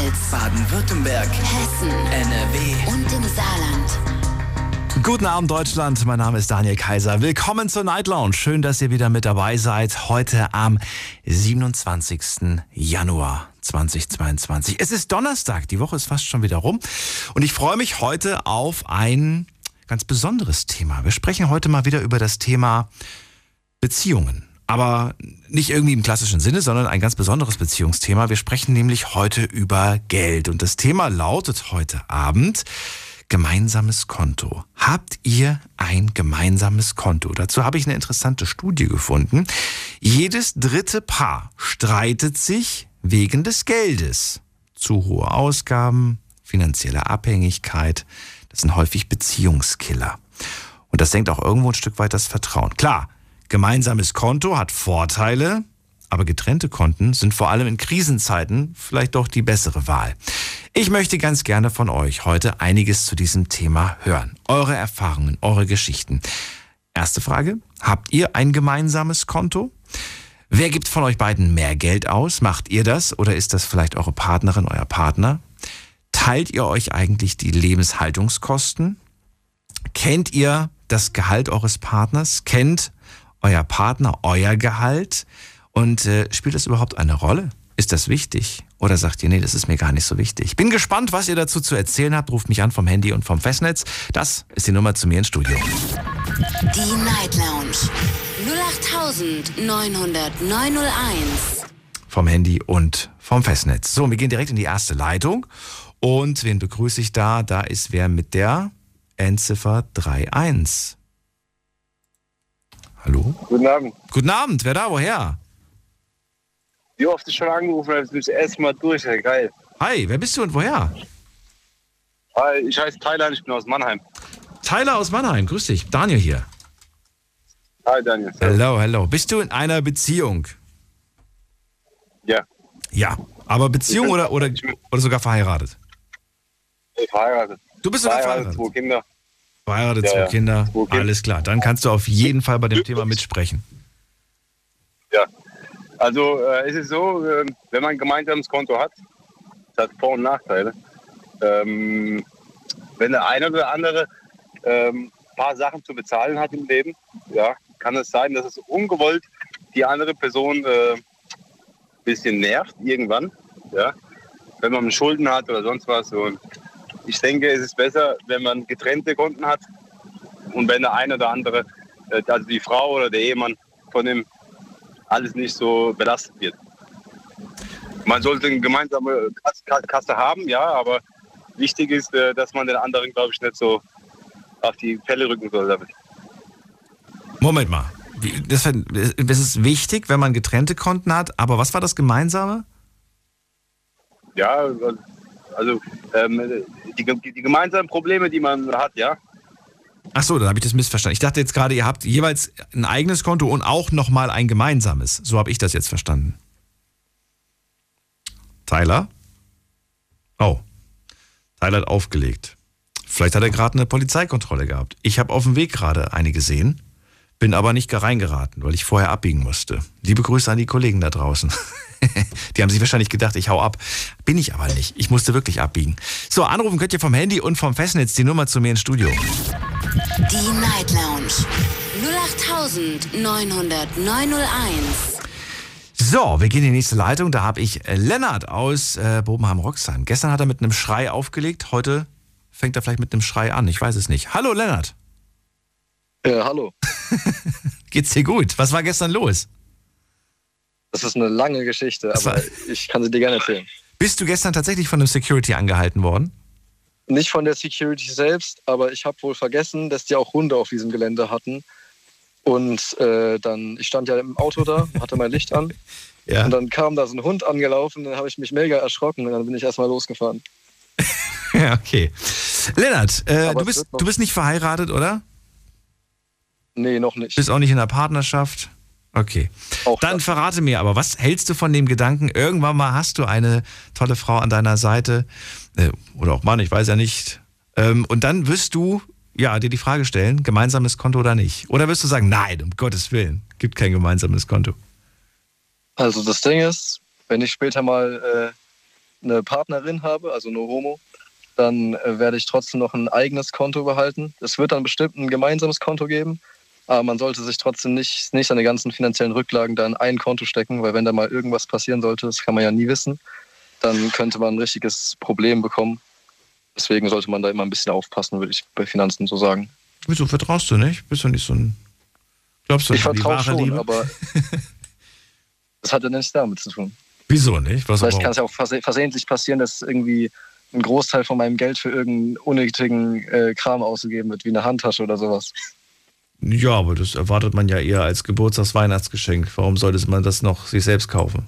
Rheinland-Pfalz, Baden-Württemberg, Hessen, NRW. und im Saarland. Guten Abend Deutschland, mein Name ist Daniel Kaiser. Willkommen zur Night Lounge. Schön, dass ihr wieder mit dabei seid. Heute am 27. Januar 2022. Es ist Donnerstag, die Woche ist fast schon wieder rum. Und ich freue mich heute auf ein ganz besonderes Thema. Wir sprechen heute mal wieder über das Thema Beziehungen. Aber nicht irgendwie im klassischen Sinne, sondern ein ganz besonderes Beziehungsthema. Wir sprechen nämlich heute über Geld. Und das Thema lautet heute Abend gemeinsames Konto. Habt ihr ein gemeinsames Konto? Dazu habe ich eine interessante Studie gefunden. Jedes dritte Paar streitet sich wegen des Geldes. Zu hohe Ausgaben, finanzielle Abhängigkeit, das sind häufig Beziehungskiller. Und das senkt auch irgendwo ein Stück weit das Vertrauen. Klar, gemeinsames Konto hat Vorteile, aber getrennte Konten sind vor allem in Krisenzeiten vielleicht doch die bessere Wahl. Ich möchte ganz gerne von euch heute einiges zu diesem Thema hören. Eure Erfahrungen, eure Geschichten. Erste Frage, habt ihr ein gemeinsames Konto? Wer gibt von euch beiden mehr Geld aus? Macht ihr das oder ist das vielleicht eure Partnerin, euer Partner? Teilt ihr euch eigentlich die Lebenshaltungskosten? Kennt ihr das Gehalt eures Partners? Kennt euer Partner euer Gehalt? Und äh, spielt das überhaupt eine Rolle? Ist das wichtig? Oder sagt ihr, nee, das ist mir gar nicht so wichtig? Bin gespannt, was ihr dazu zu erzählen habt. Ruft mich an vom Handy und vom Festnetz. Das ist die Nummer zu mir ins Studio. Die Night Lounge 0890901. Vom Handy und vom Festnetz. So, wir gehen direkt in die erste Leitung. Und wen begrüße ich da? Da ist wer mit der Endziffer 31. Hallo? Guten Abend. Guten Abend, wer da? Woher? Wie oft ich schon angerufen habe, ist das erste Mal durch. Ja, geil. Hi, wer bist du und woher? Hi, ich heiße Tyler, ich bin aus Mannheim. Tyler aus Mannheim, grüß dich. Daniel hier. Hi, Daniel. Hello, hello. Bist du in einer Beziehung? Ja, Ja. Aber Beziehung bin- oder, oder, oder sogar verheiratet? ich bin verheiratet. Du bist sogar verheiratet. zwei Kinder. Verheiratet, Ja, zwei ja. Kinder. Zwei Kinder. Alles klar. Dann kannst du auf jeden Fall bei dem Thema mitsprechen. Ja. Also äh, es ist so, äh, wenn man ein gemeinsames Konto hat, das hat Vor- und Nachteile. Ähm, wenn der eine oder andere ähm, ein paar Sachen zu bezahlen hat im Leben, ja, kann es sein, dass es ungewollt die andere Person äh, ein bisschen nervt irgendwann, ja, wenn man Schulden hat oder sonst was. Und ich denke, es ist besser, wenn man getrennte Konten hat und wenn der eine oder andere, äh, also die Frau oder der Ehemann von dem alles nicht so belastet wird. Man sollte eine gemeinsame Kas- Kas- Kasse haben, ja, aber wichtig ist, äh, dass man den anderen, glaube ich, nicht so auf die Pelle rücken soll damit. Moment mal. Das, das ist wichtig, wenn man getrennte Konten hat. Aber was war das Gemeinsame? Ja, also ähm, die, die gemeinsamen Probleme, die man hat, ja, Ach so, dann habe ich das missverstanden. Ich dachte jetzt gerade, ihr habt jeweils ein eigenes Konto und auch nochmal ein gemeinsames. So habe ich das jetzt verstanden. Tyler? Oh. Tyler hat aufgelegt. Vielleicht hat er gerade eine Polizeikontrolle gehabt. Ich habe auf dem Weg gerade eine gesehen, bin aber nicht reingeraten, weil ich vorher abbiegen musste. Liebe Grüße an die Kollegen da draußen. die haben sich wahrscheinlich gedacht, ich hau ab. Bin ich aber nicht. Ich musste wirklich abbiegen. So, anrufen könnt ihr vom Handy und vom Festnetz die Nummer zu mir ins Studio. Die Night Lounge 0890901. So, wir gehen in die nächste Leitung. Da habe ich äh, Lennart aus äh, Bobenheim-Roxheim. Gestern hat er mit einem Schrei aufgelegt. Heute fängt er vielleicht mit einem Schrei an. Ich weiß es nicht. Hallo Lennart. Ja, hallo. Geht's dir gut? Was war gestern los? Das ist eine lange Geschichte, aber war- ich kann sie dir gerne erzählen. Bist du gestern tatsächlich von einem Security angehalten worden? Nicht von der Security selbst, aber ich habe wohl vergessen, dass die auch Hunde auf diesem Gelände hatten. Und äh, dann, ich stand ja im Auto da, hatte mein Licht an. Ja. Und dann kam da so ein Hund angelaufen, dann habe ich mich mega erschrocken und dann bin ich erstmal losgefahren. Ja, okay. Lennart, äh, du, bist, du bist nicht verheiratet, oder? Nee, noch nicht. Bist auch nicht in einer Partnerschaft? Okay. Auch Dann das. verrate mir aber, was hältst du von dem Gedanken, irgendwann mal hast du eine tolle Frau an deiner Seite, äh, oder auch Mann, ich weiß ja nicht, ähm, und dann wirst du ja, dir die Frage stellen, gemeinsames Konto oder nicht? Oder wirst du sagen, nein, um Gottes Willen, gibt kein gemeinsames Konto? Also das Ding ist, wenn ich später mal eine Partnerin habe, also nur Homo, dann äh, werde ich trotzdem noch ein eigenes Konto behalten. Es wird dann bestimmt ein gemeinsames Konto geben, aber man sollte sich trotzdem nicht, nicht seine ganzen finanziellen Rücklagen da in ein Konto stecken, weil wenn da mal irgendwas passieren sollte, das kann man ja nie wissen, dann könnte man ein richtiges Problem bekommen. Deswegen sollte man da immer ein bisschen aufpassen, würde ich bei Finanzen so sagen. Wieso vertraust du nicht? Bist du nicht so ein. Glaubst du ich an die vertraue wahre schon, Liebe? aber das hat ja nichts damit zu tun. Wieso nicht? Was Vielleicht kann es ja auch verse- versehentlich passieren, dass irgendwie ein Großteil von meinem Geld für irgendeinen unnötigen äh, Kram ausgegeben wird, wie eine Handtasche oder sowas. Ja, aber das erwartet man ja eher als Geburtstags-Weihnachtsgeschenk. Warum sollte man das noch sich selbst kaufen?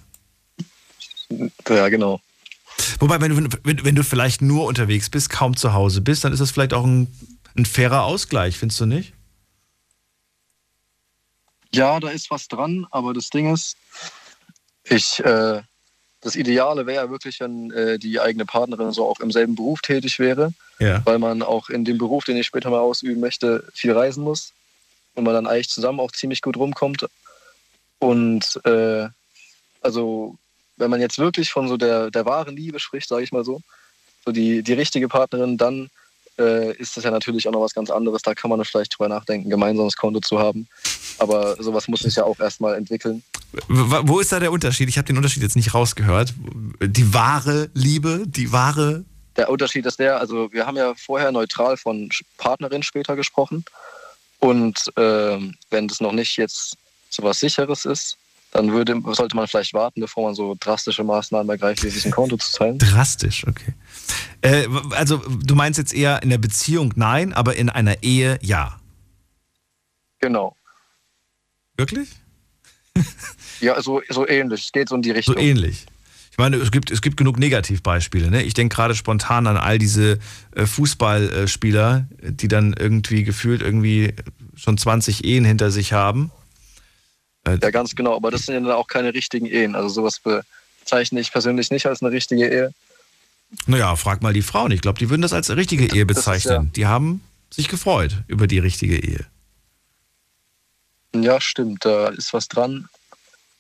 Ja, genau. Wobei, wenn du, wenn, wenn du vielleicht nur unterwegs bist, kaum zu Hause bist, dann ist das vielleicht auch ein, ein fairer Ausgleich, findest du nicht? Ja, da ist was dran, aber das Ding ist, ich, äh, das Ideale wäre ja wirklich, wenn äh, die eigene Partnerin so auch im selben Beruf tätig wäre, Ja. weil man auch in dem Beruf, den ich später mal ausüben möchte, viel reisen muss und man dann eigentlich zusammen auch ziemlich gut rumkommt. Und äh, also, wenn man jetzt wirklich von so der, der wahren Liebe spricht, sage ich mal so, so die, die richtige Partnerin, dann äh, ist das ja natürlich auch noch was ganz anderes. Da kann man vielleicht drüber nachdenken, gemeinsames Konto zu haben. Aber sowas muss sich ja auch erstmal entwickeln. Wo ist da der Unterschied? Ich habe den Unterschied jetzt nicht rausgehört. Die wahre Liebe, die wahre. Der Unterschied ist der, also wir haben ja vorher neutral von Partnerin später gesprochen. Und ähm, wenn das noch nicht jetzt so was Sicheres ist, dann würde, sollte man vielleicht warten, bevor man so drastische Maßnahmen ergreift, wie sich ein Konto zu teilen. Drastisch, okay. Äh, also, du meinst jetzt eher in der Beziehung nein, aber in einer Ehe ja. Genau. Wirklich? Ja, so, so ähnlich. Es geht so in die So Richtung. ähnlich. Ich meine, es gibt, es gibt genug Negativbeispiele. Ne? Ich denke gerade spontan an all diese äh, Fußballspieler, die dann irgendwie gefühlt irgendwie schon 20 Ehen hinter sich haben. Äh, Ja, ganz genau. Aber das sind ja dann auch keine richtigen Ehen. Also sowas bezeichne ich persönlich nicht als eine richtige Ehe. Naja, frag mal die Frauen. Ich glaube, die würden das als richtige Ehe Das ist bezeichnen. ja- Die haben sich gefreut über die richtige Ehe. Ja, stimmt, da ist was dran.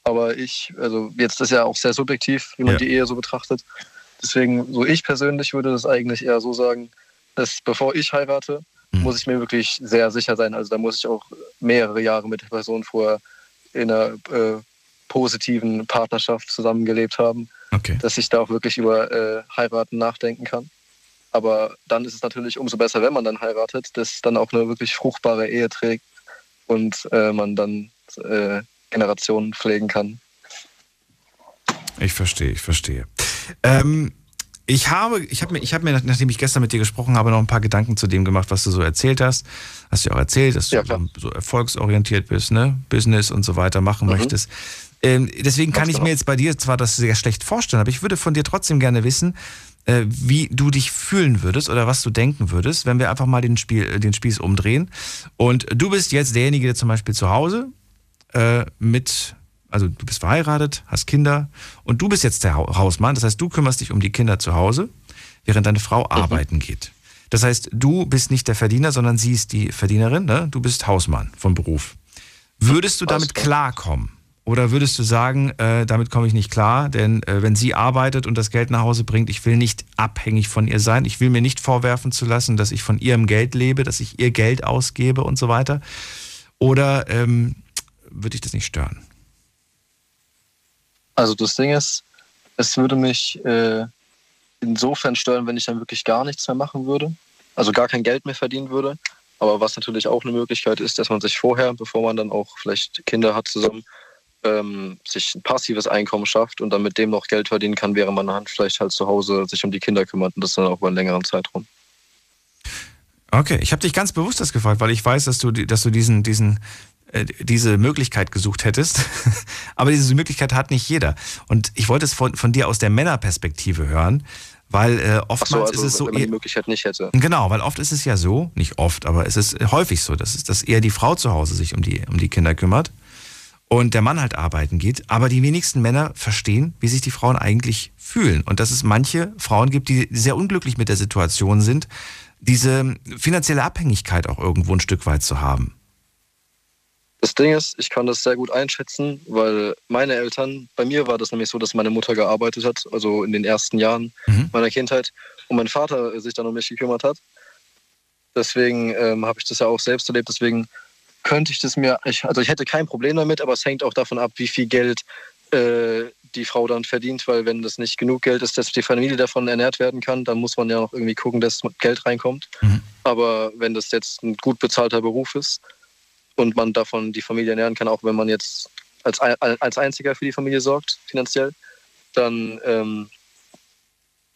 Aber ich, also jetzt ist ja auch sehr subjektiv, wie man Ja. die Ehe so betrachtet. Deswegen, so ich persönlich würde das eigentlich eher so sagen, dass bevor ich heirate, Mhm. muss ich mir wirklich sehr sicher sein. Also da muss ich auch mehrere Jahre mit der Person vorher in einer äh, positiven Partnerschaft zusammengelebt haben, Okay. dass ich da auch wirklich über äh, Heiraten nachdenken kann. Aber dann ist es natürlich umso besser, wenn man dann heiratet, dass dann auch eine wirklich fruchtbare Ehe trägt und äh, man dann äh, Generationen pflegen kann. Ich verstehe, ich verstehe. Ähm, ich habe, ich habe mir, ich habe mir, nachdem ich gestern mit dir gesprochen habe, noch ein paar Gedanken zu dem gemacht, was du so erzählt hast. Hast du ja auch erzählt, dass du Ja, klar. so, so erfolgsorientiert bist, ne? Business und so weiter machen Mhm. möchtest. Ähm, deswegen kann ich genau. mir jetzt bei dir zwar das sehr schlecht vorstellen, aber ich würde von dir trotzdem gerne wissen, äh, wie du dich fühlen würdest oder was du denken würdest, wenn wir einfach mal den, Spiel, den Spieß umdrehen. Und du bist jetzt derjenige, der zum Beispiel zu Hause äh, mit, also du bist verheiratet, hast Kinder und du bist jetzt der Hau- Hausmann. Das heißt, du kümmerst dich um die Kinder zu Hause, während deine Frau arbeiten geht. Das heißt, du bist nicht der Verdiener, sondern sie ist die Verdienerin. Ne? Du bist Hausmann vom Beruf. Würdest du damit klarkommen? Oder würdest du sagen, äh, damit komme ich nicht klar, denn äh, wenn sie arbeitet und das Geld nach Hause bringt, ich will nicht abhängig von ihr sein, ich will mir nicht vorwerfen zu lassen, dass ich von ihrem Geld lebe, dass ich ihr Geld ausgebe und so weiter. Oder ähm, würde ich das nicht stören? Also das Ding ist, es würde mich äh, insofern stören, wenn ich dann wirklich gar nichts mehr machen würde. Also gar kein Geld mehr verdienen würde. Aber was natürlich auch eine Möglichkeit ist, dass man sich vorher, bevor man dann auch vielleicht Kinder hat zusammen, ähm, sich ein passives Einkommen schafft und dann mit dem noch Geld verdienen kann, während man dann vielleicht halt zu Hause sich um die Kinder kümmert und das dann auch über einen längeren Zeitraum. Okay, ich habe dich ganz bewusst das gefragt, weil ich weiß, dass du, dass du diesen, diesen, diese Möglichkeit gesucht hättest. Aber diese Möglichkeit hat nicht jeder. Und ich wollte es von, von dir aus der Männerperspektive hören, weil äh, oftmals so, also ist es so. wenn man die eher- Möglichkeit nicht hätte. Genau, weil oft ist es ja so, nicht oft, aber es ist häufig so, dass, es, dass eher die Frau zu Hause sich um die, um die Kinder kümmert und der Mann halt arbeiten geht. Aber die wenigsten Männer verstehen, wie sich die Frauen eigentlich fühlen. Und dass es manche Frauen gibt, die sehr unglücklich mit der Situation sind, diese finanzielle Abhängigkeit auch irgendwo ein Stück weit zu haben. Das Ding ist, ich kann das sehr gut einschätzen, weil meine Eltern, bei mir war das nämlich so, dass meine Mutter gearbeitet hat, also in den ersten Jahren Mhm. meiner Kindheit, und mein Vater sich dann um mich gekümmert hat. Deswegen ähm, habe ich das ja auch selbst erlebt. Deswegen könnte ich das mir, ich, also ich hätte kein Problem damit, aber es hängt auch davon ab, wie viel Geld äh, die Frau dann verdient, weil wenn das nicht genug Geld ist, dass die Familie davon ernährt werden kann, dann muss man ja noch irgendwie gucken, dass Geld reinkommt. Mhm. Aber wenn das jetzt ein gut bezahlter Beruf ist und man davon die Familie ernähren kann, auch wenn man jetzt als, als einziger für die Familie sorgt, finanziell, dann, ähm,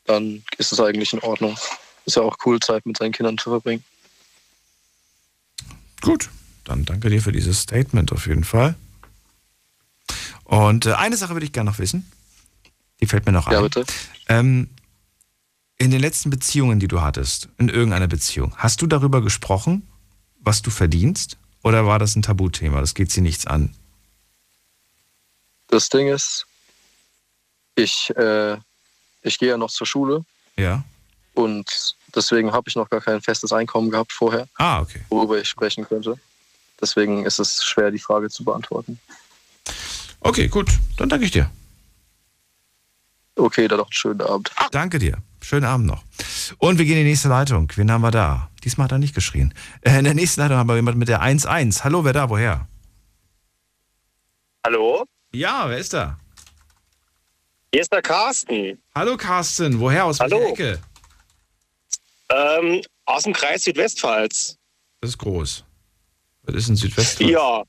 dann ist es eigentlich in Ordnung. Ist ja auch cool, Zeit mit seinen Kindern zu verbringen. Gut, dann danke dir für dieses Statement auf jeden Fall. Und äh, eine Sache würde ich gerne noch wissen. Die fällt mir noch Ja, ein. bitte. Ähm, in den letzten Beziehungen, die du hattest, in irgendeiner Beziehung, hast du darüber gesprochen, was du verdienst? Oder war das ein Tabuthema? Das geht sie nichts an. Das Ding ist, ich, äh, ich gehe ja noch zur Schule Ja. und deswegen habe ich noch gar kein festes Einkommen gehabt vorher, Ah, okay. worüber ich sprechen könnte. Deswegen ist es schwer, die Frage zu beantworten. Okay, gut. Dann danke ich dir. Okay, dann noch einen schönen Abend. Danke dir. Schönen Abend noch. Und wir gehen in die nächste Leitung. Wen haben wir da? Diesmal hat er nicht geschrien. Äh, in der nächsten Leitung haben wir jemanden mit der 1-1. Hallo, wer da? Woher? Hallo, Ja, wer ist da? hier ist der Carsten. Hallo Carsten, woher? Aus welcher Hallo. Ecke? Ähm, aus dem Kreis Südwestpfalz. Das ist groß. Was ist in Südwestpfalz? Ja.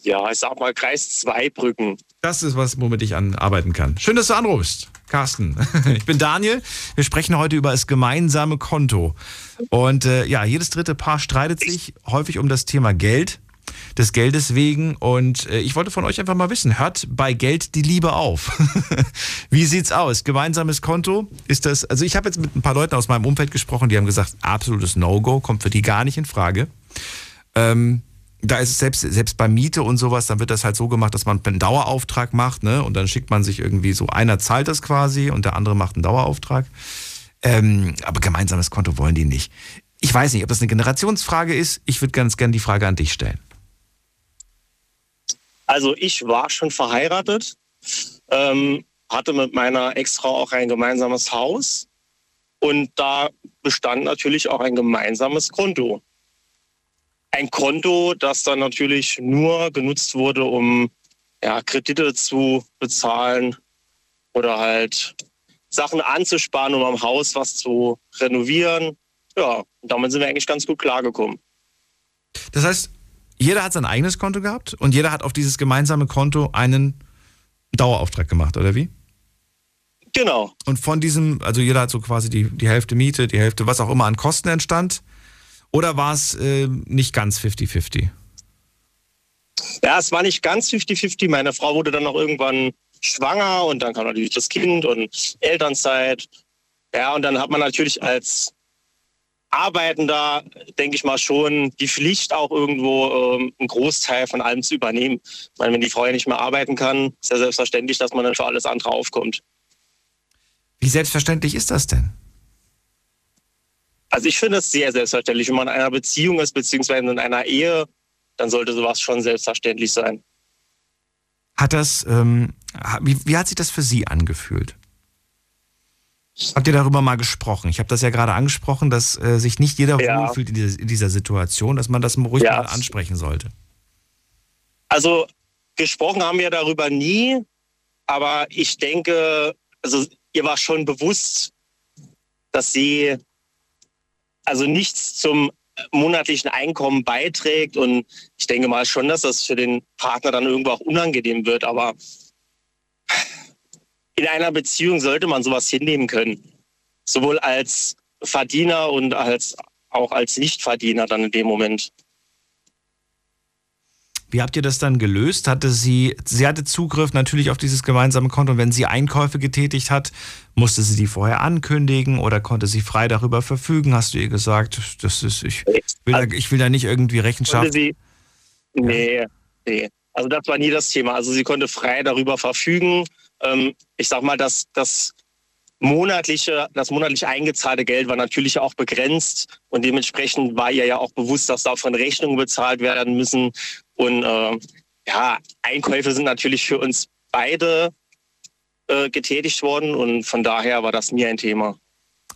Ja, ich sag mal Kreis Zweibrücken. Das ist was, womit ich an arbeiten kann. Schön, dass du anrufst, Carsten. Ich bin Daniel. Wir sprechen heute über das gemeinsame Konto. Und äh, ja, jedes dritte Paar streitet sich häufig um das Thema Geld, des Geldes wegen. Und äh, ich wollte von euch einfach mal wissen, hört bei Geld die Liebe auf? Wie sieht's aus? Gemeinsames Konto? Ist das, also ich habe jetzt mit ein paar Leuten aus meinem Umfeld gesprochen, die haben gesagt, absolutes No-Go, kommt für die gar nicht in Frage. Ähm, da ist es selbst, selbst bei Miete und sowas, dann wird das halt so gemacht, dass man einen Dauerauftrag macht, ne? Und dann schickt man sich irgendwie so, einer zahlt das quasi und der andere macht einen Dauerauftrag. Ähm, aber gemeinsames Konto wollen die nicht. Ich weiß nicht, ob das eine Generationsfrage ist. Ich würde ganz gerne die Frage an dich stellen. Also ich war schon verheiratet, ähm, hatte mit meiner Ex-Frau auch ein gemeinsames Haus und da bestand natürlich auch ein gemeinsames Konto. Ein Konto, das dann natürlich nur genutzt wurde, um ja, Kredite zu bezahlen oder halt Sachen anzusparen, um am Haus was zu renovieren. Ja, und damit sind wir eigentlich ganz gut klargekommen. Das heißt, jeder hat sein eigenes Konto gehabt und jeder hat auf dieses gemeinsame Konto einen Dauerauftrag gemacht, oder wie? Genau. Und von diesem, also jeder hat so quasi die, die Hälfte Miete, die Hälfte, was auch immer an Kosten entstand. Oder war es äh, nicht ganz 50-50? Ja, es war nicht ganz 50-50. Meine Frau wurde dann noch irgendwann schwanger und dann kam natürlich das Kind und Elternzeit. Ja, und dann hat man natürlich als Arbeitender, denke ich mal, schon die Pflicht, auch irgendwo ähm, einen Großteil von allem zu übernehmen. Ich meine, wenn die Frau ja nicht mehr arbeiten kann, ist ja selbstverständlich, dass man dann für alles andere aufkommt. Wie selbstverständlich ist das denn? Also ich finde es sehr selbstverständlich. Wenn man in einer Beziehung ist, beziehungsweise in einer Ehe, dann sollte sowas schon selbstverständlich sein. Hat das, ähm, wie, wie hat sich das für Sie angefühlt? Habt ihr darüber mal gesprochen? Ich habe das ja gerade angesprochen, dass äh, sich nicht jeder Ja. wohlfühlt in dieser, in dieser Situation, dass man das ruhig Ja. mal ansprechen sollte. Also gesprochen haben wir darüber nie, aber ich denke, also ihr war schon bewusst, dass sie also nichts zum monatlichen Einkommen beiträgt und ich denke mal schon, dass das für den Partner dann irgendwo auch unangenehm wird, aber in einer Beziehung sollte man sowas hinnehmen können. Sowohl als Verdiener und als auch als Nichtverdiener dann in dem Moment. Wie habt ihr das dann gelöst? Hatte sie, sie hatte Zugriff natürlich auf dieses gemeinsame Konto und wenn sie Einkäufe getätigt hat, musste sie die vorher ankündigen oder konnte sie frei darüber verfügen? Hast du ihr gesagt, das ist, ich will, da, ich will da nicht irgendwie Rechenschaft. sie, nee, nee. Also das war nie das Thema. Also sie konnte frei darüber verfügen. Ähm, ich sag mal, das, das monatliche, das monatlich eingezahlte Geld war natürlich auch begrenzt und dementsprechend war ihr ja auch bewusst, dass davon Rechnungen bezahlt werden müssen. Und äh, ja, Einkäufe sind natürlich für uns beide äh, getätigt worden und von daher war das mir ein Thema.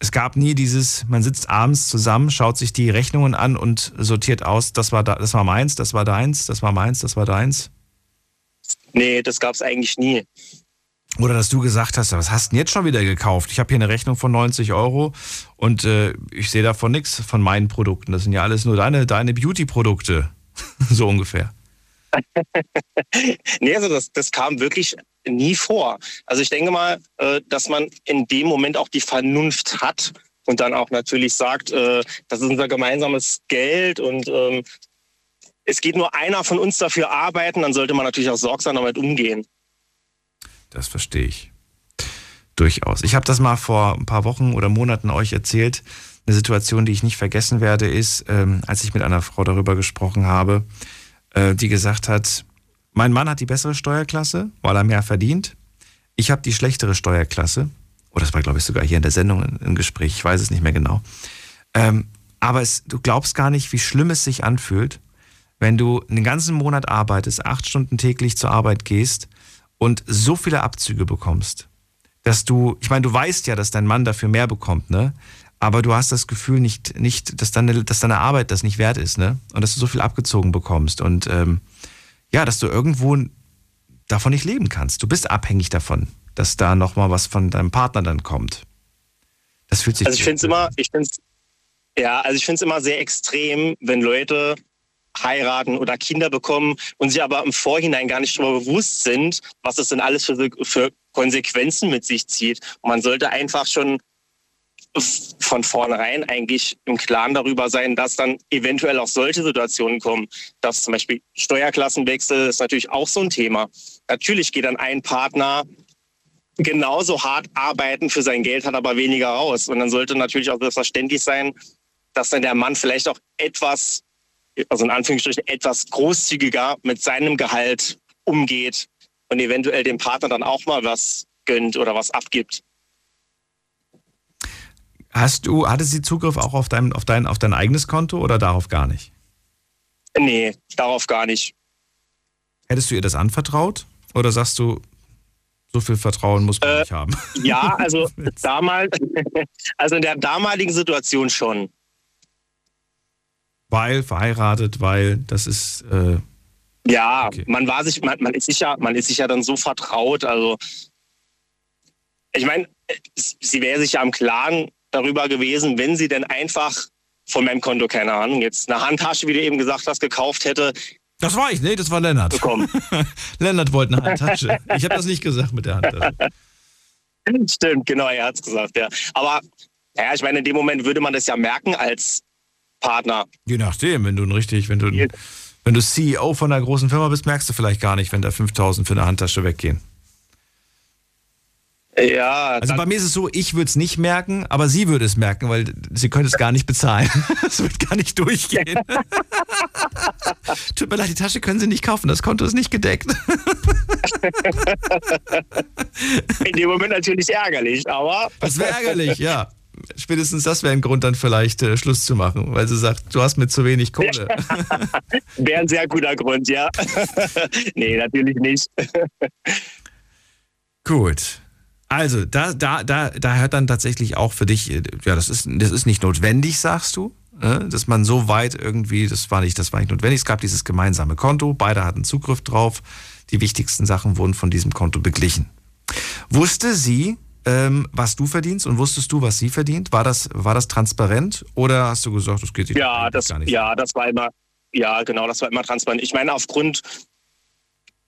Es gab nie dieses, man sitzt abends zusammen, schaut sich die Rechnungen an und sortiert aus, das war, da, das war meins, das war deins, das war meins, das war deins. Nee, das gab es eigentlich nie. Oder dass du gesagt hast, was hast du denn jetzt schon wieder gekauft? Ich habe hier eine Rechnung von 90 Euro und äh, ich sehe davon nichts von meinen Produkten. Das sind ja alles nur deine, deine Beauty-Produkte. so ungefähr. nee, also das, das kam wirklich nie vor. Also ich denke mal, äh, dass man in dem Moment auch die Vernunft hat und dann auch natürlich sagt, äh, das ist unser gemeinsames Geld und ähm, es geht nur einer von uns dafür arbeiten, dann sollte man natürlich auch sorgsam damit umgehen. Das verstehe ich. Durchaus. Ich habe das mal vor ein paar Wochen oder Monaten euch erzählt. Eine Situation, die ich nicht vergessen werde, ist, ähm, als ich mit einer Frau darüber gesprochen habe, äh, die gesagt hat, mein Mann hat die bessere Steuerklasse, weil er mehr verdient. Ich habe die schlechtere Steuerklasse. Oder oh, das war, glaube ich, sogar hier in der Sendung im Gespräch. Ich weiß es nicht mehr genau. Ähm, aber es, du glaubst gar nicht, wie schlimm es sich anfühlt, wenn du einen ganzen Monat arbeitest, acht Stunden täglich zur Arbeit gehst und so viele Abzüge bekommst, dass du, ich meine, du weißt ja, dass dein Mann dafür mehr bekommt, ne? Aber du hast das Gefühl nicht, nicht, dass deine, dass deine Arbeit das nicht wert ist, ne? Und dass du so viel abgezogen bekommst und ähm, ja, dass du irgendwo davon nicht leben kannst. Du bist abhängig davon, dass da nochmal was von deinem Partner dann kommt. Das fühlt sich. Also ich finde es immer, ich finde ja, also ich finde es immer sehr extrem, wenn Leute heiraten oder Kinder bekommen und sich aber im Vorhinein gar nicht darüber bewusst sind, was es denn alles für, für Konsequenzen mit sich zieht. Und man sollte einfach schon von vornherein eigentlich im Klaren darüber sein, dass dann eventuell auch solche Situationen kommen. Dass zum Beispiel Steuerklassenwechsel ist natürlich auch so ein Thema. Natürlich geht dann ein Partner genauso hart arbeiten für sein Geld, hat aber weniger raus. Und dann sollte natürlich auch selbstverständlich sein, dass dann der Mann vielleicht auch etwas also in Anführungsstrichen etwas großzügiger mit seinem Gehalt umgeht und eventuell dem Partner dann auch mal was gönnt oder was abgibt. Hast du, hatte sie Zugriff auch auf dein, auf dein, auf dein eigenes Konto oder darauf gar nicht? Nee, darauf gar nicht. Hättest du ihr das anvertraut? Oder sagst du, so viel Vertrauen muss man äh, nicht haben? Ja, also damals, also in der damaligen Situation schon weil verheiratet, weil das ist. Äh, ja, okay. man war sich, man, man, ist sich ja, man ist sich ja dann so vertraut. Also ich meine, sie wäre sich ja im Klaren darüber gewesen, wenn sie denn einfach von meinem Konto, keine Ahnung, jetzt eine Handtasche, wie du eben gesagt hast, gekauft hätte. Das war ich, nee, das war Lennart. Bekommen. Lennart wollte eine Handtasche. Ich habe das nicht gesagt mit der Handtasche. Stimmt, genau, er hat es gesagt, ja. Aber ja, ich meine, in dem Moment würde man das ja merken als Partner. Je nachdem, wenn du ein richtig, wenn du, wenn du CEO von einer großen Firma bist, merkst du vielleicht gar nicht, wenn da 5000 für eine Handtasche weggehen. Ja. Also bei mir ist es so, ich würde es nicht merken, aber sie würde es merken, weil sie könnte es gar nicht bezahlen. Es wird gar nicht durchgehen. Tut mir leid, die Tasche können sie nicht kaufen, das Konto ist nicht gedeckt. In dem Moment natürlich ärgerlich, aber. Das wäre ärgerlich, ja spätestens das wäre ein Grund, dann vielleicht äh, Schluss zu machen, weil sie sagt, du hast mir zu wenig Kohle. wäre ein sehr guter Grund, ja. nee, natürlich nicht. Gut. Also, da, da, da, da hört dann tatsächlich auch für dich, ja, das ist, das ist nicht notwendig, sagst du, ne? dass man so weit irgendwie, das war nicht, das war nicht notwendig. Es gab dieses gemeinsame Konto, beide hatten Zugriff drauf. Die wichtigsten Sachen wurden von diesem Konto beglichen. Wusste sie, ähm, was du verdienst und wusstest du, was sie verdient? War das, war das transparent oder hast du gesagt, das geht ja, das, gar nicht? Ja, das war immer, ja, genau, das war immer transparent. Ich meine, aufgrund,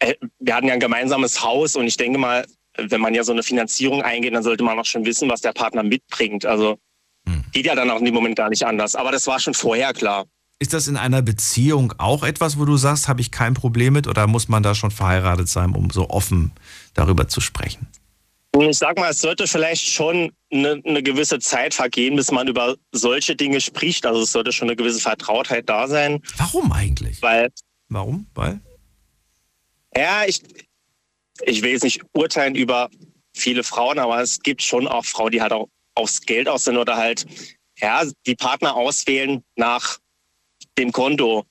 äh, wir hatten ja ein gemeinsames Haus und ich denke mal, wenn man ja so eine Finanzierung eingeht, dann sollte man auch schon wissen, was der Partner mitbringt. Also hm. geht ja dann auch in dem Moment gar nicht anders. Aber das war schon vorher klar. Ist das in einer Beziehung auch etwas, wo du sagst, habe ich kein Problem mit oder muss man da schon verheiratet sein, um so offen darüber zu sprechen? Ich sag mal, es sollte vielleicht schon eine, eine, gewisse Zeit vergehen, bis man über solche Dinge spricht. Also es sollte schon eine gewisse Vertrautheit da sein. Warum eigentlich? Weil. Warum? Weil? Ja, ich, ich will jetzt nicht urteilen über viele Frauen, aber es gibt schon auch Frauen, die halt auch aufs Geld aus sind oder halt ja, die Partner auswählen nach dem Konto.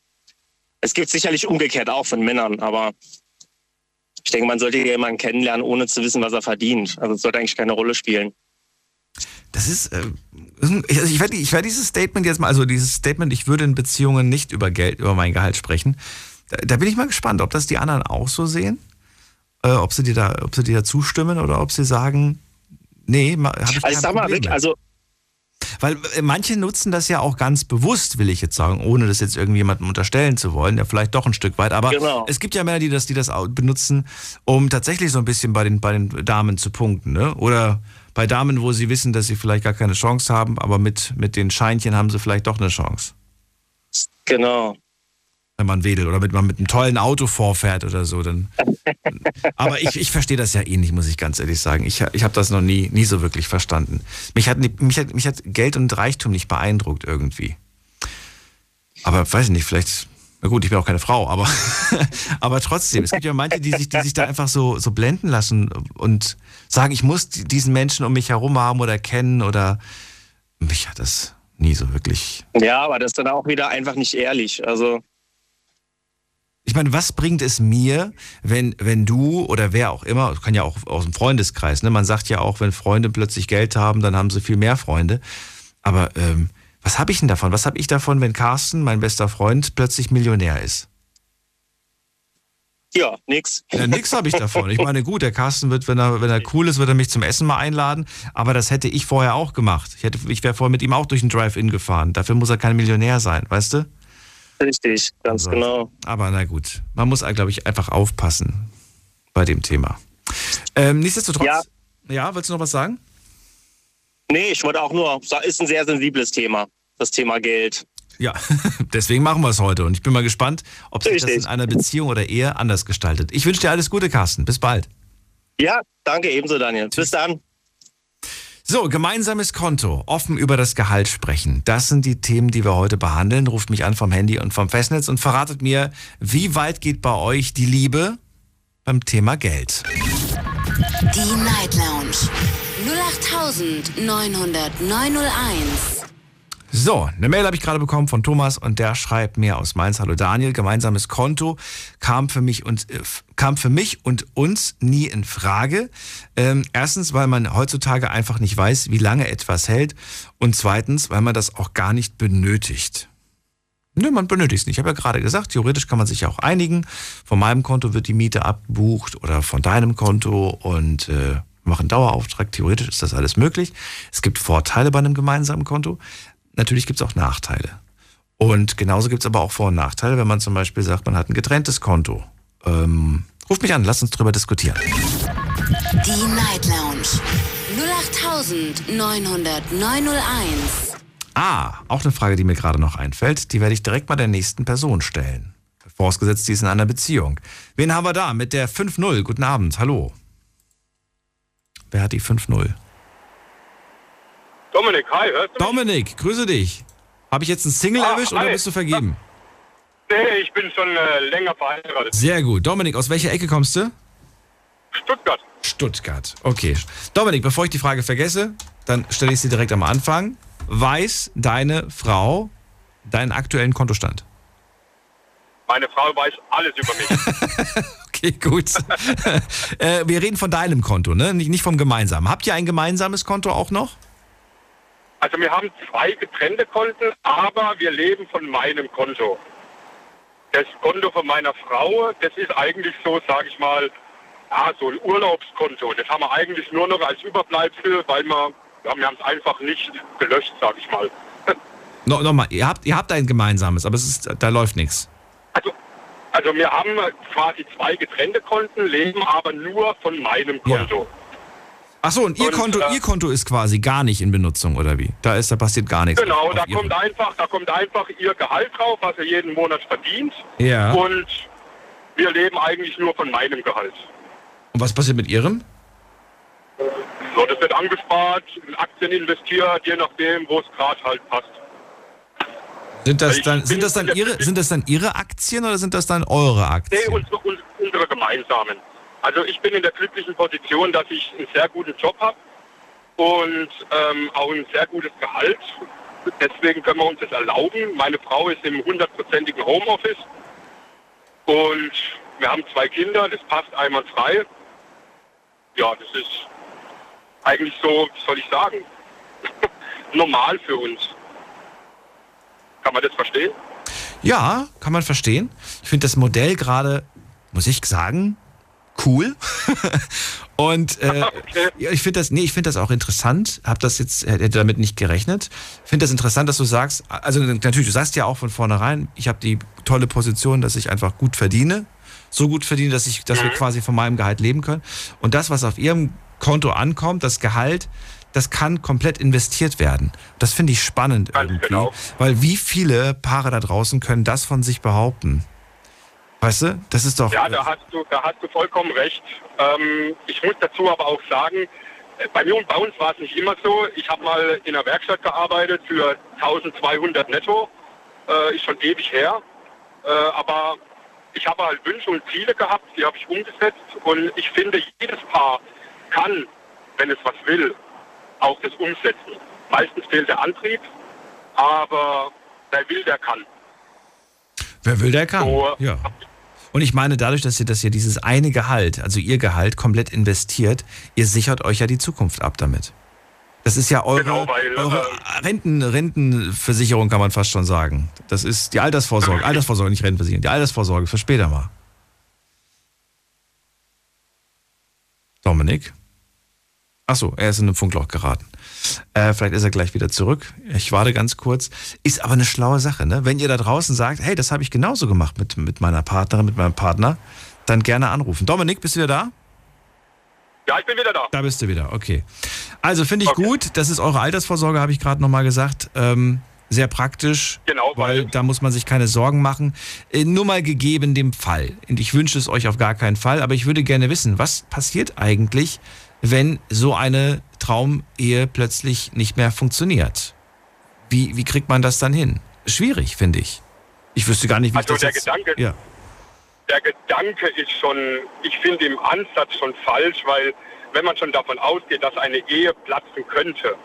Es gibt sicherlich umgekehrt auch von Männern, aber ich denke, man sollte jemanden kennenlernen, ohne zu wissen, was er verdient. Also es sollte eigentlich keine Rolle spielen. Das ist, äh, also ich werde ich werd dieses Statement jetzt mal, also dieses Statement, ich würde in Beziehungen nicht über Geld, über mein Gehalt sprechen. Da, da bin ich mal gespannt, ob das die anderen auch so sehen, äh, ob sie dir da, ob sie dir da zustimmen oder ob sie sagen, nee, habe ich also, sag mal, Rick, also weil äh, manche nutzen das ja auch ganz bewusst, will ich jetzt sagen, ohne das jetzt irgendjemandem unterstellen zu wollen, ja vielleicht doch ein Stück weit. Aber genau. es gibt ja Männer, die das, die das benutzen, um tatsächlich so ein bisschen bei den, bei den Damen zu punkten, ne? Oder bei Damen, wo sie wissen, dass sie vielleicht gar keine Chance haben, aber mit, mit den Scheinchen haben sie vielleicht doch eine Chance. Genau wenn man wedelt oder wenn man mit einem tollen Auto vorfährt oder so. Dann. Aber ich, ich verstehe das ja eh nicht, muss ich ganz ehrlich sagen. Ich, ich habe das noch nie, nie so wirklich verstanden. Mich hat, mich, hat, mich hat Geld und Reichtum nicht beeindruckt irgendwie. Aber weiß ich nicht, vielleicht, na gut, ich bin auch keine Frau, aber, aber trotzdem, es gibt ja manche, die sich, die sich da einfach so, so blenden lassen und sagen, ich muss diesen Menschen um mich herum haben oder kennen oder mich hat das nie so wirklich. Ja, aber das ist dann auch wieder einfach nicht ehrlich. Also ich meine, was bringt es mir, wenn, wenn du oder wer auch immer, kann ja auch aus dem Freundeskreis, ne? man sagt ja auch, wenn Freunde plötzlich Geld haben, dann haben sie viel mehr Freunde. Aber ähm, was habe ich denn davon? Was habe ich davon, wenn Carsten, mein bester Freund, plötzlich Millionär ist? Ja, nix. Ja, nix habe ich davon. Ich meine, gut, der Carsten wird, wenn er, wenn er cool ist, wird er mich zum Essen mal einladen. Aber das hätte ich vorher auch gemacht. Ich, ich wäre vorher mit ihm auch durch den Drive-In gefahren. Dafür muss er kein Millionär sein, weißt du? Richtig, ganz also, genau. Aber na gut, man muss, glaube ich, einfach aufpassen bei dem Thema. Ähm, nichtsdestotrotz, ja. ja, willst du noch was sagen? Nee, ich wollte auch nur, ist ein sehr sensibles Thema, das Thema Geld. Ja, deswegen machen wir es heute und ich bin mal gespannt, ob sich Richtig. das in einer Beziehung oder Ehe anders gestaltet. Ich wünsche dir alles Gute, Carsten. Bis bald. Ja, danke ebenso, Daniel. Tschüss. Bis dann. So, gemeinsames Konto, offen über das Gehalt sprechen. Das sind die Themen, die wir heute behandeln. Ruft mich an vom Handy und vom Festnetz und verratet mir, wie weit geht bei euch die Liebe beim Thema Geld. Die Night Lounge 08901. So, eine Mail habe ich gerade bekommen von Thomas und der schreibt mir aus Mainz, hallo Daniel, gemeinsames Konto kam für mich und, äh, kam für mich und uns nie in Frage. Ähm, erstens, weil man heutzutage einfach nicht weiß, wie lange etwas hält und zweitens, weil man das auch gar nicht benötigt. Nö, man benötigt es nicht. Ich habe ja gerade gesagt, theoretisch kann man sich ja auch einigen. Von meinem Konto wird die Miete abgebucht oder von deinem Konto und äh, machen Dauerauftrag. Theoretisch ist das alles möglich. Es gibt Vorteile bei einem gemeinsamen Konto natürlich gibt es auch Nachteile. Und genauso gibt es aber auch Vor- und Nachteile, wenn man zum Beispiel sagt, man hat ein getrenntes Konto. Ähm, ruf mich an, lass uns drüber diskutieren. Die Night Lounge 0890901. Ah, auch eine Frage, die mir gerade noch einfällt. Die werde ich direkt mal der nächsten Person stellen. Vorausgesetzt, die ist in einer Beziehung. Wen haben wir da mit der 5-0? Guten Abend, hallo. Wer hat die 5-0? Dominik, hi, hörst du Dominik, grüße dich. Habe ich jetzt einen Single ah, erwischt oder bist du vergeben? Nee, ich bin schon äh, länger verheiratet. Sehr gut. Dominik, aus welcher Ecke kommst du? Stuttgart. Stuttgart, okay. Dominik, bevor ich die Frage vergesse, dann stelle ich sie direkt am Anfang. Weiß deine Frau deinen aktuellen Kontostand? Meine Frau weiß alles über mich. okay, gut. äh, wir reden von deinem Konto, ne? Nicht, nicht vom gemeinsamen. Habt ihr ein gemeinsames Konto auch noch? Also wir haben zwei getrennte Konten, aber wir leben von meinem Konto. Das Konto von meiner Frau, das ist eigentlich so, sage ich mal, ja, so ein Urlaubskonto. Das haben wir eigentlich nur noch als Überbleibsel, weil wir, ja, wir haben es einfach nicht gelöscht, sage ich mal. No, Nochmal, ihr habt, ihr habt ein gemeinsames, aber es ist, da läuft nichts. Also, also wir haben quasi zwei getrennte Konten, leben aber nur von meinem Konto. Ja. Ach so, und, ihr, und, Konto, äh, ihr Konto ist quasi gar nicht in Benutzung, oder wie? Da, ist, da passiert gar nichts. Genau, da kommt, einfach, da kommt einfach ihr Gehalt drauf, was er jeden Monat verdient. Ja. Und wir leben eigentlich nur von meinem Gehalt. Und was passiert mit ihrem? So, das wird angespart, in Aktien investiert, je nachdem, wo es gerade halt passt. Sind das, dann, sind, das dann ihre, sind das dann Ihre Aktien oder sind das dann eure Aktien? Nee, unsere, unsere gemeinsamen. Also ich bin in der glücklichen Position, dass ich einen sehr guten Job habe und ähm, auch ein sehr gutes Gehalt. Deswegen können wir uns das erlauben. Meine Frau ist im hundertprozentigen Homeoffice und wir haben zwei Kinder, das passt einwandfrei. Ja, das ist eigentlich so, wie soll ich sagen, normal für uns. Kann man das verstehen? Ja, kann man verstehen. Ich finde das Modell gerade, muss ich sagen, cool. Und äh, Okay. ich finde das, nee, ich finde das auch interessant. Hab das jetzt, hätte damit nicht gerechnet. Finde das interessant, dass du sagst, also natürlich, du sagst ja auch von vornherein, ich habe die tolle Position, dass ich einfach gut verdiene. So gut verdiene, dass ich, dass wir quasi von meinem Gehalt leben können. Und das, was auf ihrem Konto ankommt, das Gehalt, das kann komplett investiert werden. Das finde ich spannend Ganz irgendwie. genau. Weil wie viele Paare da draußen können das von sich behaupten? Weißt du, das ist doch. Ja, da hast du, da hast du vollkommen recht. Ähm, ich muss dazu aber auch sagen, äh, bei mir und bei uns war es nicht immer so. Ich habe mal in einer Werkstatt gearbeitet für 1200 netto. Äh, ist schon ewig her. Äh, aber ich habe halt Wünsche und Ziele gehabt, die habe ich umgesetzt. Und ich finde, jedes Paar kann, wenn es was will, auch das umsetzen. Meistens fehlt der Antrieb, aber wer will, der kann. Wer will, der kann. So, Ja. Und ich meine, dadurch, dass ihr, dass ihr dieses eine Gehalt, also ihr Gehalt, komplett investiert, ihr sichert euch ja die Zukunft ab damit. Das ist ja eure, Genau, weil, eure ähm, Renten, Rentenversicherung, kann man fast schon sagen. Das ist die Altersvorsorge. Altersvorsorge, nicht Rentenversicherung. Die Altersvorsorge für später mal. Dominik? Achso, er ist in einem Funkloch geraten. Äh, vielleicht ist er gleich wieder zurück. Ich warte ganz kurz. Ist aber eine schlaue Sache, ne? Wenn ihr da draußen sagt, hey, das habe ich genauso gemacht mit, mit meiner Partnerin, mit meinem Partner, dann gerne anrufen. Dominik, bist du wieder da? Ja, ich bin wieder da. Da bist du wieder, okay. Also finde ich Okay. gut, das ist eure Altersvorsorge, habe ich gerade nochmal gesagt. Ähm, sehr praktisch. Genau, weil weil- da muss man sich keine Sorgen machen. Äh, nur mal gegeben dem Fall. Und ich wünsche es euch auf gar keinen Fall, aber ich würde gerne wissen, was passiert eigentlich, wenn so eine Traumehe plötzlich nicht mehr funktioniert? Wie, wie kriegt man das dann hin? Schwierig, finde ich. Ich wüsste gar nicht, wie Also ich das der jetzt... Gedanke- Ja. der Gedanke ist schon, ich finde im Ansatz schon falsch, weil wenn man schon davon ausgeht, dass eine Ehe platzen könnte,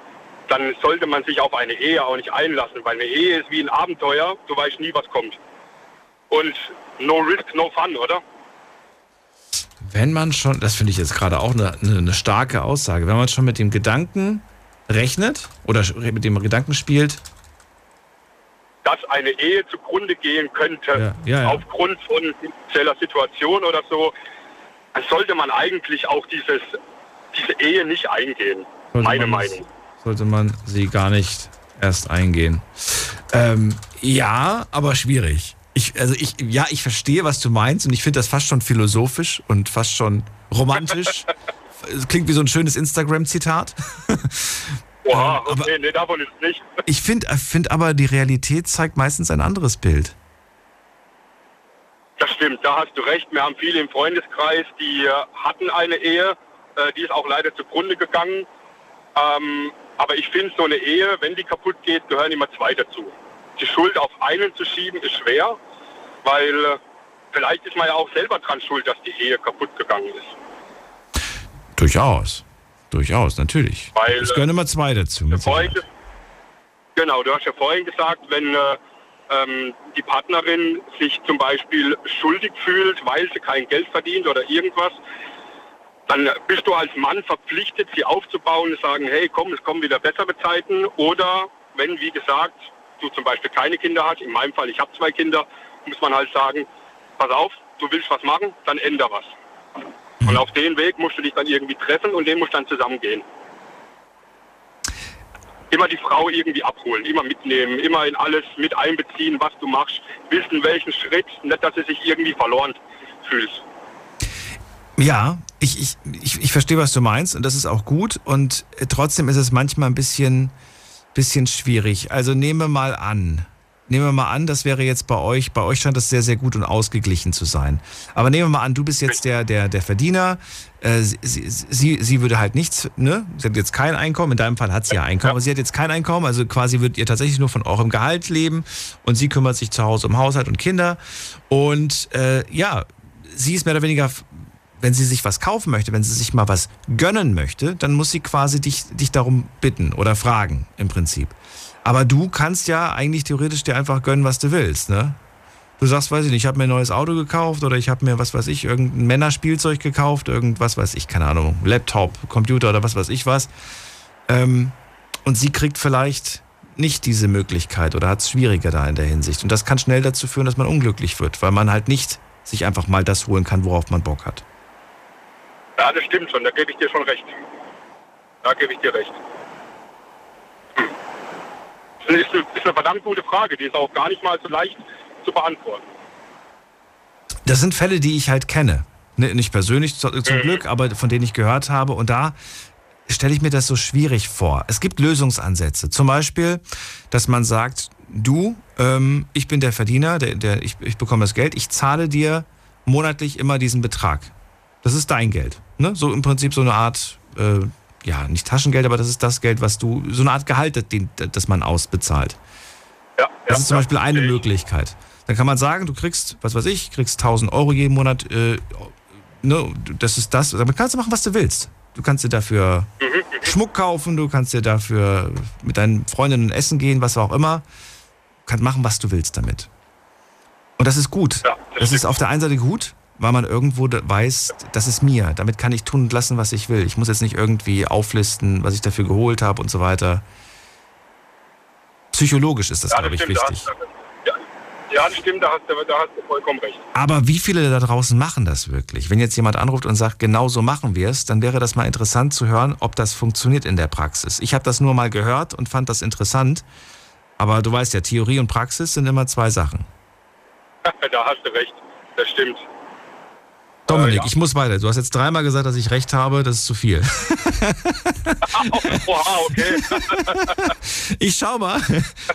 dann sollte man sich auf eine Ehe auch nicht einlassen, weil eine Ehe ist wie ein Abenteuer, du weißt nie, was kommt. Und no risk, no fun, oder? Wenn man schon, das finde ich jetzt gerade auch eine, eine, starke Aussage, wenn man schon mit dem Gedanken rechnet oder mit dem Gedanken spielt, Dass eine Ehe zugrunde gehen könnte, Ja, ja, ja. aufgrund von spezieller Situation oder so, dann sollte man eigentlich auch dieses, diese Ehe nicht eingehen. sollte Meine Meinung. sollte man sie gar nicht erst eingehen. Ähm, ja, aber schwierig. Ich, also ich, ja, ich verstehe, was du meinst und ich finde das fast schon philosophisch und fast schon romantisch. Es klingt wie so ein schönes Instagram-Zitat. Oha, Ähm, aber- okay, nee, davon ist nicht. Ich finde find aber, die Realität zeigt meistens ein anderes Bild. Das stimmt, da hast du recht. Wir haben viele im Freundeskreis, die äh, hatten eine Ehe, äh, die ist auch leider zugrunde gegangen. Ähm, aber ich finde, so eine Ehe, wenn die kaputt geht, gehören immer zwei dazu. Die Schuld auf einen zu schieben, ist schwer, weil äh, vielleicht ist man ja auch selber dran schuld, dass die Ehe kaputt gegangen ist. Durchaus. Durchaus, natürlich. Weil, es gehören immer zwei dazu. Vorhin, genau, du hast ja vorhin gesagt, wenn äh, ähm, die Partnerin sich zum Beispiel schuldig fühlt, weil sie kein Geld verdient oder irgendwas, dann bist du als Mann verpflichtet, sie aufzubauen und sagen, hey, komm, es kommen wieder bessere Zeiten. Oder wenn, wie gesagt, du zum Beispiel keine Kinder hast, in meinem Fall, ich habe zwei Kinder, muss man halt sagen, pass auf, du willst was machen, dann änder was. Und auf den Weg musst du dich dann irgendwie treffen und den musst du dann zusammengehen. Immer die Frau irgendwie abholen, immer mitnehmen, immer in alles mit einbeziehen, was du machst, wissen welchen Schritt, nicht, dass sie sich irgendwie verloren fühlt. Ja, ich, ich, ich, ich verstehe, was du meinst und das ist auch gut und äh, trotzdem ist es manchmal ein bisschen, bisschen schwierig. Also nehme mal an, nehmen wir mal an, das wäre jetzt bei euch, bei euch scheint das sehr, sehr gut und ausgeglichen zu sein. Aber nehmen wir mal an, du bist jetzt der, der, der Verdiener, äh, sie, sie, sie, sie würde halt nichts, ne? Sie hat jetzt kein Einkommen, in deinem Fall hat sie ja Einkommen, aber sie hat jetzt kein Einkommen, also quasi würdet ihr tatsächlich nur von eurem Gehalt leben. Und sie kümmert sich zu Hause um Haushalt und Kinder. Und äh, ja, sie ist mehr oder weniger wenn sie sich was kaufen möchte, wenn sie sich mal was gönnen möchte, dann muss sie quasi dich, dich darum bitten oder fragen im Prinzip. Aber du kannst ja eigentlich theoretisch dir einfach gönnen, was du willst, ne? Du sagst, weiß ich nicht, ich habe mir ein neues Auto gekauft oder ich habe mir, was weiß ich, irgendein Männerspielzeug gekauft, irgendwas weiß ich, keine Ahnung, Laptop, Computer oder was weiß ich was. Ähm, und sie kriegt vielleicht nicht diese Möglichkeit oder hat es schwieriger da in der Hinsicht. Und das kann schnell dazu führen, dass man unglücklich wird, weil man halt nicht sich einfach mal das holen kann, worauf man Bock hat. Ja, das stimmt schon, da gebe ich dir schon recht. Da gebe ich dir recht. Hm. Das ist eine, ist eine verdammt gute Frage, die ist auch gar nicht mal so leicht zu beantworten. Das sind Fälle, die ich halt kenne. Nicht persönlich zum mhm. Glück, aber von denen ich gehört habe. Und da stelle ich mir das so schwierig vor. Es gibt Lösungsansätze. Zum Beispiel, dass man sagt, du, ähm, ich bin der Verdiener, der, der, ich, ich bekomme das Geld, ich zahle dir monatlich immer diesen Betrag. Das ist dein Geld. Ne? So im Prinzip so eine Art, äh, ja, nicht Taschengeld, aber das ist das Geld, was du, so eine Art Gehalt, das man ausbezahlt. Ja, das ja, ist zum Beispiel eine ich. Möglichkeit. Dann kann man sagen, du kriegst, was weiß ich, kriegst 1000 Euro jeden Monat. Äh, ne, das ist das. Damit kannst du machen, was du willst. Du kannst dir dafür mhm, mhm. Schmuck kaufen, du kannst dir dafür mit deinen Freundinnen essen gehen, was auch immer. Du kannst machen, was du willst damit. Und das ist gut. Ja, das, das ist auf der einen Seite gut, weil man irgendwo weiß, das ist mir. Damit kann ich tun und lassen, was ich will. Ich muss jetzt nicht irgendwie auflisten, was ich dafür geholt habe und so weiter. Psychologisch ist das, ja, glaube ich, stimmt, wichtig. ja, ja, das stimmt, da hast, du, da hast du vollkommen recht. Aber wie viele da draußen machen das wirklich? Wenn jetzt jemand anruft und sagt, genau so machen wir es, dann wäre das mal interessant zu hören, ob das funktioniert in der Praxis. Ich habe das nur mal gehört und fand das interessant. Aber du weißt ja, Theorie und Praxis sind immer zwei Sachen. da hast du recht. Das stimmt. Dominik, äh, ja. ich muss weiter. Du hast jetzt dreimal gesagt, dass ich recht habe. Das ist zu viel. Oha, okay. ich schau mal,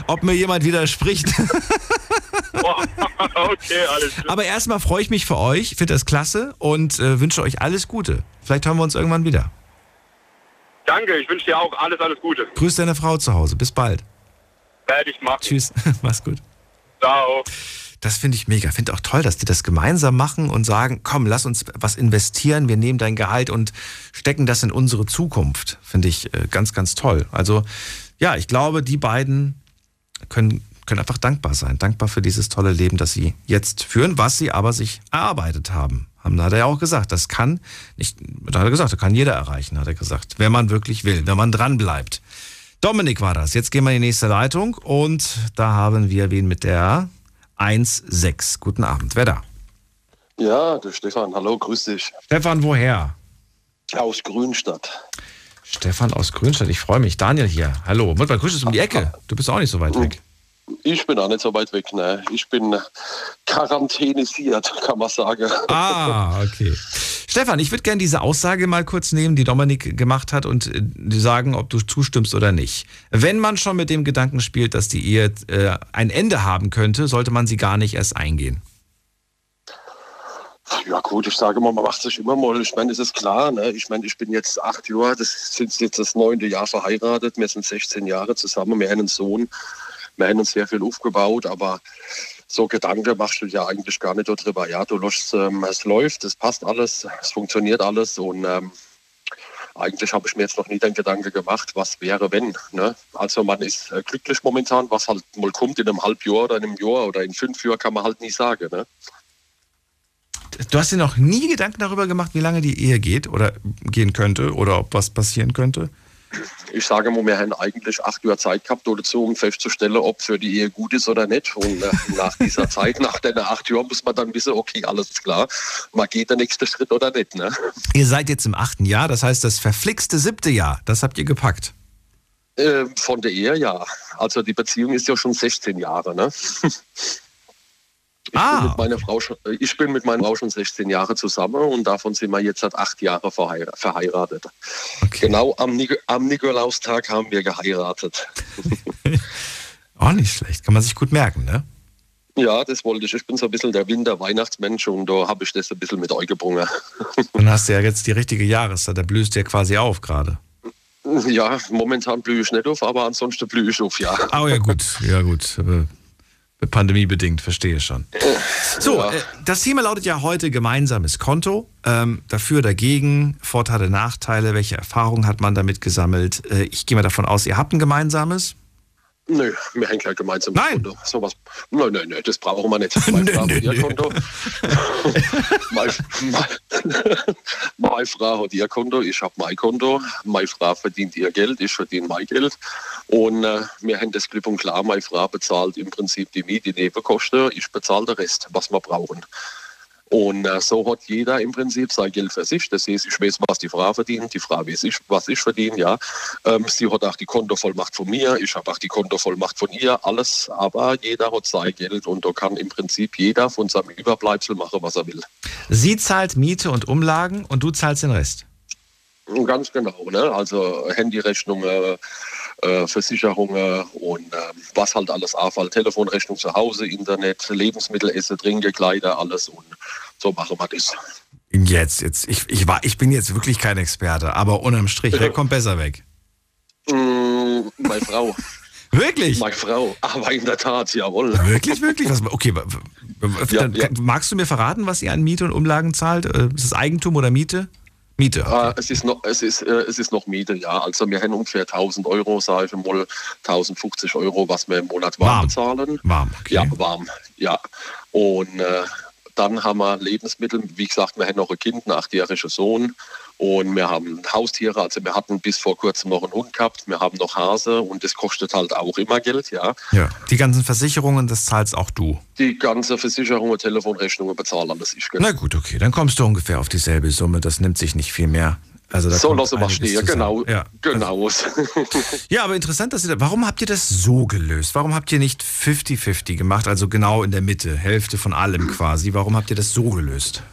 ob mir jemand widerspricht. okay, alles klar. Aber erstmal freue ich mich für euch, finde das klasse und äh, wünsche euch alles Gute. Vielleicht hören wir uns irgendwann wieder. Danke, ich wünsche dir auch alles, alles Gute. Grüß deine Frau zu Hause. Bis bald. Werde ich machen. Tschüss, mach's gut. Ciao. Das finde ich mega. Finde auch toll, dass die das gemeinsam machen und sagen, komm, lass uns was investieren. Wir nehmen dein Gehalt und stecken das in unsere Zukunft. Finde ich äh, ganz, ganz toll. Also ja, ich glaube, die beiden können, können einfach dankbar sein. Dankbar für dieses tolle Leben, das sie jetzt führen, was sie aber sich erarbeitet haben. Haben, hat er ja auch gesagt, das kann nicht, hat er gesagt, das kann jeder erreichen, hat er gesagt. Wenn man wirklich will, wenn man dran bleibt. Dominik war das. Jetzt gehen wir in die nächste Leitung und da haben wir wen mit der 16. Guten Abend. Wer da? Ja, der Stefan. Hallo, grüß dich. Stefan, woher? Aus Grünstadt. Stefan aus Grünstadt, ich freue mich. Daniel hier. Hallo. Mutter, grüß ist um die Ecke. Du bist auch nicht so weit weg. Ich bin auch nicht so weit weg, ne. Ich bin quarantänisiert, kann man sagen. Ah, okay. Stefan, ich würde gerne diese Aussage mal kurz nehmen, die Dominik gemacht hat und äh, sagen, ob du zustimmst oder nicht. Wenn man schon mit dem Gedanken spielt, dass die Ehe äh, ein Ende haben könnte, sollte man sie gar nicht erst eingehen. Ja gut, ich sage mal, man macht sich immer mal, ich meine, es ist klar, ne? ich meine, ich bin jetzt acht Jahre, das sind jetzt das neunte Jahr verheiratet, wir sind 16 Jahre zusammen, wir haben einen Sohn, wir haben uns sehr viel aufgebaut, aber so Gedanken machst du ja eigentlich gar nicht darüber. Ja, du lässt, ähm, es läuft, es passt alles, es funktioniert alles und ähm, eigentlich habe ich mir jetzt noch nie den Gedanke gemacht, was wäre, wenn. Ne? Also man ist äh, glücklich momentan, was halt mal kommt in einem Halbjahr oder in einem Jahr oder in fünf Jahren, kann man halt nie sagen. Ne? Du hast dir noch nie Gedanken darüber gemacht, wie lange die Ehe geht oder gehen könnte oder ob was passieren könnte? Ich sage mal, wir haben eigentlich acht Jahre Zeit gehabt dazu, um festzustellen, ob für die Ehe gut ist oder nicht. Und äh, nach dieser Zeit, nach den acht Jahren, muss man dann wissen, okay, alles klar, man geht der nächste Schritt oder nicht. Ne? Ihr seid jetzt im achten Jahr, das heißt, das verflixte siebte Jahr, das habt ihr gepackt. Äh, von der Ehe, ja. Also die Beziehung ist ja schon 16 Jahre. Ne? Ich, ah. bin mit meiner Frau schon, äh, ich bin mit meiner Frau schon 16 Jahre zusammen und davon sind wir jetzt seit acht Jahren verheiratet. Okay. Genau am, Nik am Nikolaustag haben wir geheiratet. Auch nicht schlecht, kann man sich gut merken, ne? Ja, das wollte ich. Ich bin so ein bisschen der Winter-Weihnachtsmensch und da habe ich das ein bisschen mit euch gebrungen. Dann hast du ja jetzt die richtige Jahreszeit, da blühst du ja quasi auf gerade. Ja, momentan blühe ich nicht auf, aber ansonsten blühe ich auf, ja. Oh ja, gut, ja gut. Pandemiebedingt, verstehe schon. So, ja. äh, das Thema lautet ja heute gemeinsames Konto. Ähm, dafür, dagegen, Vorteile, Nachteile, welche Erfahrungen hat man damit gesammelt? Äh, ich gehe mal davon aus, ihr habt ein gemeinsames. Nö, wir hängen ja gemeinsam nein. Konto. Sowas. Nein, nein, nein, das brauchen wir nicht. Mein Frau hat ihr Konto. meine, meine Frau hat ihr Konto, ich habe mein Konto. Meine Frau verdient ihr Geld, ich verdiene mein Geld. Und äh, wir haben das klipp und klar, meine Frau bezahlt im Prinzip die Miete, die Nebenkosten, ich bezahle den Rest, was wir brauchen. Und äh, so hat jeder im Prinzip sein Geld für sich. Das heißt, ich weiß, was die Frau verdient, die Frau weiß, ich, was ich verdiene. Ja. Ähm, sie hat auch die Kontovollmacht von mir, ich habe auch die Kontovollmacht von ihr, alles. Aber jeder hat sein Geld und da kann im Prinzip jeder von seinem Überbleibsel machen, was er will. Sie zahlt Miete und Umlagen und du zahlst den Rest? Ganz genau. Ne? Also Handyrechnungen, äh, Versicherungen und äh, was halt alles anfällt. Telefonrechnung zu Hause, Internet, Lebensmittel, Essen, Trinken, Kleider, alles und so machen wir das. Jetzt, jetzt, ich, ich, war, ich bin jetzt wirklich kein Experte, aber unterm Strich, wer kommt besser weg? Mm, meine Frau. Wirklich? Meine Frau, aber in der Tat, jawohl. Wirklich, wirklich? Was, okay, ja, ja. magst du mir verraten, was ihr an Miete und Umlagen zahlt? Äh, ist es Eigentum oder Miete? Miete. Okay. Äh, es, ist noch, es, ist, äh, es ist noch Miete, ja. Also wir haben ungefähr 1000 Euro, sage ich mal, 1050 Euro, was wir im Monat warm, warm. bezahlen. Warm, okay. Ja, warm, ja. Und äh, dann haben wir Lebensmittel. Wie gesagt, wir haben noch ein Kind, einen achtjährigen Sohn. Und wir haben Haustiere, also wir hatten bis vor kurzem noch einen Hund gehabt, wir haben noch Hase und das kostet halt auch immer Geld, ja. Ja, die ganzen Versicherungen, das zahlst auch du? Die ganze Versicherungen, Telefonrechnungen bezahlen das ich. Genau. Na gut, okay, dann kommst du ungefähr auf dieselbe Summe, das nimmt sich nicht viel mehr. Also so lassen wir stehen, genau. Ja. genau. Also, ja, aber interessant, dass ihr da, warum habt ihr das so gelöst? Warum habt ihr nicht 50-50 gemacht, also genau in der Mitte, Hälfte von allem quasi? Warum habt ihr das so gelöst?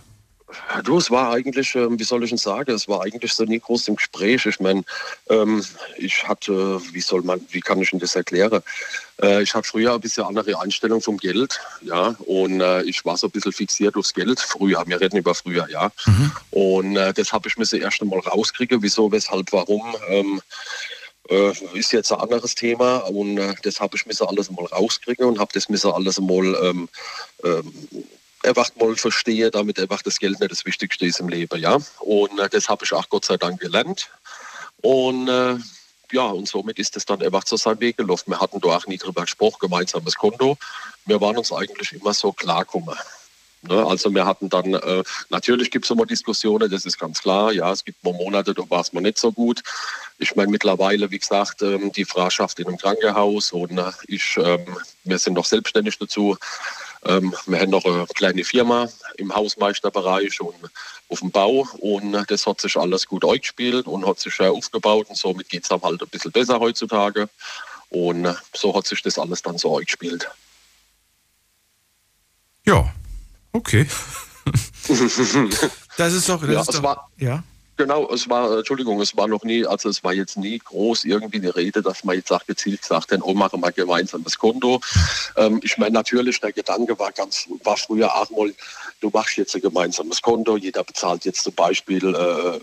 Du, es war eigentlich, ähm, wie soll ich denn sagen, es war eigentlich so nie groß im Gespräch. Ich meine, ähm, ich hatte, wie soll man, wie kann ich denn das erklären? Äh, ich hatte früher ein bisschen andere Einstellung vom Geld, ja, und äh, ich war so ein bisschen fixiert aufs Geld. Früher, wir reden über früher, ja. Mhm. Und äh, das habe ich mir das erste Mal rauskriegen, wieso, weshalb, warum. Ähm, äh, ist jetzt ein anderes Thema und äh, das habe ich mir so alles mal rauskriegen und habe das mir so alles mal ähm, ähm, einfach mal verstehe, damit einfach das Geld nicht das Wichtigste ist im Leben. Ja? Und äh, das habe ich auch Gott sei Dank gelernt. Und äh, ja, und somit ist es dann einfach zu seinem Weg gelaufen. Wir hatten da auch nie drüber gesprochen, gemeinsames Konto. Wir waren uns eigentlich immer so klargekommen. Ne? Also wir hatten dann, äh, natürlich gibt es immer Diskussionen, das ist ganz klar. Ja, es gibt mal Monate, da war es mal nicht so gut. Ich meine, mittlerweile, wie gesagt, ähm, die Frau schafft in einem Krankenhaus und äh, ich, ähm, wir sind noch selbstständig dazu. Ähm, wir haben noch eine kleine Firma im Hausmeisterbereich und auf dem Bau und das hat sich alles gut eingespielt und hat sich aufgebaut und somit geht es halt ein bisschen besser heutzutage und so hat sich das alles dann so eingespielt. Ja, okay. das ist doch. Das ja, ist doch, war, ja. Genau, es war, Entschuldigung, es war noch nie, also es war jetzt nie groß irgendwie die Rede, dass man jetzt sagt, gezielt sagt, dann oh, machen wir gemeinsames Konto. Ähm, ich meine, natürlich, der Gedanke war ganz, war früher auch mal, du machst jetzt ein gemeinsames Konto, jeder bezahlt jetzt zum Beispiel äh,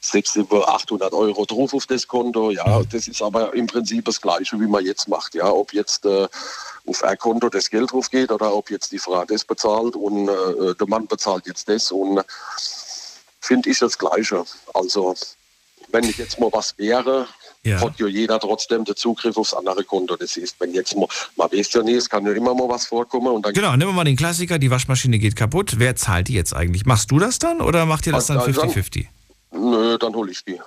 600, 800 Euro drauf auf das Konto, ja, das ist aber im Prinzip das Gleiche, wie man jetzt macht, ja, ob jetzt äh, auf ein Konto das Geld drauf geht oder ob jetzt die Frau das bezahlt und äh, der Mann bezahlt jetzt das und finde ich das Gleiche. Also wenn jetzt mal was wäre, ja. hat ja jeder trotzdem den Zugriff aufs andere Konto. Das ist, wenn jetzt mal, man weiß ja nicht, es kann ja immer mal was vorkommen. Und dann genau, nehmen wir mal den Klassiker, die Waschmaschine geht kaputt. Wer zahlt die jetzt eigentlich? Machst du das dann oder macht ihr das dann 50-50? Nö, dann hole ich die.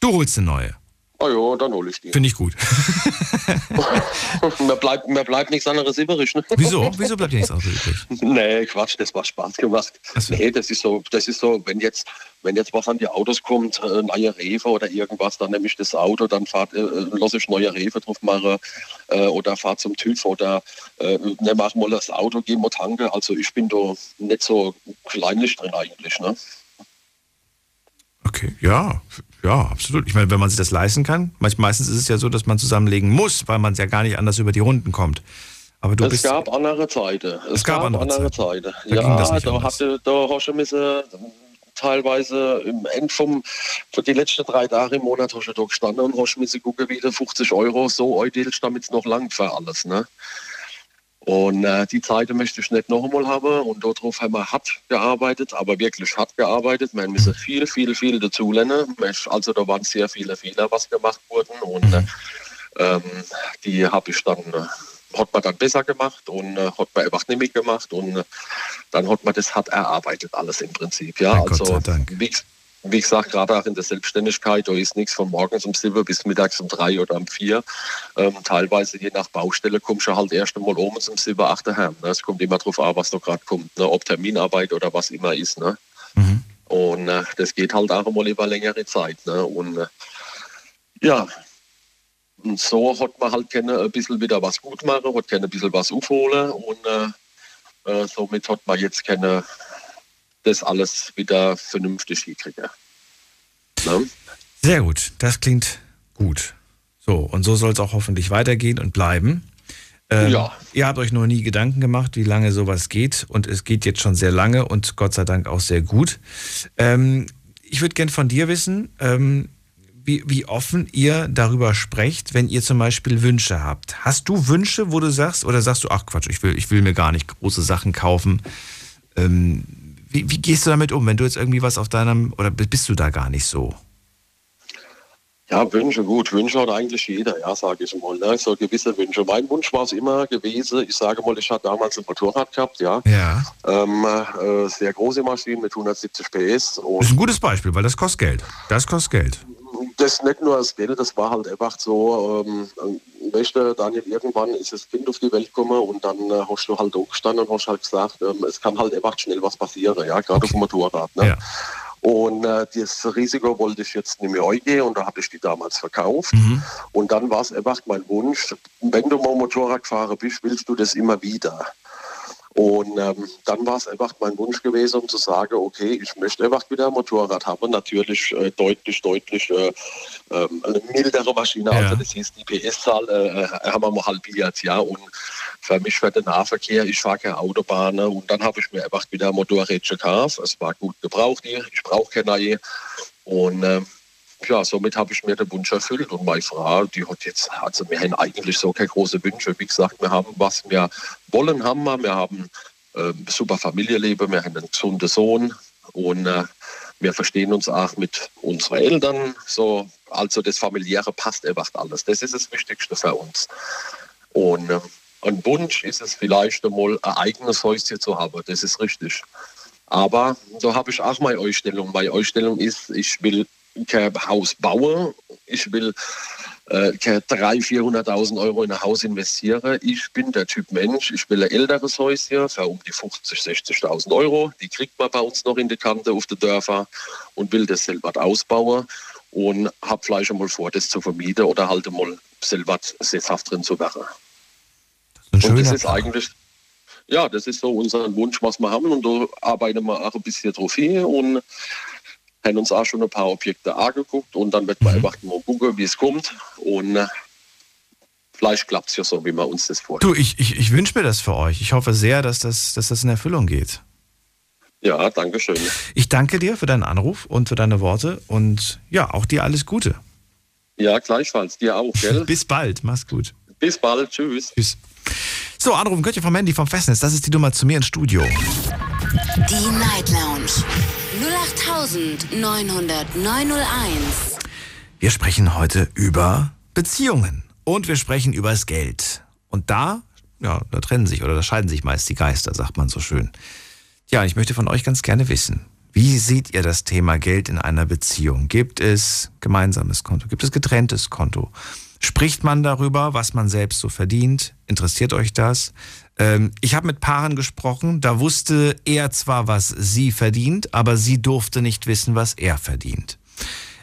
Du holst eine neue. Ah ja, dann hole ich die. Finde ich gut. mir, bleibt, mir bleibt nichts anderes übrig. Ne? Wieso? Wieso bleibt dir nichts anderes übrig? Nee, Quatsch, das war Spaß gemacht. So. Nee, das ist so, das ist so, wenn jetzt, wenn jetzt was an die Autos kommt, äh, neue Refe oder irgendwas, dann nehme ich das Auto, dann fahrt, äh, lasse ich neue Refe drauf machen äh, oder fahre zum TÜV oder äh, ne, mach mal das Auto, geh mal tanken. Also ich bin da nicht so kleinlich drin eigentlich. Ne? Okay, ja, ja, absolut. Ich meine, wenn man sich das leisten kann, meistens ist es ja so, dass man zusammenlegen muss, weil man ja gar nicht anders über die Runden kommt. Aber du es bist, gab andere Zeiten. Es, es gab, gab, andere, andere Zeiten. Zeiten. Da ja, da, hatte, da hast du müssen, teilweise im End vom, für die letzten drei Tage im Monat hast du da gestanden und hast müssen gucken, wie du 50 Euro so einteilst, damit es noch lang für alles. Ne? Und äh, die Zeit möchte ich nicht noch einmal haben. Und darauf haben wir hart gearbeitet, aber wirklich hart gearbeitet. Wir müssen viel, viel, viel dazulernen. Also da waren sehr viele Fehler, was gemacht wurden. Und äh, ähm, die habe ich dann, äh, hat man dann besser gemacht und äh, hat man einfach nicht gemacht. Und äh, dann hat man das hart erarbeitet, alles im Prinzip. Ja, Ja, also wie, wie gesagt, gerade auch in der Selbstständigkeit, da ist nichts von morgens um 7 bis mittags um 3 oder um 4. Ähm, teilweise je nach Baustelle kommst du halt erst einmal oben um 7, 8 heim. Ne? Es kommt immer drauf an, was da gerade kommt, ne? ob Terminarbeit oder was immer ist. Ne? Mhm. Und äh, das geht halt auch mal über längere Zeit. Ne? Und äh, ja, und so hat man halt können ein bisschen wieder was gut machen, hat können ein bisschen was aufholen und äh, äh, somit hat man jetzt können das alles wieder vernünftig hinkriegen. Ne? Sehr gut, das klingt gut. So, und so soll es auch hoffentlich weitergehen und bleiben. Ähm, Ja. Ihr habt euch noch nie Gedanken gemacht, wie lange sowas geht. Und es geht jetzt schon sehr lange und Gott sei Dank auch sehr gut. Ähm, ich würde gern von dir wissen, ähm, wie, wie offen ihr darüber sprecht, wenn ihr zum Beispiel Wünsche habt. Hast du Wünsche, wo du sagst, oder sagst du, ach Quatsch, ich will, ich will mir gar nicht große Sachen kaufen? Ähm, wie, wie gehst du damit um, wenn du jetzt irgendwie was auf deinem, oder bist du da gar nicht so? Ja, Wünsche, gut. Wünsche hat eigentlich jeder, ja, sage ich mal. Ne? So gewisse Wünsche. Mein Wunsch war es immer gewesen, ich sage mal, ich hatte damals ein Motorrad gehabt, ja. Ja. Ähm, äh, sehr große Maschine mit 170 PS. Das Und ist ein gutes Beispiel, weil das kostet Geld. Das kostet Geld. das nicht nur das Geld, das war halt einfach so, ähm, weißt du, Daniel, irgendwann ist das Kind auf die Welt gekommen und dann äh, hast du halt gestanden und hast halt gesagt, ähm, es kann halt einfach schnell was passieren, ja, gerade auf dem Motorrad. Ne? Ja. Und äh, das Risiko wollte ich jetzt nicht mehr eingehen und da habe ich die damals verkauft. Mhm. Und dann war es einfach mein Wunsch, wenn du mal Motorrad gefahren bist, willst du das immer wieder. Und ähm, dann war es einfach mein Wunsch gewesen, um zu sagen, okay, ich möchte einfach wieder ein Motorrad haben. Natürlich äh, deutlich, deutlich äh, ähm, eine mildere Maschine. Ja. Also das hieß die PS-Zahl äh, äh, haben wir mal halbiert, ja. Und für mich für den Nahverkehr, ich fahre keine Autobahn. ne. Und dann habe ich mir einfach wieder ein Motorrädchen gekauft. Es war gut gebraucht hier. Ich brauche keine neue. Und äh, ja, somit habe ich mir den Wunsch erfüllt. Und meine Frau, die hat jetzt, also wir haben eigentlich so keine große Wünsche. Wie gesagt, wir haben, was wir wollen, haben wir. Wir haben äh, super Familienleben, wir haben einen gesunden Sohn und äh, wir verstehen uns auch mit unseren Eltern. So, also das Familiäre passt einfach alles. Das ist das Wichtigste für uns. Und äh, ein Wunsch ist es vielleicht einmal ein eigenes Häuschen zu haben. Das ist richtig. Aber da habe ich auch meine Ausstellung. Meine Ausstellung ist, ich will kein Haus bauen. Ich will äh, keine 300.000, 400.000 Euro in ein Haus investieren. Ich bin der Typ Mensch. Ich will ein älteres Häuschen für um die 50.000, 60.000 Euro. Die kriegt man bei uns noch in die Kante auf den Dörfer und will das selber ausbauen und habe vielleicht einmal vor, das zu vermieten oder halt einmal selber sesshaft drin zu werden. Ein Und das ist eigentlich, ja, das ist so unser Wunsch, was wir haben. Und da arbeiten wir auch ein bisschen drauf hin und haben uns auch schon ein paar Objekte angeguckt. Und dann wird man Mhm. einfach mal gucken, wie es kommt. Und äh, vielleicht klappt es ja so, wie wir uns das vorstellen. Du, ich, ich, ich wünsche mir das für euch. Ich hoffe sehr, dass das, dass das in Erfüllung geht. Ja, danke schön. Ich danke dir für deinen Anruf und für deine Worte und ja, auch dir alles Gute. Ja, gleichfalls. Dir auch, gell? Bis bald, mach's gut. Bis bald. Tschüss. Tschüss. So, anrufen könnt ihr vom Handy vom Festnetz. Das ist die Nummer zu mir ins Studio. Die Night Lounge 08900901. Wir sprechen heute über Beziehungen und wir sprechen über das Geld. Und da, ja, da trennen sich oder da scheiden sich meist die Geister, sagt man so schön. Ja, ich möchte von euch ganz gerne wissen, wie seht ihr das Thema Geld in einer Beziehung? Gibt es gemeinsames Konto? Gibt es getrenntes Konto? Spricht man darüber, was man selbst so verdient? Interessiert euch das? Ähm, ich habe mit Paaren gesprochen, da wusste er zwar, was sie verdient, aber sie durfte nicht wissen, was er verdient.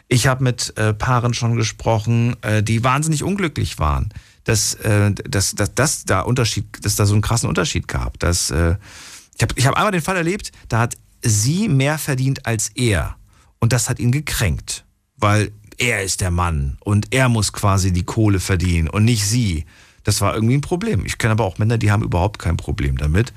Ich habe mit äh, Paaren schon gesprochen, äh, die wahnsinnig unglücklich waren, dass, äh, dass, dass, dass da Unterschied, dass da so einen krassen Unterschied gab. Dass, äh, ich habe ich hab einmal den Fall erlebt, da hat sie mehr verdient als er und das hat ihn gekränkt, weil er ist der Mann und er muss quasi die Kohle verdienen und nicht sie. Das war irgendwie ein Problem. Ich kenne aber auch Männer, die haben überhaupt kein Problem damit.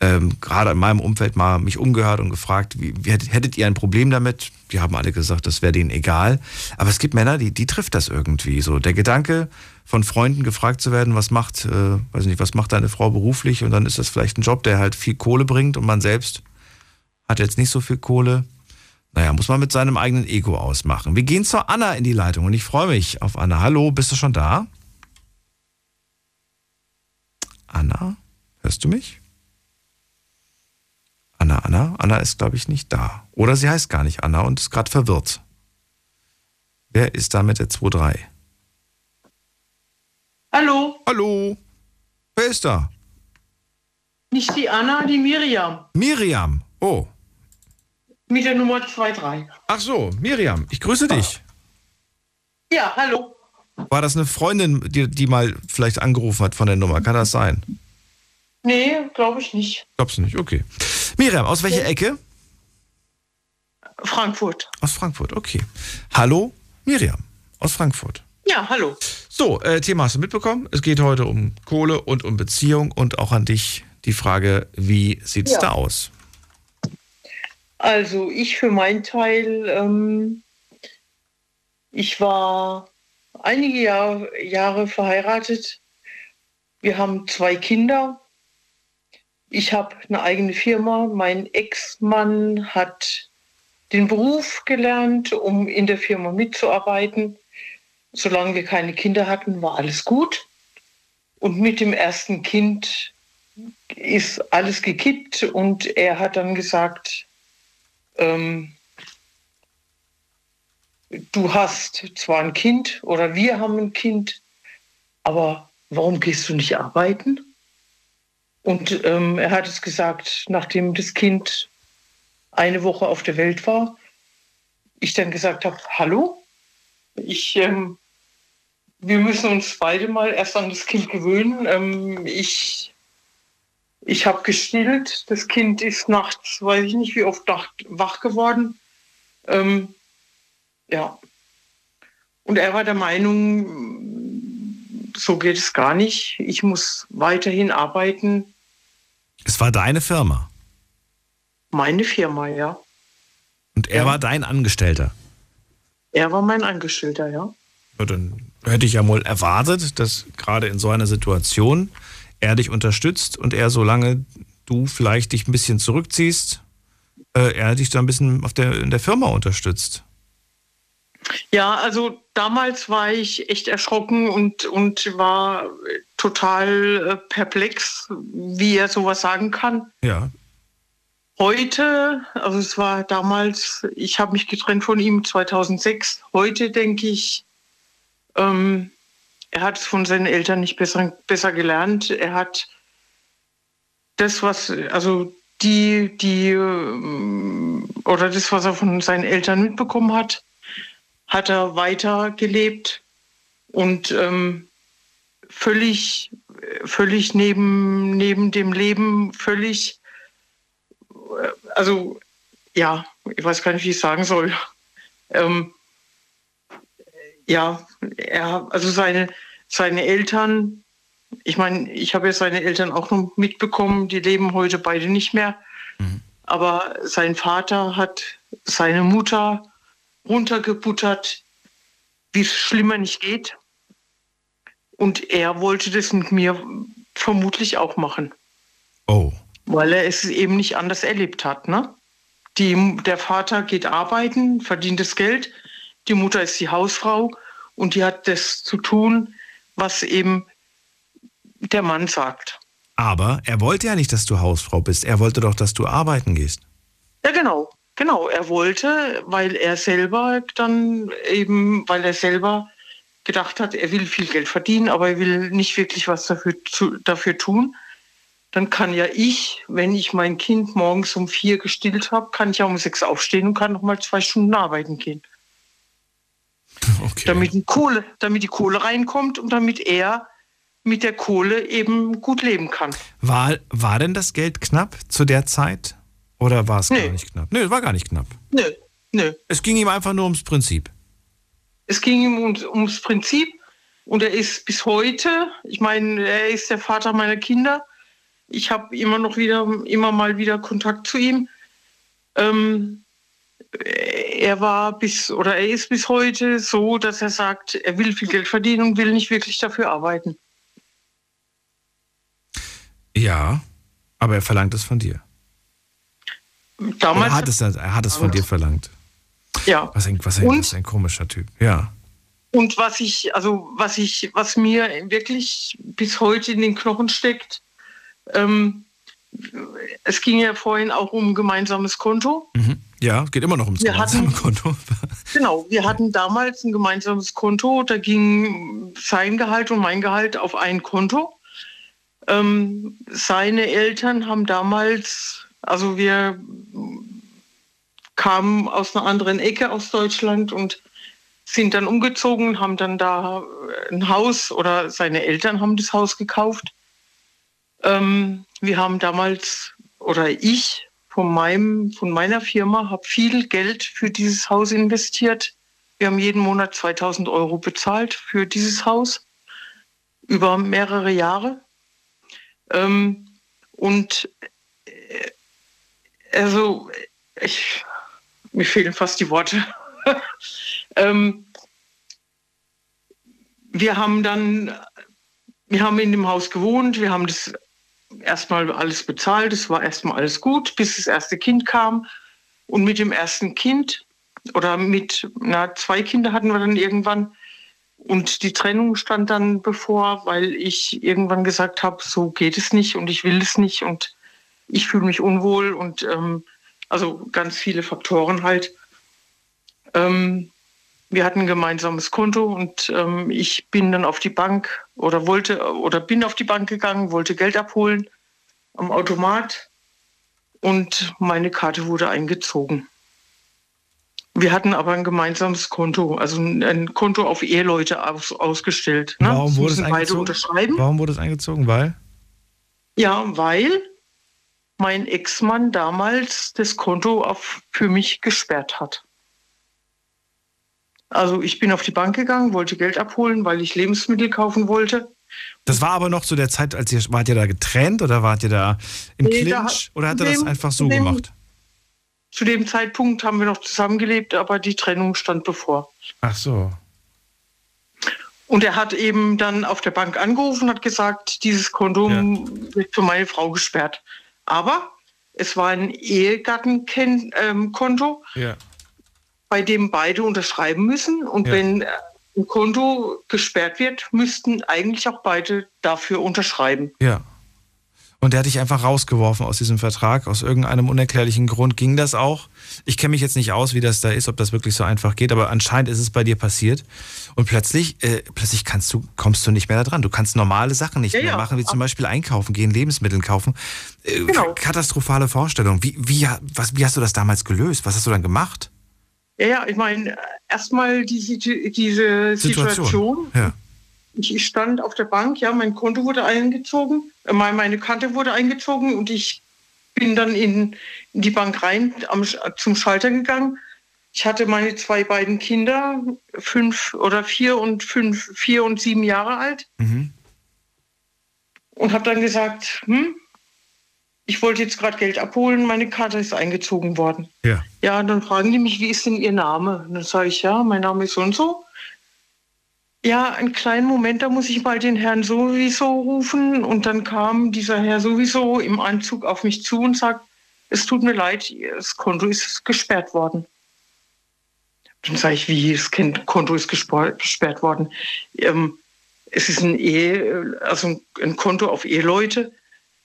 ähm, gerade in meinem Umfeld mal mich umgehört und gefragt, wie, wie hättet ihr ein Problem damit? Die haben alle gesagt, das wäre denen egal. Aber es gibt Männer, die, die trifft das irgendwie. So der Gedanke, von Freunden gefragt zu werden, was macht, äh, weiß nicht, was macht deine Frau beruflich? Und dann ist das vielleicht ein Job, der halt viel Kohle bringt und man selbst hat jetzt nicht so viel Kohle. Naja, muss man mit seinem eigenen Ego ausmachen. Wir gehen zur Anna in die Leitung und ich freue mich auf Anna. Hallo, bist du schon da? Anna, hörst du mich? Anna, Anna. Anna ist, glaube ich, nicht da. Oder sie heißt gar nicht Anna und ist gerade verwirrt. Wer ist da mit der 2-3? Hallo. Hallo. Wer ist da? Nicht die Anna, die Miriam. Miriam. Oh. Mit der Nummer 23. Ach so, Miriam. Ich grüße dich. Ja, hallo. War das eine Freundin, die, die mal vielleicht angerufen hat von der Nummer? Kann das sein? Nee, glaube ich nicht. Glaubst du nicht? Okay. Miriam, aus welcher Ecke? Frankfurt. Aus Frankfurt, okay. Hallo, Miriam, aus Frankfurt. Ja, hallo. So, äh, Thema hast du mitbekommen. Es geht heute um Kohle und um Beziehung und auch an dich die Frage, wie sieht es Ja. da aus? Also ich für meinen Teil, ähm, ich war einige Jahr, Jahre verheiratet. Wir haben zwei Kinder. Ich habe eine eigene Firma. Mein Ex-Mann hat den Beruf gelernt, um in der Firma mitzuarbeiten. Solange wir keine Kinder hatten, war alles gut. Und mit dem ersten Kind ist alles gekippt und er hat dann gesagt, ähm, du hast zwar ein Kind oder wir haben ein Kind, aber warum gehst du nicht arbeiten? Und ähm, er hat es gesagt, nachdem das Kind eine Woche auf der Welt war, ich dann gesagt habe, hallo, ich, ähm, wir müssen uns beide mal erst an das Kind gewöhnen. Ähm, ich ich habe gestillt. Das Kind ist nachts, weiß ich nicht, wie oft wach geworden. Ähm, ja. Und er war der Meinung, so geht es gar nicht. Ich muss weiterhin arbeiten. Es war deine Firma Meine Firma, ja. und er war dein Angestellter. Er war mein Angestellter, ja. Ja, dann hätte ich ja wohl erwartet, dass gerade in so einer Situation er dich unterstützt und er, solange du vielleicht dich ein bisschen zurückziehst, äh, er dich da ein bisschen auf der, in der Firma unterstützt. Ja, also damals war ich echt erschrocken und, und war total äh, perplex, wie er sowas sagen kann. Ja. Heute, also es war damals, ich habe mich getrennt von ihm 2006. Heute denke ich, ähm, er hat es von seinen Eltern nicht besser, besser gelernt. Er hat das, was, also die, die, ähm, oder das, was er von seinen Eltern mitbekommen hat, hat er weitergelebt und ähm, völlig, völlig neben, neben dem Leben, völlig, äh, also ja, ich weiß gar nicht, wie ich es sagen soll. Ähm, ja, er, also seine, seine Eltern, ich meine, ich habe ja seine Eltern auch noch mitbekommen, die leben heute beide nicht mehr. Aber sein Vater hat seine Mutter runtergebuttert, wie es schlimmer nicht geht. Und er wollte das mit mir vermutlich auch machen. Oh. Weil er es eben nicht anders erlebt hat. Ne? Die, der Vater geht arbeiten, verdient das Geld. Die Mutter ist die Hausfrau und die hat das zu tun, was eben der Mann sagt. Aber er wollte ja nicht, dass du Hausfrau bist. Er wollte doch, dass du arbeiten gehst. Ja, genau. Genau. Er wollte, weil er selber dann eben, weil er selber gedacht hat, er will viel Geld verdienen, aber er will nicht wirklich was dafür, zu, dafür tun. Dann kann ja ich, wenn ich mein Kind morgens um vier gestillt habe, kann ich ja um sechs aufstehen und kann noch mal zwei Stunden arbeiten gehen. Okay. Damit die Kohle, damit die Kohle reinkommt und damit er mit der Kohle eben gut leben kann. War, war denn das Geld knapp zu der Zeit? Oder war es gar Nee. nicht knapp? Nö, war gar nicht knapp. Nö, nö. Es ging ihm einfach nur ums Prinzip. Es ging ihm ums, ums Prinzip und er ist bis heute, ich meine, er ist der Vater meiner Kinder, Ich habe immer noch wieder, immer mal wieder Kontakt zu ihm. Ähm, er war bis oder er ist bis heute so, dass er sagt, er will viel Geld verdienen und will nicht wirklich dafür arbeiten. Ja, aber er verlangt es von dir. Damals er hat es, er hat es von dir verlangt. Ja. Was ein, was ein, was ein komischer Typ. Ja. Und was ich, also was ich, was mir wirklich bis heute in den Knochen steckt, ähm, es ging ja vorhin auch um gemeinsames Konto. Mhm. Ja, geht immer noch ums Wir gemeinsame hatten- Konto. Genau, wir hatten damals ein gemeinsames Konto, da ging sein Gehalt und mein Gehalt auf ein Konto. Ähm, seine Eltern haben damals, also wir kamen aus einer anderen Ecke aus Deutschland und sind dann umgezogen, haben dann da ein Haus oder seine Eltern haben das Haus gekauft. Ähm, wir haben damals, oder ich von, meinem, von meiner Firma, habe viel Geld für dieses Haus investiert. Wir haben jeden Monat 2000 Euro bezahlt für dieses Haus über mehrere Jahre. Ähm, und äh, also, ich, mir fehlen fast die Worte. ähm, wir haben dann, wir haben in dem Haus gewohnt, wir haben das erstmal alles bezahlt, es war erstmal alles gut, bis das erste Kind kam. Und mit dem ersten Kind oder mit, na, zwei Kinder hatten wir dann irgendwann. Und die Trennung stand dann bevor, weil ich irgendwann gesagt habe, so geht es nicht und ich will es nicht und ich fühle mich unwohl und ähm, also ganz viele Faktoren halt. Ähm, wir hatten ein gemeinsames Konto und ähm, ich bin dann auf die Bank oder wollte oder bin auf die Bank gegangen, wollte Geld abholen am Automat und meine Karte wurde eingezogen. Wir hatten aber ein gemeinsames Konto, also ein, Konto auf Eheleute aus, ausgestellt. Ne? Warum wurde es eingezogen? Warum wurde es eingezogen? Weil? Ja, weil mein Ex-Mann damals das Konto auf, für mich gesperrt hat. Also ich bin auf die Bank gegangen, wollte Geld abholen, weil ich Lebensmittel kaufen wollte. Das war aber noch zu der Zeit, als ihr, wart ihr da getrennt oder wart ihr da im Nee, da Clinch? hat- oder hat er das einfach so dem- gemacht? Zu dem Zeitpunkt haben wir noch zusammengelebt, aber die Trennung stand bevor. Ach so. Und er hat eben dann auf der Bank angerufen, hat gesagt, dieses Konto Ja. wird für meine Frau gesperrt. Aber es war ein Ehegattenkonto, Ja. bei dem beide unterschreiben müssen. Und Ja. wenn äh, ein Konto gesperrt wird, müssten eigentlich auch beide dafür unterschreiben. Ja. Und der hat dich einfach rausgeworfen aus diesem Vertrag, aus irgendeinem unerklärlichen Grund. Ging das auch? Ich kenne mich jetzt nicht aus, wie das da ist, ob das wirklich so einfach geht, aber anscheinend ist es bei dir passiert. Und plötzlich, äh, plötzlich kannst du, kommst du nicht mehr da dran. Du kannst normale Sachen nicht Ja, mehr ja. machen, wie zum Beispiel einkaufen gehen, Lebensmittel kaufen. Äh, Genau. Katastrophale Vorstellung. Wie, wie, was, wie hast du das damals gelöst? Was hast du dann gemacht? Ja, ja, ich meine, erstmal diese, diese Situation. Ja. Ich stand auf der Bank, ja, mein Konto wurde eingezogen, äh, mein- meine Karte wurde eingezogen und ich bin dann in, die Bank rein am, zum Schalter gegangen. Ich hatte meine zwei beiden Kinder, fünf oder vier und fünf, vier und sieben Jahre alt Mhm. und habe dann gesagt, hm, ich wollte jetzt gerade Geld abholen, meine Karte ist eingezogen worden. Ja. Ja, dann fragen die mich, wie ist denn Ihr Name? Und dann sage ich, ja, mein Name ist so und so. Ja, einen kleinen Moment, da muss ich mal den Herrn sowieso rufen. Und dann kam dieser Herr sowieso im Anzug auf mich zu und sagt, es tut mir leid, das Konto ist gesperrt worden. Dann sage ich, wie, das Konto ist gesperrt worden. Ähm, es ist ein Ehe, also ein Konto auf Eheleute.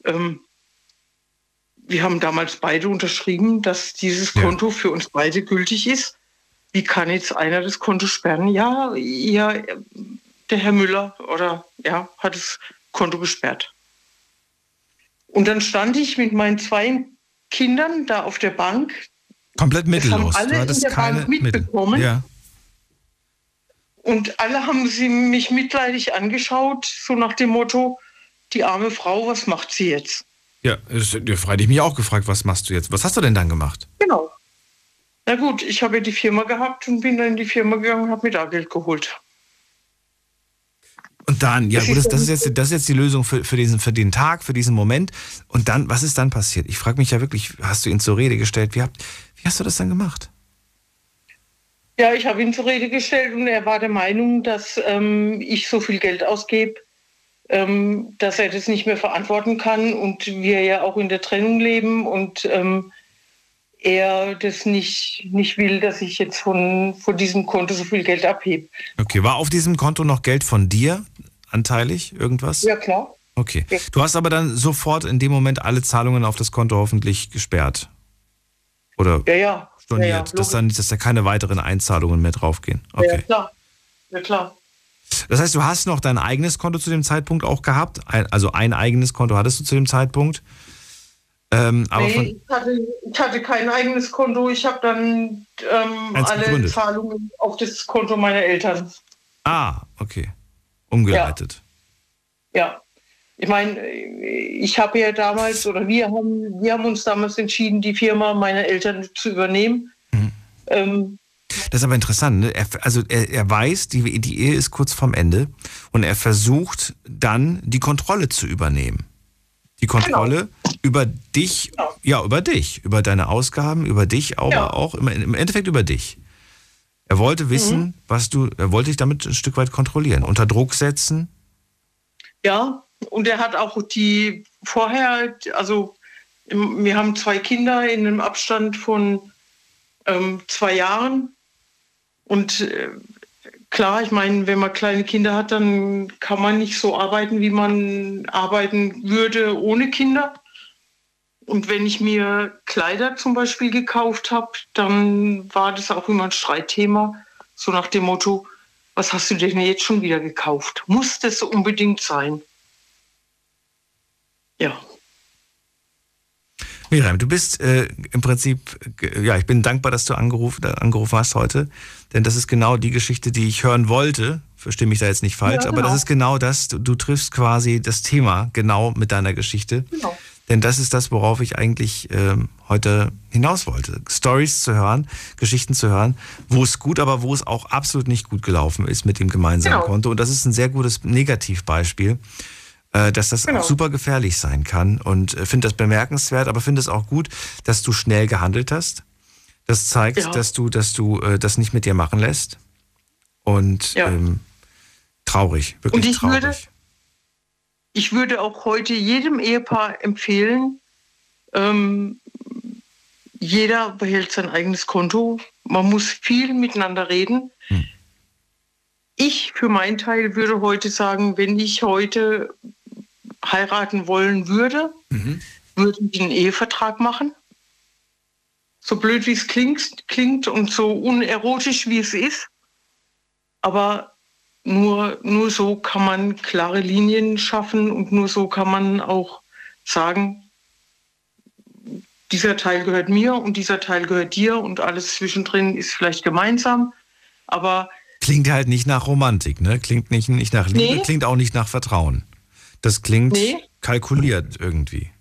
Ähm, wir haben damals beide unterschrieben, dass dieses Ja. Konto für uns beide gültig ist. Wie kann jetzt einer das Konto sperren? Ja, ja, der Herr Müller oder ja, hat das Konto gesperrt. Und dann stand ich mit meinen zwei Kindern da auf der Bank. Komplett mittellos. alle du hattest in der keine Bank mitbekommen. Mittel. Ja. Und alle haben sie mich mitleidig angeschaut, so nach dem Motto, die arme Frau, was macht sie jetzt? Ja, das- ja, freilich mich auch gefragt, was machst du jetzt? Was hast du denn dann gemacht? Genau. Na gut, ich habe die Firma gehabt und bin dann in die Firma gegangen und habe mir da Geld geholt. Und dann, ja gut, das, das, ist jetzt, das ist jetzt die Lösung für, für, diesen, für den Tag, für diesen Moment. Und dann, was ist dann passiert? Ich frage mich ja wirklich, hast du ihn zur Rede gestellt? Wie, habt, wie hast du das dann gemacht? Ja, ich habe ihn zur Rede gestellt und er war der Meinung, dass ähm, ich so viel Geld ausgebe, ähm, dass er das nicht mehr verantworten kann und wir ja auch in der Trennung leben und ähm, er das nicht, nicht will, dass ich jetzt von, von diesem Konto so viel Geld abhebe. Okay, war auf diesem Konto noch Geld von dir anteilig, irgendwas? Ja, klar. Okay. Du hast aber dann sofort in dem Moment alle Zahlungen auf das Konto hoffentlich gesperrt. Oder ja, ja. storniert, ja, ja, dass, dann, dass da keine weiteren Einzahlungen mehr draufgehen. Okay. Ja, klar. Ja, klar. Das heißt, du hast noch dein eigenes Konto zu dem Zeitpunkt auch gehabt? Ein, also ein eigenes Konto hattest du zu dem Zeitpunkt? Ähm, nee, ich hatte, ich hatte, kein eigenes Konto. Ich habe dann ähm, alle gegründet. Zahlungen auf das Konto meiner Eltern. Ah, okay. Umgeleitet. Ja. ja. Ich meine, ich habe ja damals, oder wir haben, wir haben uns damals entschieden, die Firma meiner Eltern zu übernehmen. Mhm. Ähm, das ist aber interessant. Ne? Er, also er, er weiß, die, die Ehe ist kurz vorm Ende und er versucht dann die Kontrolle zu übernehmen. Die Kontrolle genau. über dich, genau. ja, über dich, über deine Ausgaben, über dich, aber ja. auch im, im, Endeffekt über dich. Er wollte wissen, mhm. was du, er wollte dich damit ein Stück weit kontrollieren, unter Druck setzen. Ja, und er hat auch die vorher, also wir haben zwei Kinder in einem Abstand von ähm, zwei Jahren. Und äh, klar, ich meine, wenn man kleine Kinder hat, dann kann man nicht so arbeiten, wie man arbeiten würde ohne Kinder. Und wenn ich mir Kleider zum Beispiel gekauft habe, dann war das auch immer ein Streitthema. So nach dem Motto, was hast du denn jetzt schon wieder gekauft? Muss das unbedingt sein? Ja. Miriam, du bist äh, im Prinzip, ja, ich bin dankbar, dass du angerufen, angerufen hast heute, denn das ist genau die Geschichte, die ich hören wollte. Verstehe mich da jetzt nicht falsch, ja, genau. aber das ist genau das, du, du, triffst quasi das Thema genau mit deiner Geschichte. Genau. Denn das ist das, worauf ich eigentlich ähm, heute hinaus wollte. Stories zu hören, Geschichten zu hören, wo es gut, aber wo es auch absolut nicht gut gelaufen ist mit dem gemeinsamen genau. Konto. Und das ist ein sehr gutes Negativbeispiel dass das genau. super gefährlich sein kann und äh, finde das bemerkenswert, aber finde es auch gut, dass du schnell gehandelt hast. Das zeigt, ja. dass du, dass du äh, das nicht mit dir machen lässt. Und ja. ähm, traurig, wirklich und ich traurig. Würde, ich würde auch heute jedem Ehepaar empfehlen, ähm, jeder behält sein eigenes Konto. Man muss viel miteinander reden. Hm. Ich für meinen Teil würde heute sagen, wenn ich heute heiraten wollen würde, mhm. würde ich einen Ehevertrag machen. So blöd wie es klingt, klingt und so unerotisch wie es ist. Aber nur, nur so kann man klare Linien schaffen und nur so kann man auch sagen, dieser Teil gehört mir und dieser Teil gehört dir und alles zwischendrin ist vielleicht gemeinsam. Aber klingt halt nicht nach Romantik, ne? Klingt nicht, nicht nach Liebe, nee. klingt auch nicht nach Vertrauen. Das klingt nee. kalkuliert irgendwie.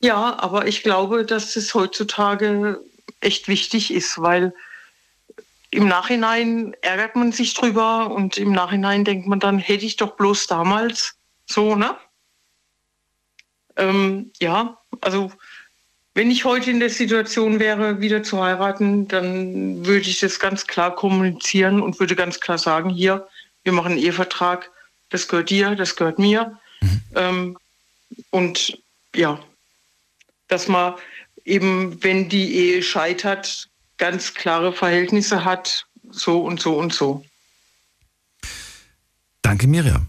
Ja, aber ich glaube, dass es heutzutage echt wichtig ist, weil im Nachhinein ärgert man sich drüber und im Nachhinein denkt man dann, hätte ich doch bloß damals so, ne? Ähm, ja, also wenn ich heute in der Situation wäre, wieder zu heiraten, dann würde ich das ganz klar kommunizieren und würde ganz klar sagen, hier, wir machen einen Ehevertrag, das gehört dir, das gehört mir. Mhm. Ähm, und ja, dass man eben, wenn die Ehe scheitert, ganz klare Verhältnisse hat, so und so und so. Danke, Miriam.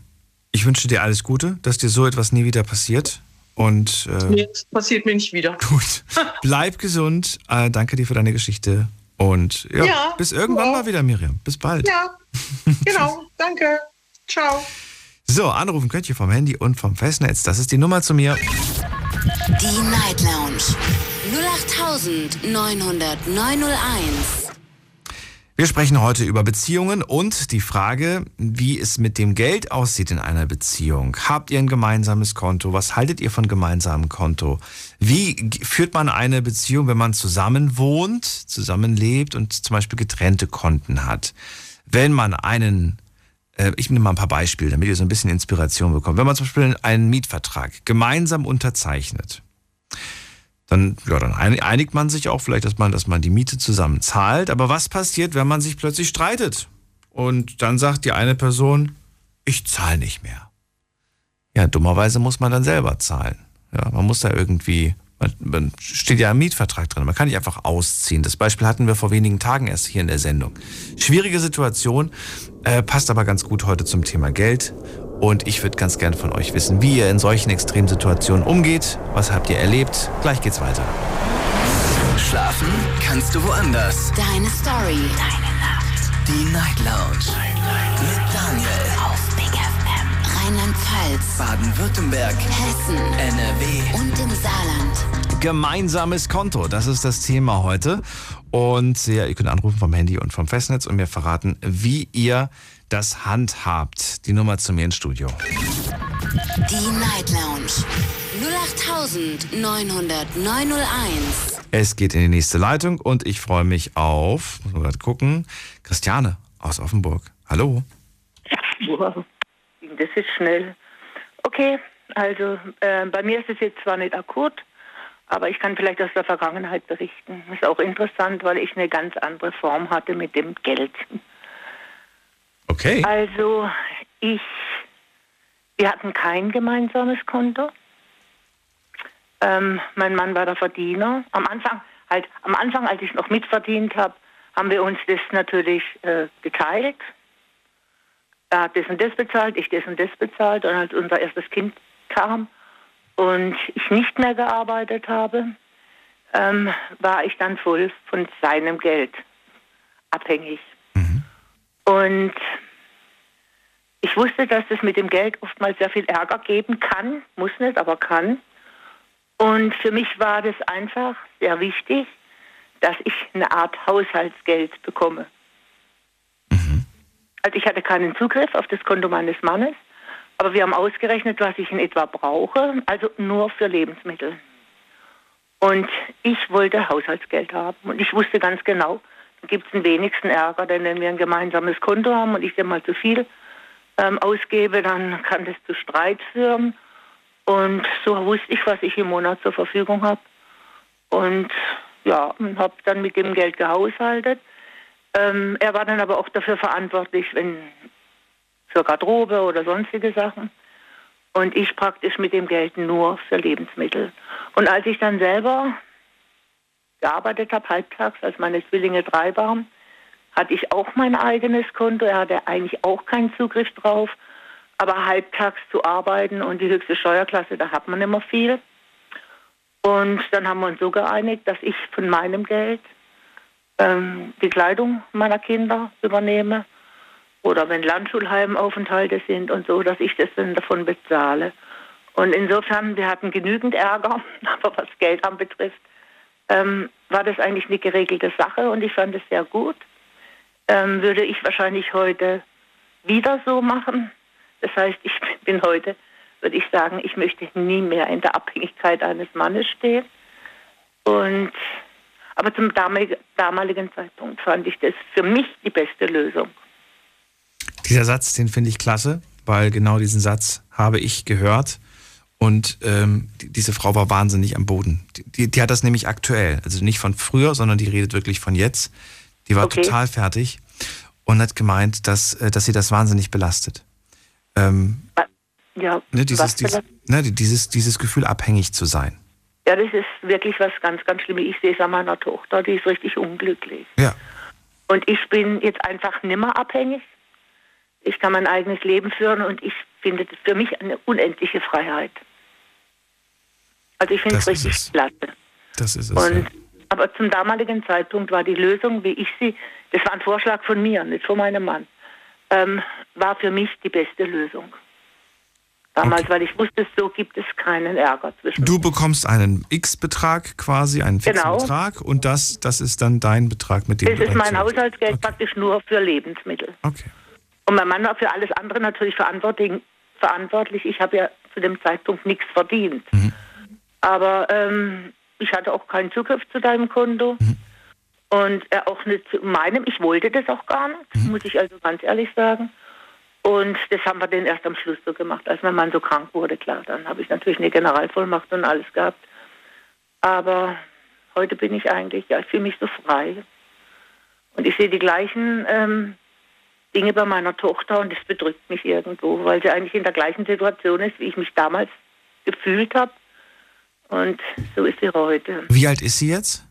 Ich wünsche dir alles Gute, dass dir so etwas nie wieder passiert. Und äh, nee, das passiert mir nicht wieder. Gut. Bleib gesund. Äh, danke dir für deine Geschichte. Und ja, ja bis irgendwann mal wieder, Miriam. Bis bald. Ja, genau. danke. Ciao. So, anrufen könnt ihr vom Handy und vom Festnetz. Das ist die Nummer zu mir. Die Night Lounge 0890901. Wir sprechen heute über Beziehungen und die Frage, wie es mit dem Geld aussieht in einer Beziehung. Habt ihr ein gemeinsames Konto? Was haltet ihr von gemeinsamem Konto? Wie führt man eine Beziehung, wenn man zusammen wohnt, zusammenlebt und zum Beispiel getrennte Konten hat? Wenn man einen ich nehme mal ein paar Beispiele, damit ihr so ein bisschen Inspiration bekommt. Wenn man zum Beispiel einen Mietvertrag gemeinsam unterzeichnet, dann, ja, dann einigt man sich auch vielleicht, dass man, dass man die Miete zusammen zahlt. Aber was passiert, wenn man sich plötzlich streitet? Und dann sagt die eine Person, ich zahle nicht mehr. Ja, dummerweise muss man dann selber zahlen. Ja, man muss da irgendwie man, man steht ja im Mietvertrag drin. Man kann nicht einfach ausziehen. Das Beispiel hatten wir vor wenigen Tagen erst hier in der Sendung. Schwierige Situation, äh, passt aber ganz gut heute zum Thema Geld. Und ich würde ganz gern von euch wissen, wie ihr in solchen Extremsituationen umgeht. Was habt ihr erlebt? Gleich geht's weiter. Schlafen kannst du woanders. Deine Story. Deine Nacht. Die Night Lounge. Night, Night. Mit Daniel. Auf Big. Rheinland-Pfalz. Baden-Württemberg. Hessen. NRW. Und im Saarland. Gemeinsames Konto, das ist das Thema heute. Und ja, ihr könnt anrufen vom Handy und vom Festnetz und mir verraten, wie ihr das handhabt. Die Nummer zu mir ins Studio. Die Night Lounge 0890901. Es geht in die nächste Leitung und ich freue mich auf, muss man gerade gucken, Christiane aus Offenburg. Hallo. Wow, das ist schnell. Okay, also äh, bei mir ist es jetzt zwar nicht akut, aber ich kann vielleicht aus der Vergangenheit berichten. Das ist auch interessant, weil ich eine ganz andere Form hatte mit dem Geld. Okay. Also ich, wir hatten kein gemeinsames Konto. Ähm, mein Mann war der Verdiener. Am Anfang, halt, am Anfang, als ich noch mitverdient habe, haben wir uns das natürlich äh, geteilt. Er hat das und das bezahlt, ich das und das bezahlt. Und als unser erstes Kind kam und ich nicht mehr gearbeitet habe, ähm, war ich dann voll von seinem Geld abhängig. Mhm. Und ich wusste, dass es mit dem Geld oftmals sehr viel Ärger geben kann, muss nicht, aber kann. Und für mich war das einfach sehr wichtig, dass ich eine Art Haushaltsgeld bekomme. Also ich hatte keinen Zugriff auf das Konto meines Mannes, aber wir haben ausgerechnet, was ich in etwa brauche, also nur für Lebensmittel. Und ich wollte Haushaltsgeld haben und ich wusste ganz genau, da gibt es den wenigsten Ärger, denn wenn wir ein gemeinsames Konto haben und ich dir mal zu viel ähm, ausgebe, dann kann das zu Streit führen. Und so wusste ich, was ich im Monat zur Verfügung habe. Und ja, habe dann mit dem Geld gehaushaltet. Ähm, er war dann aber auch dafür verantwortlich, wenn für Garderobe oder sonstige Sachen. Und ich praktisch mit dem Geld nur für Lebensmittel. Und als ich dann selber gearbeitet habe, halbtags, als meine Zwillinge drei waren, hatte ich auch mein eigenes Konto. Er hatte eigentlich auch keinen Zugriff drauf. Aber halbtags zu arbeiten und die höchste Steuerklasse, da hat man immer viel. Und dann haben wir uns so geeinigt, dass ich von meinem Geld ähm, die Kleidung meiner Kinder übernehme. Oder wenn Landschulheimaufenthalte sind und so, dass ich das dann davon bezahle. Und insofern, wir hatten genügend Ärger, aber was Geld anbetrifft, ähm, war das eigentlich eine geregelte Sache und ich fand es sehr gut ähm, würde ich wahrscheinlich heute wieder so machen. Das heißt, ich bin heute, würde ich sagen, ich möchte nie mehr in der Abhängigkeit eines Mannes stehen. Und aber zum damaligen Zeitpunkt fand ich das für mich die beste Lösung. Dieser Satz, den finde ich klasse, weil genau diesen Satz habe ich gehört. Und ähm, die, diese Frau war wahnsinnig am Boden. Die, die, hat das nämlich aktuell. Also nicht von früher, sondern die redet wirklich von jetzt. Die war okay. total fertig und hat gemeint, dass, äh, dass sie das wahnsinnig belastet. Ähm, ja, ne, dieses, dieses, ne, dieses, dieses Gefühl, abhängig zu sein. Ja, das ist wirklich was ganz, ganz Schlimmes. Ich sehe es an meiner Tochter, die ist richtig unglücklich. Ja. Und ich bin jetzt einfach nimmer abhängig. Ich kann mein eigenes Leben führen und ich finde das für mich eine unendliche Freiheit. Also ich finde es richtig klasse. Das ist es. Und ja. Aber zum damaligen Zeitpunkt war die Lösung, wie ich sie, das war ein Vorschlag von mir, nicht von meinem Mann, ähm, war für mich die beste Lösung. Damals, okay. weil ich wusste, so gibt es keinen Ärger zwischen Du bekommst einen X-Betrag quasi, einen fixen genau. Betrag und das, das ist dann dein Betrag, mit dem das du Das ist mein Haushaltsgeld okay. praktisch nur für Lebensmittel. Okay. Und mein Mann war für alles andere natürlich verantwortlich. Ich habe ja zu dem Zeitpunkt nichts verdient. Mhm. Aber ähm, ich hatte auch keinen Zugriff zu deinem Konto. Mhm. Und er auch nicht zu meinem. Ich wollte das auch gar nicht, mhm. muss ich also ganz ehrlich sagen. Und das haben wir dann erst am Schluss so gemacht, als mein Mann so krank wurde, klar. Dann habe ich natürlich eine Generalvollmacht und alles gehabt. Aber heute bin ich eigentlich, ja, ich fühle mich so frei. Und ich sehe die gleichen ähm, Dinge bei meiner Tochter und das bedrückt mich irgendwo, weil sie eigentlich in der gleichen Situation ist, wie ich mich damals gefühlt habe. Und so ist sie heute. Wie alt ist sie jetzt?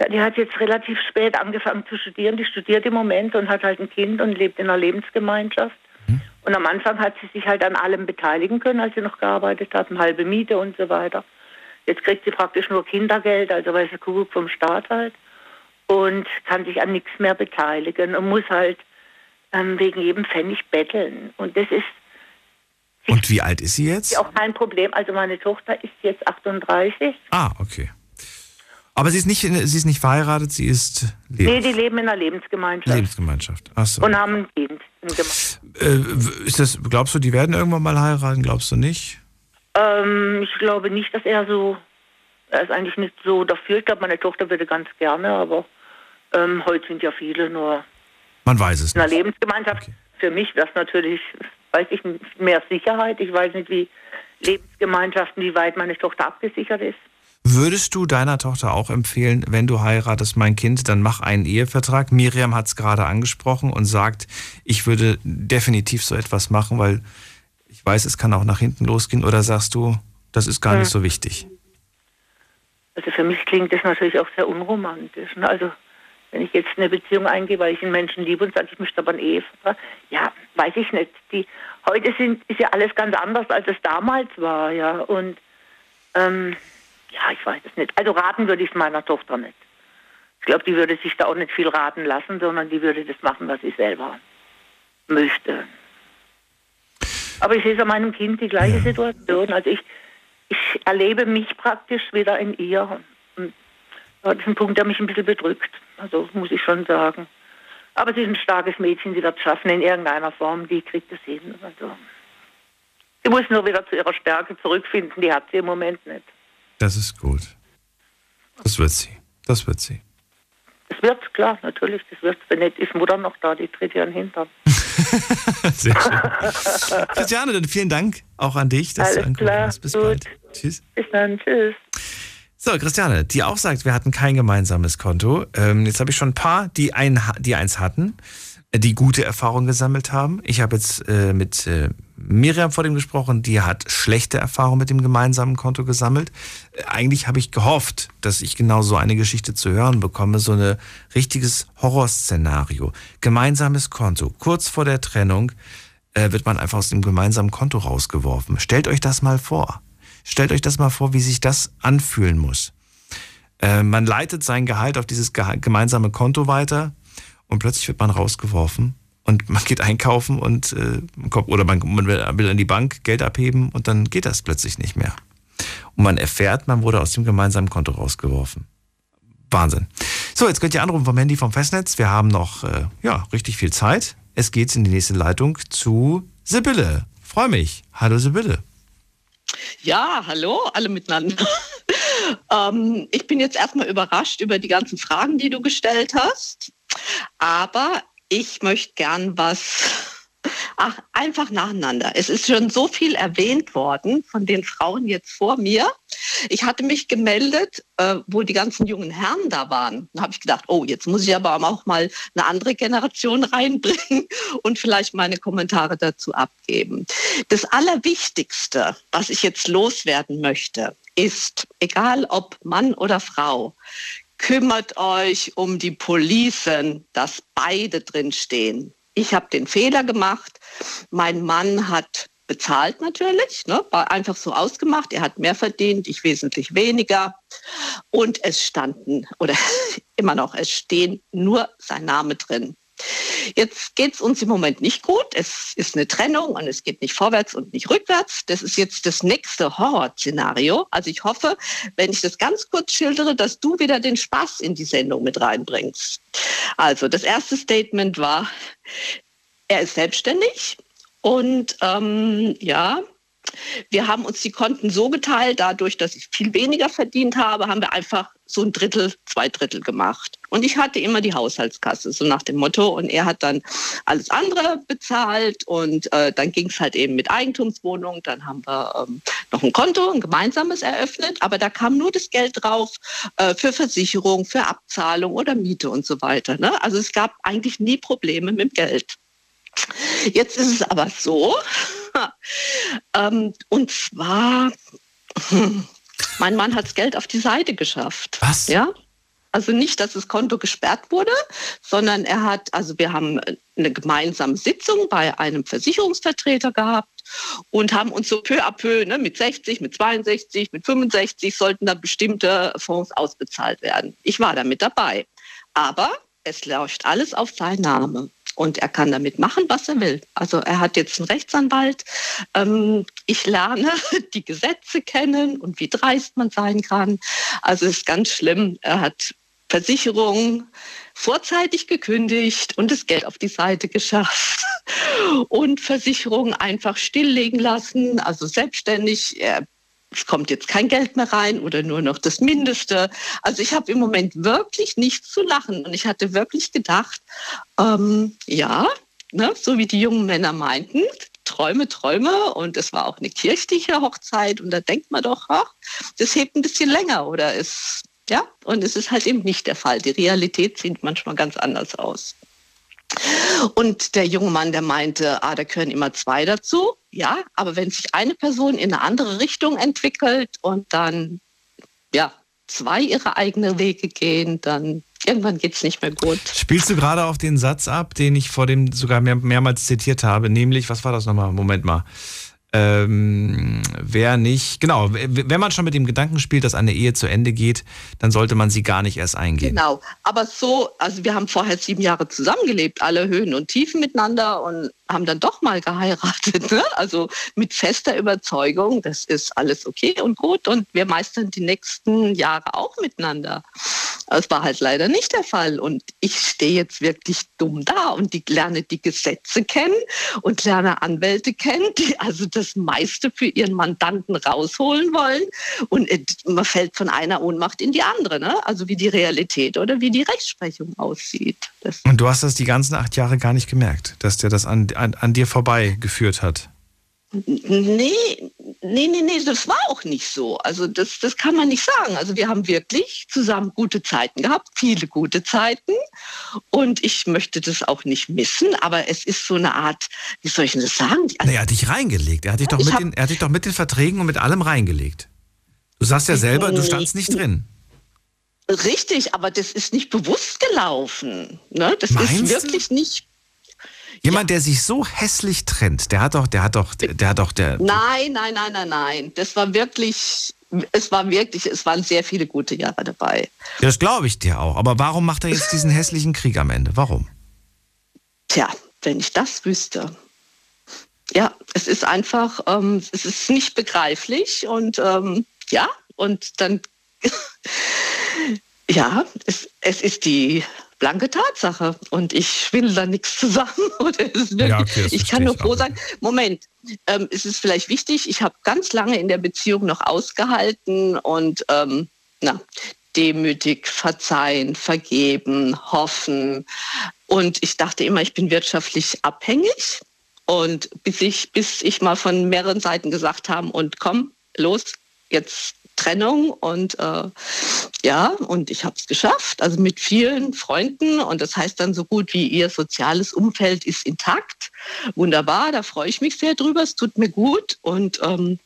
Ja, die hat jetzt relativ spät angefangen zu studieren. Die studiert im Moment und hat halt ein Kind und lebt in einer Lebensgemeinschaft. Mhm. Und am Anfang hat sie sich halt an allem beteiligen können, als sie noch gearbeitet hat, eine halbe Miete und so weiter. Jetzt kriegt sie praktisch nur Kindergeld, also weil sie Kuckuck vom Staat halt. Und kann sich an nichts mehr beteiligen und muss halt ähm, wegen jedem Pfennig betteln. Und das ist. Und wie alt ist sie jetzt? Ist auch kein Problem. Also meine Tochter ist jetzt 38. Ah, okay. Aber sie ist nicht, sie ist nicht verheiratet, sie ist. Lebens nee, die leben in einer Lebensgemeinschaft. Lebensgemeinschaft. Achso. Und haben ein Kind. Äh, ist das, glaubst du, die werden irgendwann mal heiraten? Glaubst du nicht? Ähm, ich glaube nicht, dass er so. Er ist eigentlich nicht so dafür. Ich glaube, meine Tochter würde ganz gerne, aber ähm, heute sind ja viele nur. Man weiß es. In einer Lebensgemeinschaft. Okay. Für mich wäre es natürlich, weiß ich, mehr Sicherheit. Ich weiß nicht, wie Lebensgemeinschaften, wie weit meine Tochter abgesichert ist. Würdest du deiner Tochter auch empfehlen, wenn du heiratest, mein Kind, dann mach einen Ehevertrag? Miriam hat es gerade angesprochen und sagt, ich würde definitiv so etwas machen, weil ich weiß, es kann auch nach hinten losgehen. Oder sagst du, das ist gar hm. nicht so wichtig? Also für mich klingt das natürlich auch sehr unromantisch. Ne? Also wenn ich jetzt eine Beziehung eingehe, weil ich einen Menschen liebe und sage, ich möchte aber einen Ehevertrag, ja, weiß ich nicht. Die, heute sind, ist ja alles ganz anders, als es damals war, ja. Und ähm, ja, ich weiß es nicht. Also raten würde ich es meiner Tochter nicht. Ich glaube, die würde sich da auch nicht viel raten lassen, sondern die würde das machen, was sie selber möchte. Aber ich sehe es an meinem Kind die gleiche Situation. Also ich, ich erlebe mich praktisch wieder in ihr. Und das ist ein Punkt, der mich ein bisschen bedrückt. Also muss ich schon sagen. Aber sie ist ein starkes Mädchen, sie wird es schaffen in irgendeiner Form, die kriegt es hin. Also, sie muss nur wieder zu ihrer Stärke zurückfinden, die hat sie im Moment nicht. Das ist gut. Das wird sie. Das wird sie. Das wird, klar, natürlich. Das wird, wenn nicht, ist Mutter noch da, die tritt ihr an den Hintern. Sehr schön. Christiane, dann vielen Dank auch an dich, dass Alles du angerufen hast. Bis gut. bald. Tschüss. Bis dann, tschüss. So, Christiane, die auch sagt, wir hatten kein gemeinsames Konto. Ähm, jetzt habe ich schon ein paar, die, ein, die eins hatten die gute Erfahrungen gesammelt haben. Ich habe jetzt äh, mit äh, Miriam vor dem gesprochen, die hat schlechte Erfahrungen mit dem gemeinsamen Konto gesammelt. Äh, eigentlich habe ich gehofft, dass ich genau so eine Geschichte zu hören bekomme, so ein richtiges Horrorszenario. Gemeinsames Konto. Kurz vor der Trennung äh, wird man einfach aus dem gemeinsamen Konto rausgeworfen. Stellt euch das mal vor. Stellt euch das mal vor, wie sich das anfühlen muss. Äh, man leitet sein Gehalt auf dieses gemeinsame Konto weiter und plötzlich wird man rausgeworfen und man geht einkaufen und äh, oder man, man will an die Bank Geld abheben und dann geht das plötzlich nicht mehr. Und man erfährt, man wurde aus dem gemeinsamen Konto rausgeworfen. Wahnsinn. So, jetzt könnt ihr anrufen vom Handy vom Festnetz. Wir haben noch äh, ja, richtig viel Zeit. Es geht in die nächste Leitung zu Sibylle. Freue mich. Hallo Sibylle. Ja, hallo, alle miteinander. ähm, ich bin jetzt erstmal überrascht über die ganzen Fragen, die du gestellt hast. Aber ich möchte gern was Ach, einfach nacheinander. Es ist schon so viel erwähnt worden von den Frauen jetzt vor mir. Ich hatte mich gemeldet, äh, wo die ganzen jungen Herren da waren. Da habe ich gedacht, oh, jetzt muss ich aber auch mal eine andere Generation reinbringen und vielleicht meine Kommentare dazu abgeben. Das Allerwichtigste, was ich jetzt loswerden möchte, ist, egal ob Mann oder Frau, kümmert euch um die Policen, dass beide drinstehen. Ich habe den Fehler gemacht. Mein Mann hat bezahlt natürlich, ne, war einfach so ausgemacht. Er hat mehr verdient, ich wesentlich weniger. Und es standen, oder immer noch, es stehen nur sein Name drin. Jetzt geht es uns im Moment nicht gut. Es ist eine Trennung und es geht nicht vorwärts und nicht rückwärts. Das ist jetzt das nächste Horrorszenario. Also ich hoffe, wenn ich das ganz kurz schildere, dass du wieder den Spaß in die Sendung mit reinbringst. Also das erste Statement war, er ist selbstständig und ähm, ja, wir haben uns die Konten so geteilt, dadurch, dass ich viel weniger verdient habe, haben wir einfach so ein Drittel, zwei Drittel gemacht. Und ich hatte immer die Haushaltskasse, so nach dem Motto. Und er hat dann alles andere bezahlt. Und äh, dann ging es halt eben mit Eigentumswohnungen. Dann haben wir ähm, noch ein Konto, ein gemeinsames eröffnet. Aber da kam nur das Geld drauf äh, für Versicherung, für Abzahlung oder Miete und so weiter. Ne? Also es gab eigentlich nie Probleme mit dem Geld. Jetzt ist es aber so, ähm, und zwar, mein Mann hat das Geld auf die Seite geschafft. Was? Ja. Also nicht, dass das Konto gesperrt wurde, sondern er hat, also wir haben eine gemeinsame Sitzung bei einem Versicherungsvertreter gehabt und haben uns so peu à peu ne, mit 60, mit 62, mit 65 sollten da bestimmte Fonds ausbezahlt werden. Ich war da mit dabei. Aber es läuft alles auf seinen Namen und er kann damit machen, was er will. Also er hat jetzt einen Rechtsanwalt. Ähm, ich lerne die Gesetze kennen und wie dreist man sein kann. Also es ist ganz schlimm. Er hat Versicherungen vorzeitig gekündigt und das Geld auf die Seite geschafft und Versicherungen einfach stilllegen lassen, also selbstständig. Er es kommt jetzt kein Geld mehr rein oder nur noch das Mindeste. Also ich habe im Moment wirklich nichts zu lachen und ich hatte wirklich gedacht, ähm, ja, ne, so wie die jungen Männer meinten, Träume, Träume und es war auch eine kirchliche Hochzeit und da denkt man doch, ach, das hebt ein bisschen länger oder ist, ja, und es ist halt eben nicht der Fall. Die Realität sieht manchmal ganz anders aus. Und der junge Mann, der meinte, ah, da gehören immer zwei dazu. Ja, aber wenn sich eine Person in eine andere Richtung entwickelt und dann, ja, zwei ihre eigenen Wege gehen, dann irgendwann geht es nicht mehr gut. Spielst du gerade auf den Satz ab, den ich vor dem sogar mehr, mehrmals zitiert habe, nämlich, was war das nochmal? Moment mal ähm, wer nicht, genau, wenn man schon mit dem Gedanken spielt, dass eine Ehe zu Ende geht, dann sollte man sie gar nicht erst eingehen. Genau, aber so, also wir haben vorher sieben Jahre zusammengelebt, alle Höhen und Tiefen miteinander und haben dann doch mal geheiratet. Ne? Also mit fester Überzeugung, das ist alles okay und gut und wir meistern die nächsten Jahre auch miteinander. Das war halt leider nicht der Fall und ich stehe jetzt wirklich dumm da und die lerne die Gesetze kennen und lerne Anwälte kennen, die also das meiste für ihren Mandanten rausholen wollen und man fällt von einer Ohnmacht in die andere, ne? also wie die Realität oder wie die Rechtsprechung aussieht. Das und du hast das die ganzen acht Jahre gar nicht gemerkt, dass der das an, an, an dir vorbeigeführt hat? Nee, nee, nee, nee, das war auch nicht so. Also das, das kann man nicht sagen. Also wir haben wirklich zusammen gute Zeiten gehabt, viele gute Zeiten. Und ich möchte das auch nicht missen, aber es ist so eine Art, wie soll ich denn das sagen? Also, er hat dich reingelegt. Er hat dich, doch mit den, er hat dich doch mit den Verträgen und mit allem reingelegt. Du sagst ja selber, du standst nicht drin. Richtig, aber das ist nicht bewusst gelaufen. Ne? Das Meinst ist wirklich du? nicht Jemand, ja. der sich so hässlich trennt, der hat doch, der hat doch, der, hat doch, der. Nein, nein, nein, nein, nein. Das war wirklich, es war wirklich, es waren sehr viele gute Jahre dabei. Das glaube ich dir auch. Aber warum macht er jetzt diesen hässlichen Krieg am Ende? Warum? Tja, wenn ich das wüsste. Ja, es ist einfach, ähm, es ist nicht begreiflich und ähm, ja, und dann, ja, es, es ist die blanke Tatsache. Und ich schwindel da nichts zusammen. Oder wirklich, ja, okay, ich kann nur froh sein. Moment, ähm, es ist vielleicht wichtig, ich habe ganz lange in der Beziehung noch ausgehalten und ähm, na, demütig verzeihen, vergeben, hoffen. Und ich dachte immer, ich bin wirtschaftlich abhängig. Und bis ich, bis ich mal von mehreren Seiten gesagt haben und komm, los, jetzt Trennung und äh, ja, und ich habe es geschafft, also mit vielen Freunden und das heißt dann so gut wie ihr soziales Umfeld ist intakt. Wunderbar, da freue ich mich sehr drüber, es tut mir gut und ähm,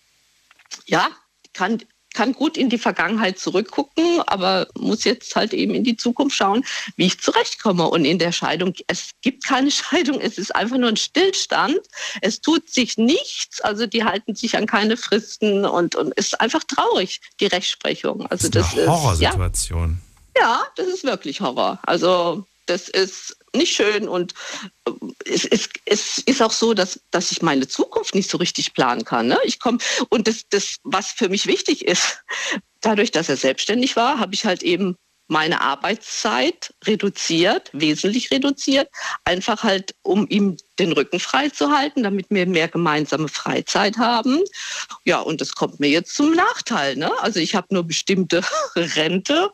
ja, kann kann gut in die Vergangenheit zurückgucken, aber muss jetzt halt eben in die Zukunft schauen, wie ich zurechtkomme. Und in der Scheidung, es gibt keine Scheidung, es ist einfach nur ein Stillstand. Es tut sich nichts, also die halten sich an keine Fristen und, und ist einfach traurig, die Rechtsprechung. Also das ist eine Horrorsituation. Ja, ja, das ist wirklich Horror. Also das ist nicht schön und äh, es, es, es ist auch so, dass, dass ich meine Zukunft nicht so richtig planen kann. Ne? Ich komme und das, das, was für mich wichtig ist, dadurch, dass er selbstständig war, habe ich halt eben meine Arbeitszeit reduziert, wesentlich reduziert, einfach halt, um ihm den Rücken frei zu halten, damit wir mehr gemeinsame Freizeit haben. Ja, und das kommt mir jetzt zum Nachteil. Ne? Also ich habe nur bestimmte Rente.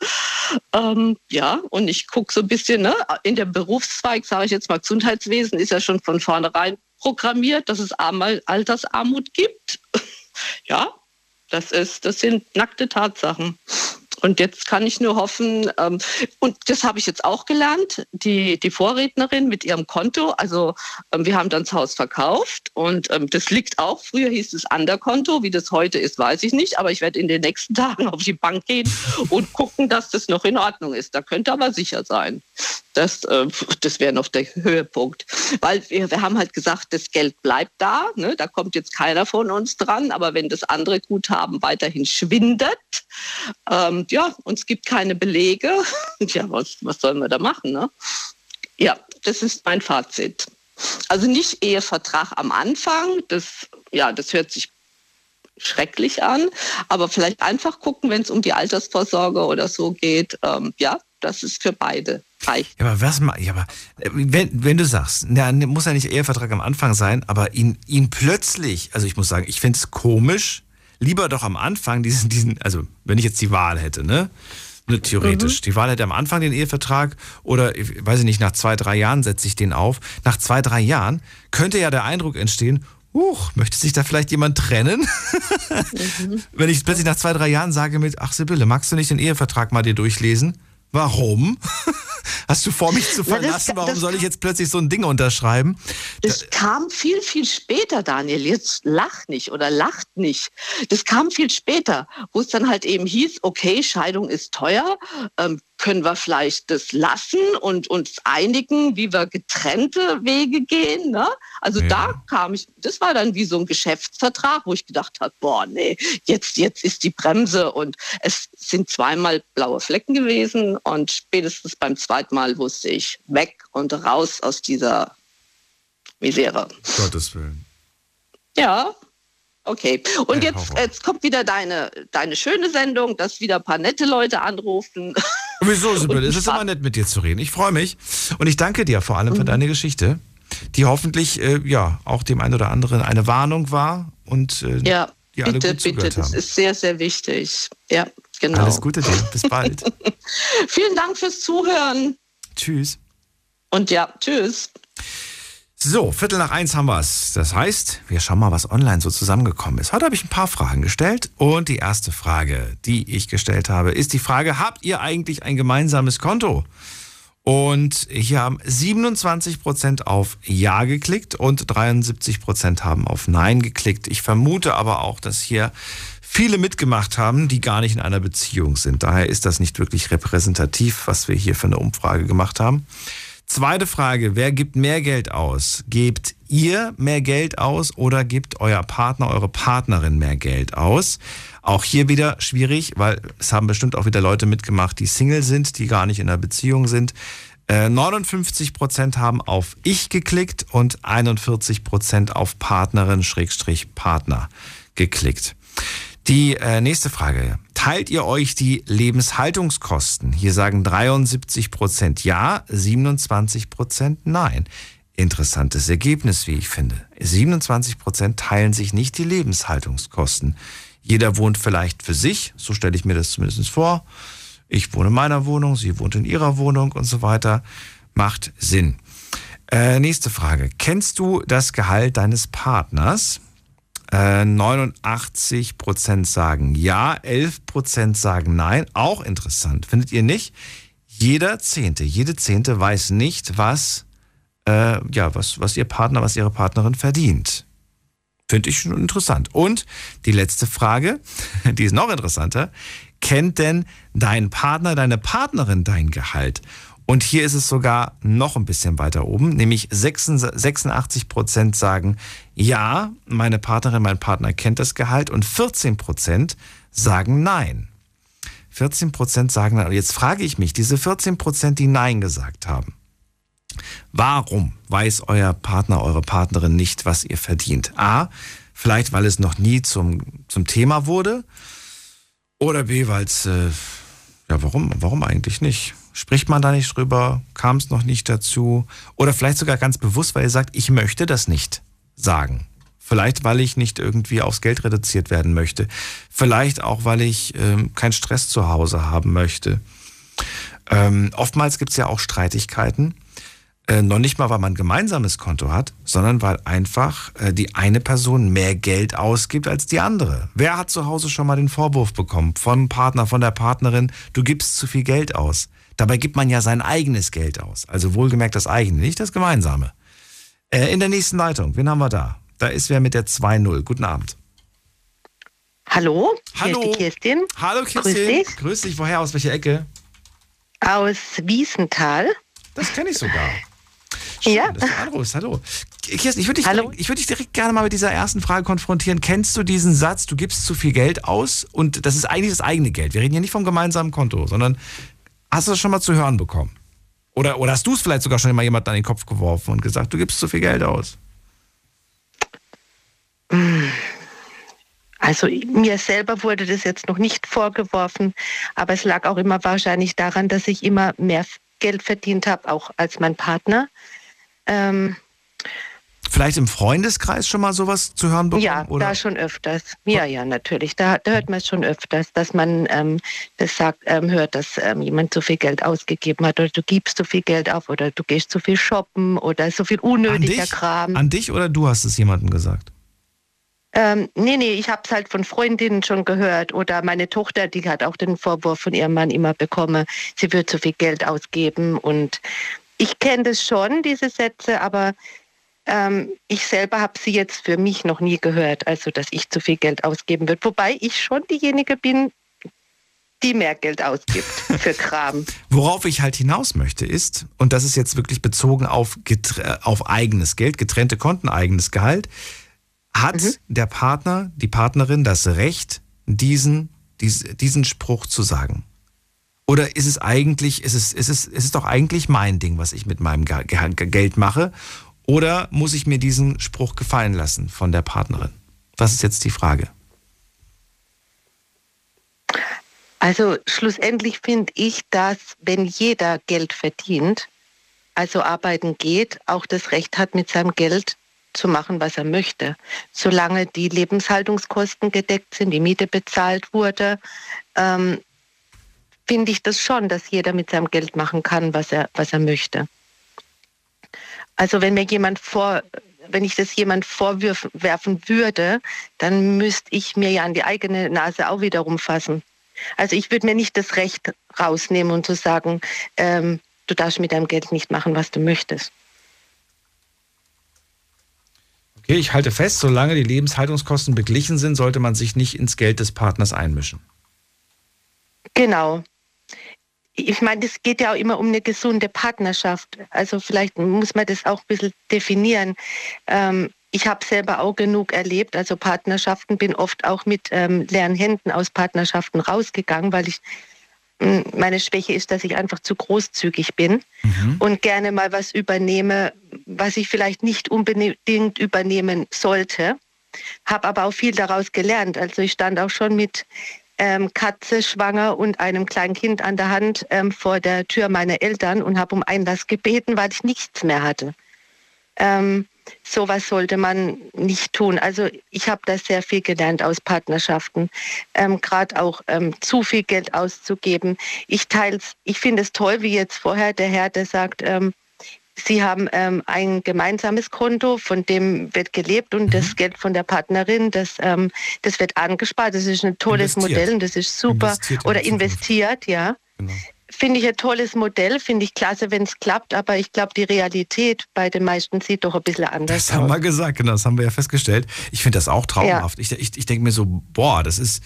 Ähm, ja, und ich gucke so ein bisschen, ne? in dem Berufszweig, sage ich jetzt mal, Gesundheitswesen ist ja schon von vornherein programmiert, dass es einmal Altersarmut gibt. ja, das, ist, das sind nackte Tatsachen. Und jetzt kann ich nur hoffen, ähm, und das habe ich jetzt auch gelernt, die, die Vorrednerin mit ihrem Konto, also ähm, wir haben dann das Haus verkauft und ähm, das liegt auch, früher hieß es Anderkonto, wie das heute ist, weiß ich nicht, aber ich werde in den nächsten Tagen auf die Bank gehen und gucken, dass das noch in Ordnung ist. Da könnte aber sicher sein. Das, äh, das wäre noch der Höhepunkt. Weil wir, wir haben halt gesagt, das Geld bleibt da, ne? da kommt jetzt keiner von uns dran, aber wenn das andere Guthaben weiterhin schwindet, ähm, ja, und es gibt keine Belege, ja, was, was sollen wir da machen? Ne? Ja, das ist mein Fazit. Also nicht Ehevertrag am Anfang, das, ja, das hört sich schrecklich an, aber vielleicht einfach gucken, wenn es um die Altersvorsorge oder so geht, ähm, ja, das ist für beide reicht. Ja, aber was ja, aber äh, wenn, wenn du sagst, na, muss ja nicht Ehevertrag am Anfang sein, aber ihn, ihn plötzlich, also ich muss sagen, ich finde es komisch, lieber doch am Anfang diesen, diesen, also wenn ich jetzt die Wahl hätte, ne? ne theoretisch. Mhm. Die Wahl hätte am Anfang den Ehevertrag oder, weiß ich nicht, nach zwei, drei Jahren setze ich den auf. Nach zwei, drei Jahren könnte ja der Eindruck entstehen, Huch, möchte sich da vielleicht jemand trennen? Mhm. Wenn ich plötzlich nach zwei, drei Jahren sage mit, ach Sibylle, magst du nicht den Ehevertrag mal dir durchlesen? Warum? Hast du vor, mich zu verlassen? Warum soll ich jetzt plötzlich so ein Ding unterschreiben? Das da kam viel, viel später, Daniel. Jetzt lach nicht oder lacht nicht. Das kam viel später, wo es dann halt eben hieß, okay, Scheidung ist teuer, ähm, können wir vielleicht das lassen und uns einigen, wie wir getrennte Wege gehen. Ne? Also ja. da kam ich, das war dann wie so ein Geschäftsvertrag, wo ich gedacht habe, boah, nee, jetzt, jetzt ist die Bremse und es sind zweimal blaue Flecken gewesen und spätestens beim zweiten Mal wusste ich, weg und raus aus dieser Misere. Gottes Willen. Ja, Okay. Und jetzt, jetzt kommt wieder deine, deine schöne Sendung, dass wieder ein paar nette Leute anrufen. Wieso, Sibylle? Es ist immer nett, mit dir zu reden. Ich freue mich. Und ich danke dir vor allem für mhm. deine Geschichte, die hoffentlich äh, ja auch dem einen oder anderen eine Warnung war und äh, ja, die alle bitte, gut bitte, das ist sehr, sehr wichtig. Ja, genau. Alles Gute dir. Bis bald. Vielen Dank fürs Zuhören. Tschüss. Und ja, tschüss. So, Viertel nach eins haben wir's. Das heißt, wir schauen mal, was online so zusammengekommen ist. Heute habe ich ein paar Fragen gestellt und die erste Frage, die ich gestellt habe, ist die Frage, habt ihr eigentlich ein gemeinsames Konto? Und hier haben 27% auf Ja geklickt und 73% haben auf Nein geklickt. Ich vermute aber auch, dass hier viele mitgemacht haben, die gar nicht in einer Beziehung sind. Daher ist das nicht wirklich repräsentativ, was wir hier für eine Umfrage gemacht haben. Zweite Frage, wer gibt mehr Geld aus? Gebt ihr mehr Geld aus oder gibt euer Partner, eure Partnerin mehr Geld aus? Auch hier wieder schwierig, weil es haben bestimmt auch wieder Leute mitgemacht, die Single sind, die gar nicht in einer Beziehung sind. 59% äh, haben auf Ich geklickt und 41% auf Partnerin Schrägstrich Partner geklickt. Die äh, nächste Frage. Teilt ihr euch die Lebenshaltungskosten? Hier sagen 73 Prozent ja, 27 Prozent nein. Interessantes Ergebnis, wie ich finde. 27 Prozent teilen sich nicht die Lebenshaltungskosten. Jeder wohnt vielleicht für sich, so stelle ich mir das zumindest vor. Ich wohne in meiner Wohnung, sie wohnt in ihrer Wohnung und so weiter. Macht Sinn. Äh, nächste Frage. Kennst du das Gehalt deines Partners? 89% äh, sagen ja, 11% sagen nein. Auch interessant, findet ihr nicht? Jeder Zehnte, jede Zehnte weiß nicht, was, äh, ja, was, was ihr Partner, was ihre Partnerin verdient. Finde ich schon interessant. Und die letzte Frage, die ist noch interessanter. Kennt denn dein Partner, deine Partnerin dein Gehalt? Und hier ist es sogar noch ein bisschen weiter oben, nämlich 86 Prozent sagen, ja, meine Partnerin, mein Partner kennt das Gehalt und 14 Prozent sagen nein. 14 Prozent sagen nein. Und jetzt frage ich mich, diese 14 Prozent, die nein gesagt haben, warum weiß euer Partner, eure Partnerin nicht, was ihr verdient? A, vielleicht weil es noch nie zum, zum Thema wurde oder B, weil es... Äh, Ja, warum, warum eigentlich nicht? Spricht man da nicht drüber? Kam es noch nicht dazu? Oder vielleicht sogar ganz bewusst, weil ihr sagt, ich möchte das nicht sagen. Vielleicht, weil ich nicht irgendwie aufs Geld reduziert werden möchte. Vielleicht auch, weil ich ähm, keinen Stress zu Hause haben möchte. Ähm, oftmals gibt es ja auch Streitigkeiten äh, noch nicht mal, weil man ein gemeinsames Konto hat, sondern weil einfach äh, die eine Person mehr Geld ausgibt als die andere. Wer hat zu Hause schon mal den Vorwurf bekommen vom Partner, von der Partnerin, du gibst zu viel Geld aus? Dabei gibt man ja sein eigenes Geld aus. Also wohlgemerkt das eigene, nicht das gemeinsame. Äh, in der nächsten Leitung, wen haben wir da? Da ist wer mit der 2-0. Guten Abend. Hallo, Hallo. hier ist die Kirstin. Hallo Kirstin. Grüß dich. Grüß dich. Woher? Aus welcher Ecke? Aus Wiesenthal. Das kenne ich sogar. Schön, Ja. dass du anrufst. Hallo. Kirsten, ich würde dich, direkt- ich würd dich direkt gerne mal mit dieser ersten Frage konfrontieren. Kennst du diesen Satz, du gibst zu viel Geld aus und das ist eigentlich das eigene Geld? Wir reden hier nicht vom gemeinsamen Konto, sondern hast du das schon mal zu hören bekommen? Oder, oder hast du es vielleicht sogar schon mal jemand an den Kopf geworfen und gesagt, du gibst zu viel Geld aus? Also mir selber wurde das jetzt noch nicht vorgeworfen, aber es lag auch immer wahrscheinlich daran, dass ich immer mehr Geld verdient habe, auch als mein Partner. Ähm, Vielleicht im Freundeskreis schon mal sowas zu hören bekommen? ja, oder? da schon öfters. Ja, ja, natürlich. Da, da hört man es schon öfters, dass man ähm, das sagt, ähm, hört, dass ähm, jemand zu viel Geld ausgegeben hat oder du gibst zu viel Geld auf oder du gehst zu viel shoppen oder so viel an unnötiger dich? Kram. An dich oder du hast es jemandem gesagt? Ähm, nee, nee, ich habe es halt von Freundinnen schon gehört. Oder meine Tochter, die hat auch den Vorwurf von ihrem Mann immer bekommen, sie wird zu viel Geld ausgeben. Und ich kenne das schon, diese Sätze, aber ähm, ich selber habe sie jetzt für mich noch nie gehört, also dass ich zu viel Geld ausgeben wird. Wobei ich schon diejenige bin, die mehr Geld ausgibt für Kram. Worauf ich halt hinaus möchte ist, und das ist jetzt wirklich bezogen auf, auf eigenes Geld, getrennte Konten, eigenes Gehalt, hat der Partner, die Partnerin das Recht, diesen, dies, diesen Spruch zu sagen? Oder ist es eigentlich, ist es, ist es, ist es doch eigentlich mein Ding, was ich mit meinem Ge Ge Geld mache? Oder muss ich mir diesen Spruch gefallen lassen von der Partnerin? Was ist jetzt die Frage? Also schlussendlich finde ich, dass wenn jeder Geld verdient, also arbeiten geht, auch das Recht hat, mit seinem Geld zu machen, was er möchte. Solange die Lebenshaltungskosten gedeckt sind, die Miete bezahlt wurde, ähm, finde ich das schon, dass jeder mit seinem Geld machen kann, was er, was er möchte. Also wenn mir jemand vor, wenn ich das jemand vorwerfen würde, dann müsste ich mir ja an die eigene Nase auch wiederum fassen. Also ich würde mir nicht das Recht rausnehmen und zu sagen, ähm, du darfst mit deinem Geld nicht machen, was du möchtest. Okay, ich halte fest, solange die Lebenshaltungskosten beglichen sind, sollte man sich nicht ins Geld des Partners einmischen. Genau. Ich meine, es geht ja auch immer um eine gesunde Partnerschaft. Also vielleicht muss man das auch ein bisschen definieren. Ähm, ich habe selber auch genug erlebt, also Partnerschaften, bin oft auch mit ähm, leeren Händen aus Partnerschaften rausgegangen, weil ich mh, meine Schwäche ist, dass ich einfach zu großzügig bin und gerne mal was übernehme, was ich vielleicht nicht unbedingt übernehmen sollte. Habe aber auch viel daraus gelernt. Also ich stand auch schon mit ähm, Katze schwanger und einem kleinen Kind an der Hand ähm, vor der Tür meiner Eltern und habe um Einlass gebeten, weil ich nichts mehr hatte. Ähm, sowas sollte man nicht tun. Also ich habe da sehr viel gelernt aus Partnerschaften, ähm, gerade auch ähm, zu viel Geld auszugeben. Ich teils, ich finde es toll, wie jetzt vorher der Herr, der sagt, ähm, Sie haben ähm, ein gemeinsames Konto, von dem wird gelebt und das Geld von der Partnerin, das, ähm, das wird angespart. Das ist ein tolles Investiert. Modell und das ist super. Investiert in Oder investiert, ja. Finde ich ein tolles Modell, finde ich klasse, wenn es klappt, aber ich glaube, die Realität bei den meisten sieht doch ein bisschen anders Das haben aus. wir gesagt, genau, das haben wir ja festgestellt. Ich finde das auch traumhaft. Ich, ich, ich denke mir so, boah, das ist,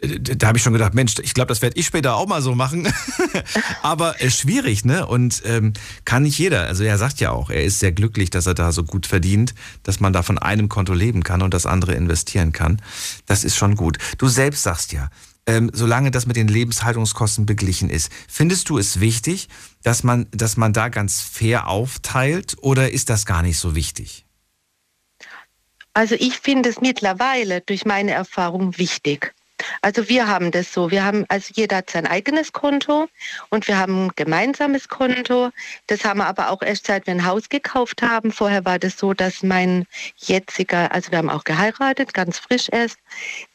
da habe ich schon gedacht, Mensch, ich glaube, das werde ich später auch mal so machen. Aber äh, schwierig, ne? Und ähm, kann nicht jeder. Also er sagt ja auch, er ist sehr glücklich, dass er da so gut verdient, dass man da von einem Konto leben kann und das andere investieren kann. Das ist schon gut. Du selbst sagst ja, ähm, solange das mit den Lebenshaltungskosten beglichen ist, findest du es wichtig, dass man, dass man da ganz fair aufteilt oder ist das gar nicht so wichtig? Also ich finde es mittlerweile durch meine Erfahrung wichtig. Also wir haben das so. Wir haben, also jeder hat sein eigenes Konto und wir haben ein gemeinsames Konto. Das haben wir aber auch erst seit wir ein Haus gekauft haben. Vorher war das so, dass mein jetziger, also wir haben auch geheiratet, ganz frisch erst,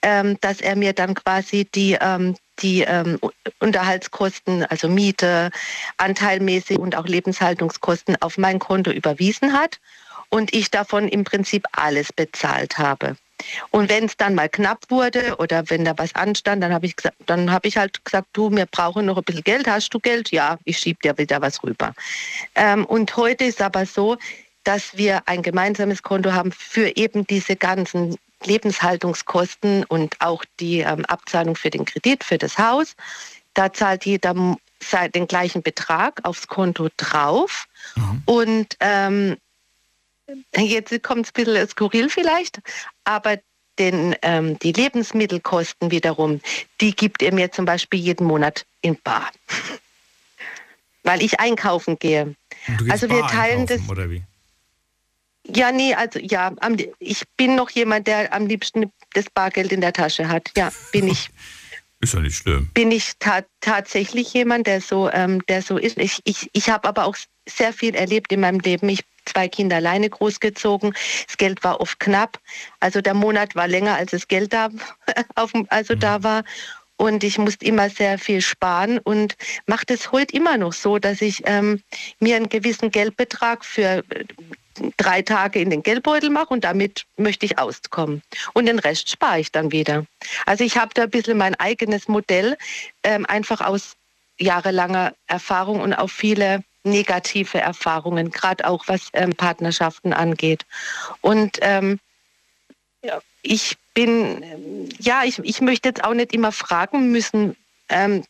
ähm, dass er mir dann quasi die, ähm, die ähm, Unterhaltskosten, also Miete, anteilmäßig und auch Lebenshaltungskosten auf mein Konto überwiesen hat und ich davon im Prinzip alles bezahlt habe. Und wenn es dann mal knapp wurde oder wenn da was anstand, dann habe ich, gesagt, dann hab ich halt gesagt, du, wir brauchen noch ein bisschen Geld. Hast du Geld? Ja, ich schiebe dir wieder was rüber. Ähm, und heute ist aber so, dass wir ein gemeinsames Konto haben für eben diese ganzen Lebenshaltungskosten und auch die ähm, Abzahlung für den Kredit für das Haus. Da zahlt jeder den gleichen Betrag aufs Konto drauf. Mhm. Und ähm, jetzt kommt es ein bisschen skurril vielleicht, aber den, ähm, die Lebensmittelkosten wiederum, die gibt er mir zum Beispiel jeden Monat in Bar. Weil ich einkaufen gehe. Also wir teilen das. Oder wie? Ja, nee, also ja, ich bin noch jemand, der am liebsten das Bargeld in der Tasche hat. Ja, bin ich. Ist ja nicht schlimm. Bin ich ta tatsächlich jemand, der so, ähm, der so ist. Ich, ich, ich habe aber auch sehr viel erlebt in meinem Leben. Ich zwei Kinder alleine großgezogen. Das Geld war oft knapp. Also der Monat war länger, als das Geld da, auf, also da mhm. war. Und ich musste immer sehr viel sparen und mache das heute immer noch so, dass ich ähm, mir einen gewissen Geldbetrag für äh, drei Tage in den Geldbeutel mache und damit möchte ich auskommen. Und den Rest spare ich dann wieder. Also ich habe da ein bisschen mein eigenes Modell, ähm, einfach aus jahrelanger Erfahrung und auch viele negative Erfahrungen, gerade auch was ähm, Partnerschaften angeht. Und ähm, ja, ich bin, ja, ich, ich möchte jetzt auch nicht immer fragen müssen, ähm,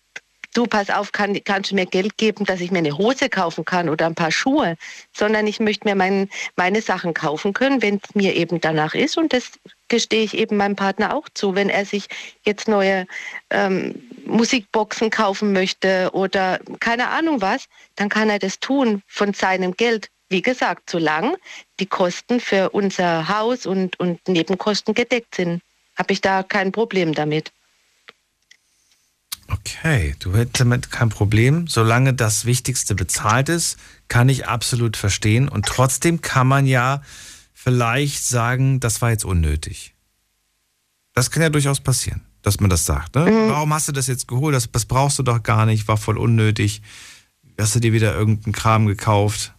du pass auf, kann, kannst du mir Geld geben, dass ich mir eine Hose kaufen kann oder ein paar Schuhe, sondern ich möchte mir mein, meine Sachen kaufen können, wenn es mir eben danach ist. Und das gestehe ich eben meinem Partner auch zu. Wenn er sich jetzt neue ähm, Musikboxen kaufen möchte oder keine Ahnung was, dann kann er das tun von seinem Geld. Wie gesagt, solange die Kosten für unser Haus und, und Nebenkosten gedeckt sind, habe ich da kein Problem damit. Okay, du hättest damit kein Problem. Solange das Wichtigste bezahlt ist, kann ich absolut verstehen. Und trotzdem kann man ja vielleicht sagen, das war jetzt unnötig. Das kann ja durchaus passieren, dass man das sagt. Ne? Mhm. Warum hast du das jetzt geholt? Das, das brauchst du doch gar nicht, war voll unnötig. Hast du dir wieder irgendeinen Kram gekauft?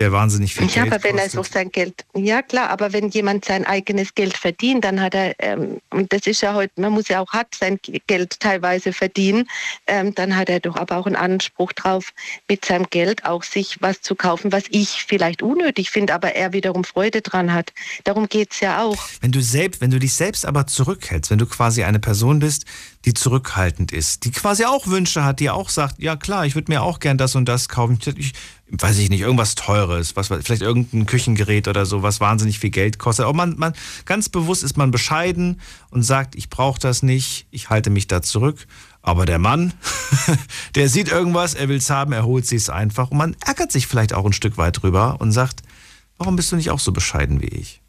Der wahnsinnig viel ja, Geld aber wenn er so sein Geld, ja klar, aber wenn jemand sein eigenes Geld verdient, dann hat er, ähm, und das ist ja heute, man muss ja auch hart sein Geld teilweise verdienen, ähm, dann hat er doch aber auch einen Anspruch drauf, mit seinem Geld auch sich was zu kaufen, was ich vielleicht unnötig finde, aber er wiederum Freude dran hat. Darum geht es ja auch. Wenn du selbst, wenn du dich selbst aber zurückhältst, wenn du quasi eine Person bist, die zurückhaltend ist, die quasi auch Wünsche hat, die auch sagt, ja klar, ich würde mir auch gern das und das kaufen. Ich, weiß ich nicht, irgendwas Teures, was, vielleicht irgendein Küchengerät oder so, was wahnsinnig viel Geld kostet. Aber man, man, ganz bewusst ist man bescheiden und sagt, ich brauche das nicht, ich halte mich da zurück. Aber der Mann, der sieht irgendwas, er will es haben, er holt sich es einfach. Und man ärgert sich vielleicht auch ein Stück weit drüber und sagt, warum bist du nicht auch so bescheiden wie ich?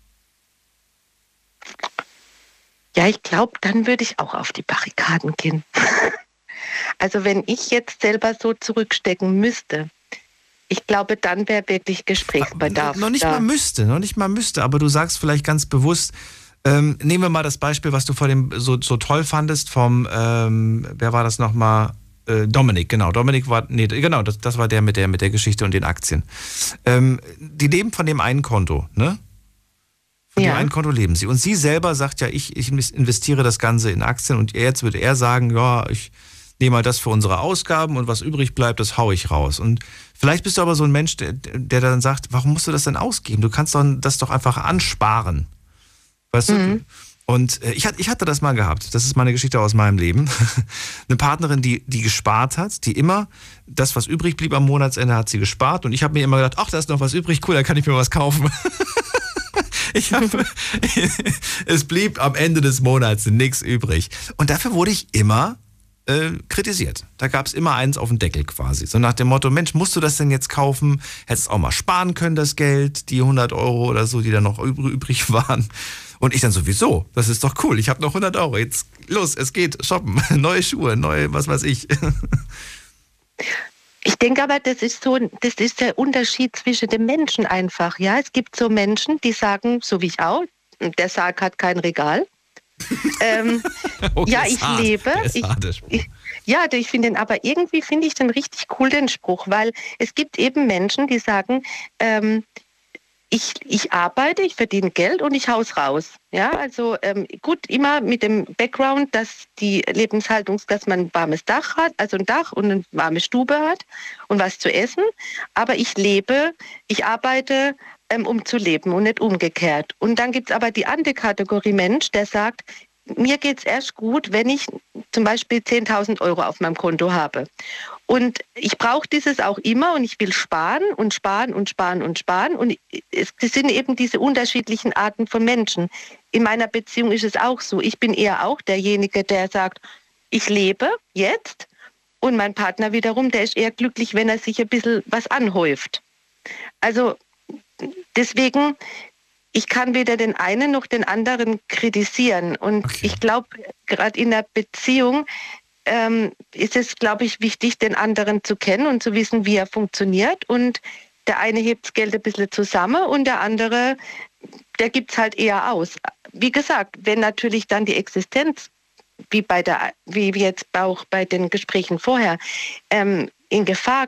Ja, ich glaube, dann würde ich auch auf die Barrikaden gehen. also wenn ich jetzt selber so zurückstecken müsste, ich glaube, dann wäre wirklich Gesprächsbedarf. Noch nicht da. mal müsste, noch nicht mal müsste, aber du sagst vielleicht ganz bewusst, ähm, nehmen wir mal das Beispiel, was du vor dem so, so toll fandest vom, ähm, wer war das nochmal? Äh, Dominik, genau. Dominik war, nee, genau, das, das war der mit der mit der Geschichte und den Aktien. Ähm, die leben von dem einen Konto, ne? Von ja. dem einen Konto leben sie. Und sie selber sagt ja, ich, ich investiere das Ganze in Aktien und jetzt würde er sagen, ja, ich nehme mal das für unsere Ausgaben und was übrig bleibt, das haue ich raus. Und vielleicht bist du aber so ein Mensch, der, der dann sagt, warum musst du das denn ausgeben? Du kannst doch das doch einfach ansparen. Weißt mhm. du? Und äh, ich, ich hatte das mal gehabt. Das ist meine Geschichte aus meinem Leben. Eine Partnerin, die, die gespart hat, die immer das, was übrig blieb am Monatsende, hat sie gespart. Und ich habe mir immer gedacht, ach, da ist noch was übrig, cool, da kann ich mir was kaufen. ich hab, es blieb am Ende des Monats nichts übrig. Und dafür wurde ich immer äh, kritisiert. Da gab es immer eins auf den Deckel quasi. So nach dem Motto, Mensch, musst du das denn jetzt kaufen? Hättest auch mal sparen können, das Geld, die 100 Euro oder so, die da noch übrig waren. Und ich dann sowieso, das ist doch cool, ich habe noch 100 Euro, jetzt los, es geht, shoppen, neue Schuhe, neue, was weiß ich. Ich denke aber, das ist so, das ist der Unterschied zwischen den Menschen einfach. Ja, es gibt so Menschen, die sagen, so wie ich auch, der Sarg hat kein Regal. Ähm, oh, ja, ich hart. lebe. Ich, ich, ja, ich finde den, aber irgendwie finde ich den richtig cool, den Spruch, weil es gibt eben Menschen, die sagen, ähm, ich, ich arbeite, ich verdiene Geld und ich haus raus. Ja, also ähm, gut, immer mit dem Background, dass die Lebenshaltung, dass man ein warmes Dach hat, also ein Dach und eine warme Stube hat und was zu essen. Aber ich lebe, ich arbeite, ähm, um zu leben und nicht umgekehrt. Und dann gibt es aber die andere Kategorie Mensch, der sagt, mir geht es erst gut, wenn ich zum Beispiel 10.000 Euro auf meinem Konto habe. Und ich brauche dieses auch immer und ich will sparen und sparen und sparen und sparen. Und es sind eben diese unterschiedlichen Arten von Menschen. In meiner Beziehung ist es auch so. Ich bin eher auch derjenige, der sagt, ich lebe jetzt. Und mein Partner wiederum, der ist eher glücklich, wenn er sich ein bisschen was anhäuft. Also deswegen ich kann weder den einen noch den anderen kritisieren. Und okay. ich glaube, gerade in der Beziehung ähm, ist es, glaube ich, wichtig, den anderen zu kennen und zu wissen, wie er funktioniert. Und der eine hebt das Geld ein bisschen zusammen und der andere, der gibt es halt eher aus. Wie gesagt, wenn natürlich dann die Existenz, wie bei der, wie jetzt auch bei den Gesprächen vorher, ähm, in Gefahr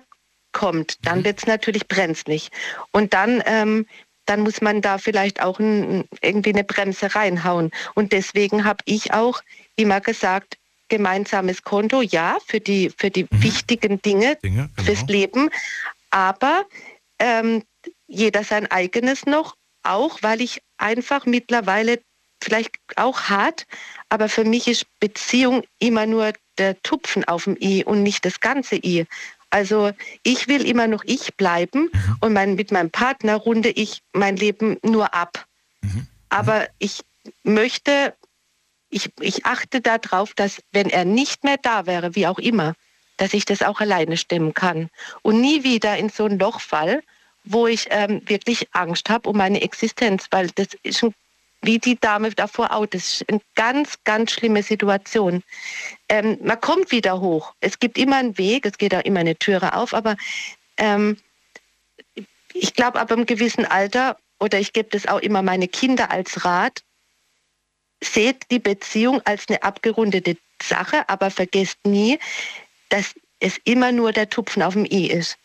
kommt, dann mhm. wird es natürlich brenzlig. Und dann ähm, dann muss man da vielleicht auch ein, irgendwie eine Bremse reinhauen. Und deswegen habe ich auch immer gesagt, gemeinsames Konto, ja, für die, für die mhm. wichtigen Dinge, Dinge genau. fürs Leben, aber ähm, jeder sein eigenes noch, auch weil ich einfach mittlerweile vielleicht auch hart, aber für mich ist Beziehung immer nur der Tupfen auf dem i und nicht das ganze i. Also ich will immer noch ich bleiben mhm. und mein, mit meinem Partner runde ich mein Leben nur ab. Mhm. Aber ich möchte, ich, ich achte darauf, dass wenn er nicht mehr da wäre, wie auch immer, dass ich das auch alleine stemmen kann und nie wieder in so ein Loch fall, wo ich ähm, wirklich Angst habe um meine Existenz, weil das ist ein wie die Dame davor auch. Das ist eine ganz, ganz schlimme Situation. Ähm, man kommt wieder hoch. Es gibt immer einen Weg, es geht auch immer eine Türe auf, aber ähm, ich glaube, ab einem gewissen Alter, oder ich gebe das auch immer meine Kinder als Rat, seht die Beziehung als eine abgerundete Sache, aber vergesst nie, dass es immer nur der Tupfen auf dem i ist.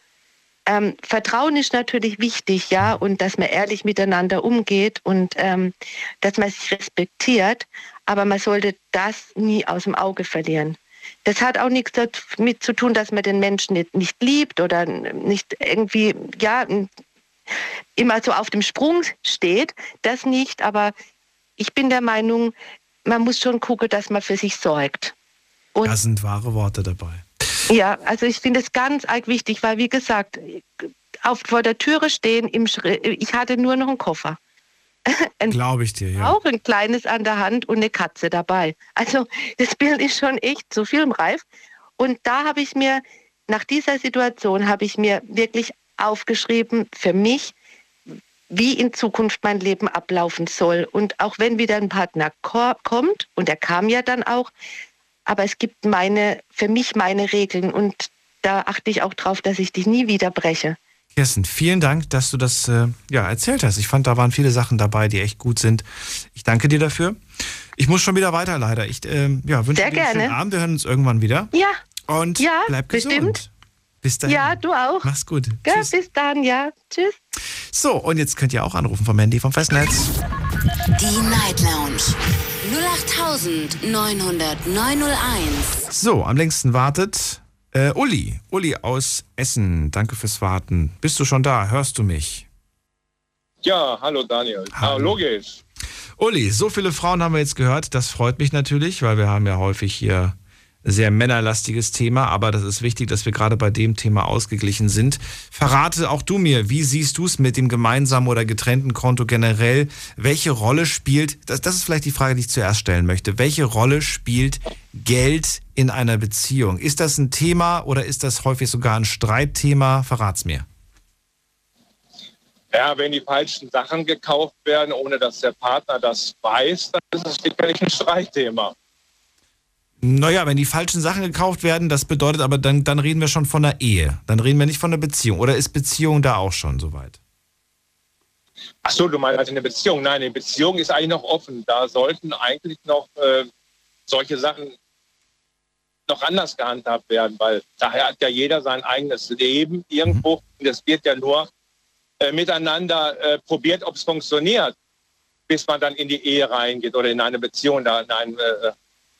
Ähm, Vertrauen ist natürlich wichtig, ja, und dass man ehrlich miteinander umgeht und ähm, dass man sich respektiert, aber man sollte das nie aus dem Auge verlieren. Das hat auch nichts damit zu tun, dass man den Menschen nicht, nicht liebt oder nicht irgendwie, ja, immer so auf dem Sprung steht. Das nicht, aber ich bin der Meinung, man muss schon gucken, dass man für sich sorgt. Und da sind wahre Worte dabei. Ja, also ich finde es ganz arg wichtig, weil wie gesagt, auf, vor der Türe stehen, im ich hatte nur noch einen Koffer. Glaube ich dir, ja. Auch ein kleines an der Hand und eine Katze dabei. Also das Bild ist schon echt so filmreif. Und da habe ich mir, nach dieser Situation habe ich mir wirklich aufgeschrieben, für mich, wie in Zukunft mein Leben ablaufen soll. Und auch wenn wieder ein Partner kommt, und er kam ja dann auch, aber es gibt meine, für mich meine Regeln und da achte ich auch drauf, dass ich dich nie wieder breche. Kirsten, vielen Dank, dass du das äh, ja, erzählt hast. Ich fand, da waren viele Sachen dabei, die echt gut sind. Ich danke dir dafür. Ich muss schon wieder weiter, leider. Ich äh, ja, wünsche Sehr dir einen schönen Abend. Wir hören uns irgendwann wieder. Ja. Und ja, bleib gesund. Bestimmt. Bis dahin. Ja, du auch. Mach's gut. Ja, Tschüss. bis dann, ja. Tschüss. So, und jetzt könnt ihr auch anrufen vom Handy vom Festnetz. Die Night Lounge 0890901. So, am längsten wartet äh, Uli. Uli aus Essen. Danke fürs Warten. Bist du schon da? Hörst du mich? Ja, hallo Daniel. Hallo. Ah, logisch. Uli, so viele Frauen haben wir jetzt gehört. Das freut mich natürlich, weil wir haben ja häufig hier sehr männerlastiges Thema, aber das ist wichtig, dass wir gerade bei dem Thema ausgeglichen sind. Verrate auch du mir, wie siehst du es mit dem gemeinsamen oder getrennten Konto generell? Welche Rolle spielt, das, das ist vielleicht die Frage, die ich zuerst stellen möchte, welche Rolle spielt Geld in einer Beziehung? Ist das ein Thema oder ist das häufig sogar ein Streitthema? Verrat's mir. Ja, wenn die falschen Sachen gekauft werden, ohne dass der Partner das weiß, dann ist es sicherlich ein Streitthema. Naja, wenn die falschen Sachen gekauft werden, das bedeutet aber, dann, dann reden wir schon von der Ehe. Dann reden wir nicht von der Beziehung. Oder ist Beziehung da auch schon soweit? Ach so, du meinst also eine Beziehung? Nein, eine Beziehung ist eigentlich noch offen. Da sollten eigentlich noch äh, solche Sachen noch anders gehandhabt werden, weil daher hat ja jeder sein eigenes Leben irgendwo. Mhm. Und es wird ja nur äh, miteinander äh, probiert, ob es funktioniert, bis man dann in die Ehe reingeht oder in eine Beziehung, da in einen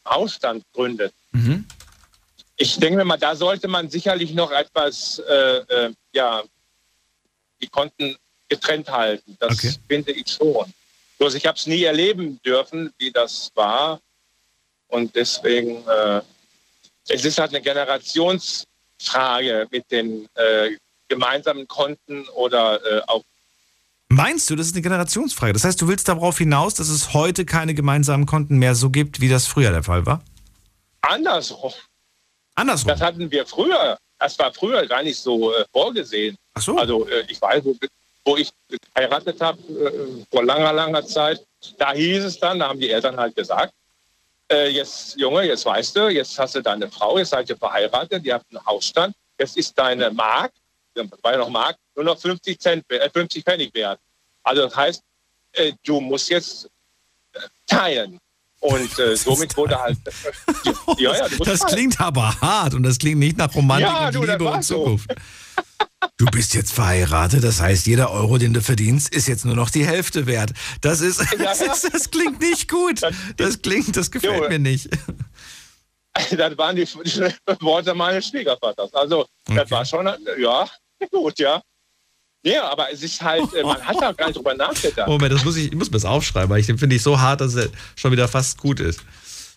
Hausstand gründet. Mhm. Ich denke mir mal, da sollte man sicherlich noch etwas, äh, äh, ja, die Konten getrennt halten. Das okay. finde ich schon. Bloß ich habe es nie erleben dürfen, wie das war. Und deswegen, äh, es ist halt eine Generationsfrage mit den äh, gemeinsamen Konten oder äh, auch. Meinst du, das ist eine Generationsfrage? Das heißt, du willst darauf hinaus, dass es heute keine gemeinsamen Konten mehr so gibt, wie das früher der Fall war? Andersrum. Andersrum? Das hatten wir früher. Das war früher gar nicht so äh, vorgesehen. Ach so. Also äh, ich weiß, wo ich geheiratet habe, äh, vor langer, langer Zeit, da hieß es dann, da haben die Eltern halt gesagt, äh, jetzt Junge, jetzt weißt du, jetzt hast du deine Frau, jetzt seid ihr verheiratet, ihr habt einen Hausstand, jetzt ist deine Mark, war ja noch Mark, nur noch 50, Cent, äh, 50 Pfennig wert. Also das heißt, äh, du musst jetzt äh, teilen. Und äh, somit wurde halt. ja, ja, das klingt aber hart und das klingt nicht nach Romantik ja, und du, Liebe und Zukunft. So. Du bist jetzt verheiratet, das heißt, jeder Euro, den du verdienst, ist jetzt nur noch die Hälfte wert. Das ist, das, ist, das klingt nicht gut. Das klingt, das gefällt jo. mir nicht. Das waren die Worte meines Schwiegervaters. Also, okay. das war schon, ja, gut, ja. Ja, aber es ist halt, äh, man hat da gar nicht drüber nachgedacht. Moment, das muss ich, ich muss mir das aufschreiben, weil ich den finde ich so hart, dass er schon wieder fast gut ist.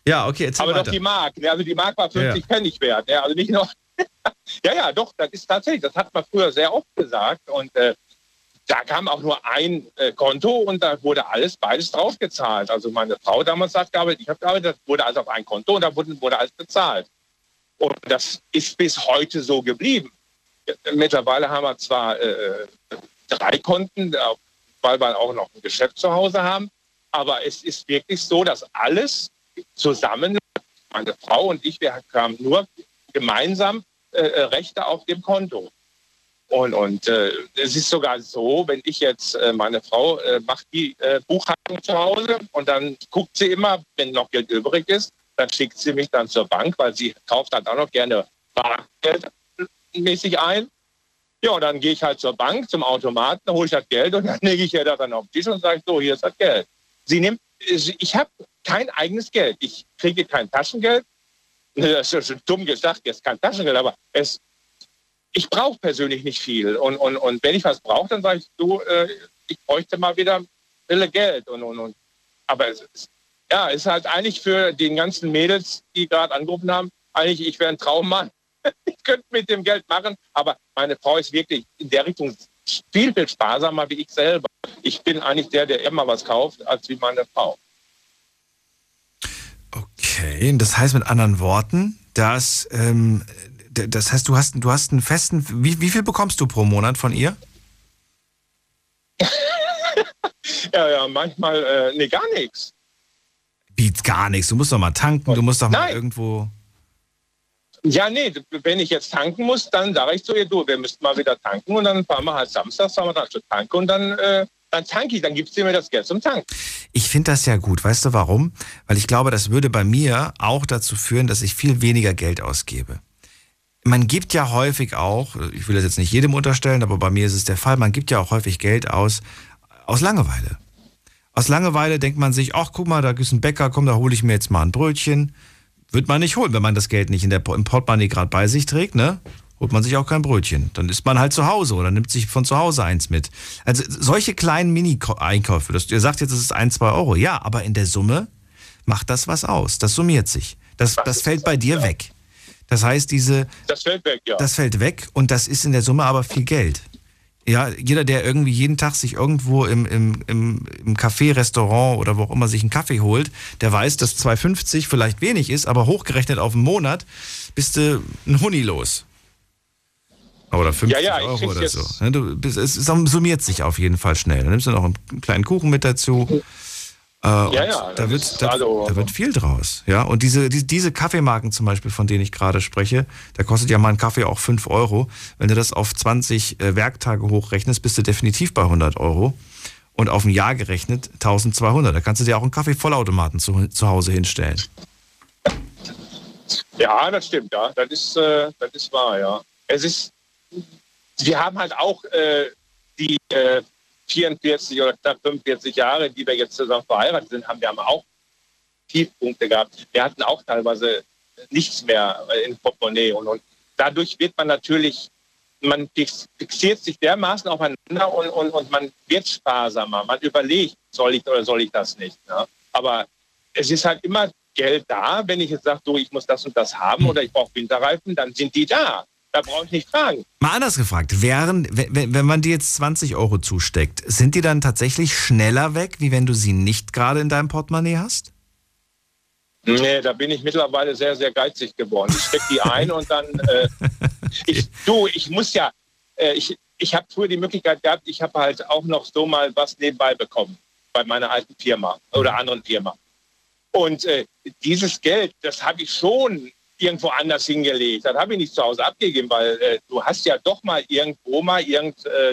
Ja, okay, erzähl Aber weiter. doch die Mark, also die Mark war 50 ja. Pfennig wert, also nicht noch ja, ja, doch, das ist tatsächlich, das hat man früher sehr oft gesagt. Und äh, da kam auch nur ein äh, Konto und da wurde alles, beides draufgezahlt. Also meine Frau damals hat gearbeitet, ich habe gearbeitet, das wurde alles auf ein Konto und da wurde, wurde alles bezahlt. Und das ist bis heute so geblieben. Mittlerweile haben wir zwar äh, drei Konten, weil wir auch noch ein Geschäft zu Hause haben, aber es ist wirklich so, dass alles zusammen, meine Frau und ich, wir haben nur gemeinsam äh, äh, Rechte auf dem Konto. Und, und äh, es ist sogar so, wenn ich jetzt, äh, meine Frau äh, macht die äh, Buchhaltung zu Hause und dann guckt sie immer, wenn noch Geld übrig ist, dann schickt sie mich dann zur Bank, weil sie kauft dann auch noch gerne Bargeldmäßig ein. Ja, und dann gehe ich halt zur Bank, zum Automaten, hole ich das Geld und dann lege ich ihr das dann auf den Tisch und sage, so, hier ist das Geld. Sie nimmt, ich habe kein eigenes Geld. Ich kriege kein Taschengeld. Das ist schon dumm gesagt, jetzt kein Taschengeld, aber es, ich brauche persönlich nicht viel. Und, und, und wenn ich was brauche, dann sage ich, du, äh, ich bräuchte mal wieder Wille Geld. Und, und, und. Aber es ist, ja, ist halt eigentlich für den ganzen Mädels, die gerade angerufen haben, eigentlich, ich wäre ein Traummann. ich könnte mit dem Geld machen, aber meine Frau ist wirklich in der Richtung viel, viel sparsamer wie ich selber. Ich bin eigentlich der, der immer was kauft, als wie meine Frau. Okay, das heißt mit anderen Worten, dass ähm, das heißt, du hast, du hast einen festen. Wie, wie viel bekommst du pro Monat von ihr? ja, ja, manchmal, äh, nee, gar nichts. Wie gar nichts? Du musst doch mal tanken, du musst doch mal irgendwo. Ja, nee, wenn ich jetzt tanken muss, dann sage ich zu ihr, du, wir müssten mal wieder tanken und dann fahren wir halt Samstag, fahren wir dann zur Tanke und dann äh, dann tanke ich, dann gibst du mir das Geld zum Tank. Ich finde das ja gut. Weißt du warum? Weil ich glaube, das würde bei mir auch dazu führen, dass ich viel weniger Geld ausgebe. Man gibt ja häufig auch, ich will das jetzt nicht jedem unterstellen, aber bei mir ist es der Fall, man gibt ja auch häufig Geld aus, aus Langeweile. Aus Langeweile denkt man sich, ach guck mal, da ist ein Bäcker, komm, da hole ich mir jetzt mal ein Brötchen. Wird man nicht holen, wenn man das Geld nicht in der, im Portemonnaie gerade bei sich trägt, ne? holt man sich auch kein Brötchen. Dann ist man halt zu Hause oder nimmt sich von zu Hause eins mit. Also solche kleinen Mini-Einkäufe, ihr sagt jetzt, es ist ein, zwei Euro. Ja, aber in der Summe macht das was aus. Das summiert sich. Das, das fällt bei dir weg. Das heißt, diese. Das fällt weg, ja. Das fällt weg und das ist in der Summe aber viel Geld. Ja, jeder, der irgendwie jeden Tag sich irgendwo im, im, im, im Café, Restaurant oder wo auch immer sich einen Kaffee holt, der weiß, dass 2,50 vielleicht wenig ist, aber hochgerechnet auf einen Monat bist du ein Huni los. Oder 50 ja, ja, Euro oder so. Du, es summiert sich auf jeden Fall schnell. Dann nimmst du noch einen kleinen Kuchen mit dazu. Äh, ja, ja. Da wird, da, also, da, wird viel draus. Ja, und diese, die, diese Kaffeemarken zum Beispiel, von denen ich gerade spreche, da kostet ja mal ein Kaffee auch 5 Euro. Wenn du das auf 20 äh, Werktage hochrechnest, bist du definitiv bei 100 Euro. Und auf ein Jahr gerechnet 1200. Da kannst du dir auch einen Kaffeevollautomaten zu, zu Hause hinstellen. Ja, das stimmt, ja. Das ist, äh, das ist wahr, ja. Es ist, wir haben halt auch äh, die äh, 44 oder knapp 45 Jahre, die wir jetzt zusammen verheiratet sind, haben wir haben auch Tiefpunkte gehabt. Wir hatten auch teilweise nichts mehr in Portemonnaie und, und dadurch wird man natürlich, man fixiert sich dermaßen aufeinander und, und, und man wird sparsamer. Man überlegt, soll ich oder soll ich das nicht. Ne? Aber es ist halt immer Geld da. Wenn ich jetzt sage, so, ich muss das und das haben oder ich brauche Winterreifen, dann sind die da. Da brauche ich nicht fragen. Mal anders gefragt, wären, wenn, wenn man dir jetzt 20 Euro zusteckt, sind die dann tatsächlich schneller weg, wie wenn du sie nicht gerade in deinem Portemonnaie hast? Nee, da bin ich mittlerweile sehr, sehr geizig geworden. Ich stecke die ein und dann, äh, ich, du, ich muss ja, äh, ich, ich habe früher die Möglichkeit gehabt, ich habe halt auch noch so mal was nebenbei bekommen bei meiner alten Firma oder anderen Firma. Und äh, dieses Geld, das habe ich schon irgendwo anders hingelegt. Das habe ich nicht zu Hause abgegeben, weil äh, du hast ja doch mal irgendwo mal irgend, äh,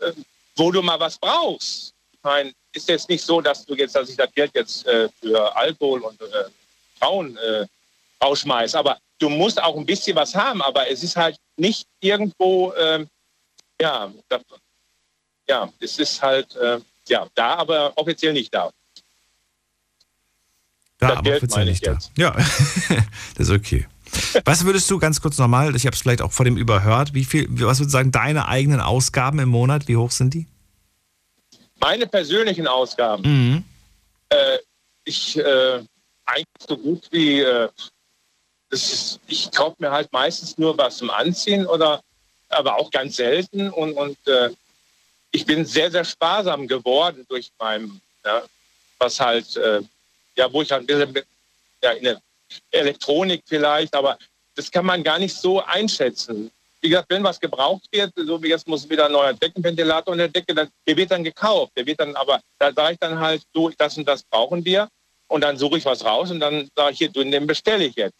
äh, wo du mal was brauchst. Ich meine, ist jetzt nicht so, dass du jetzt, dass ich das Geld jetzt äh, für Alkohol und äh, Frauen äh, rausschmeiß. Aber du musst auch ein bisschen was haben. Aber es ist halt nicht irgendwo, ähm, ja, das, ja, es ist halt, ja, da, aber offiziell nicht da. Das aber Geld meine ich da. Jetzt. Ja, das ist okay. Was würdest du ganz kurz nochmal, ich habe es vielleicht auch vor dem überhört, wie viel, was würdest du sagen, deine eigenen Ausgaben im Monat, wie hoch sind die? Meine persönlichen Ausgaben? Mhm. Äh, ich, äh, eigentlich so gut wie, äh, ist, ich kaufe mir halt meistens nur was zum Anziehen oder, aber auch ganz selten und, und äh, ich bin sehr, sehr sparsam geworden durch mein, ja, was halt äh, ja, wo ich halt ein bisschen mit, ja, in der Elektronik vielleicht, aber das kann man gar nicht so einschätzen. Wie gesagt, wenn was gebraucht wird, so wie jetzt muss wieder ein neuer Deckenventilator in der Decke, dann, der wird dann gekauft. Der wird dann, aber da sage ich dann halt, so, das und das brauchen wir. Und dann suche ich was raus und dann sage ich hier, du, den bestelle ich jetzt.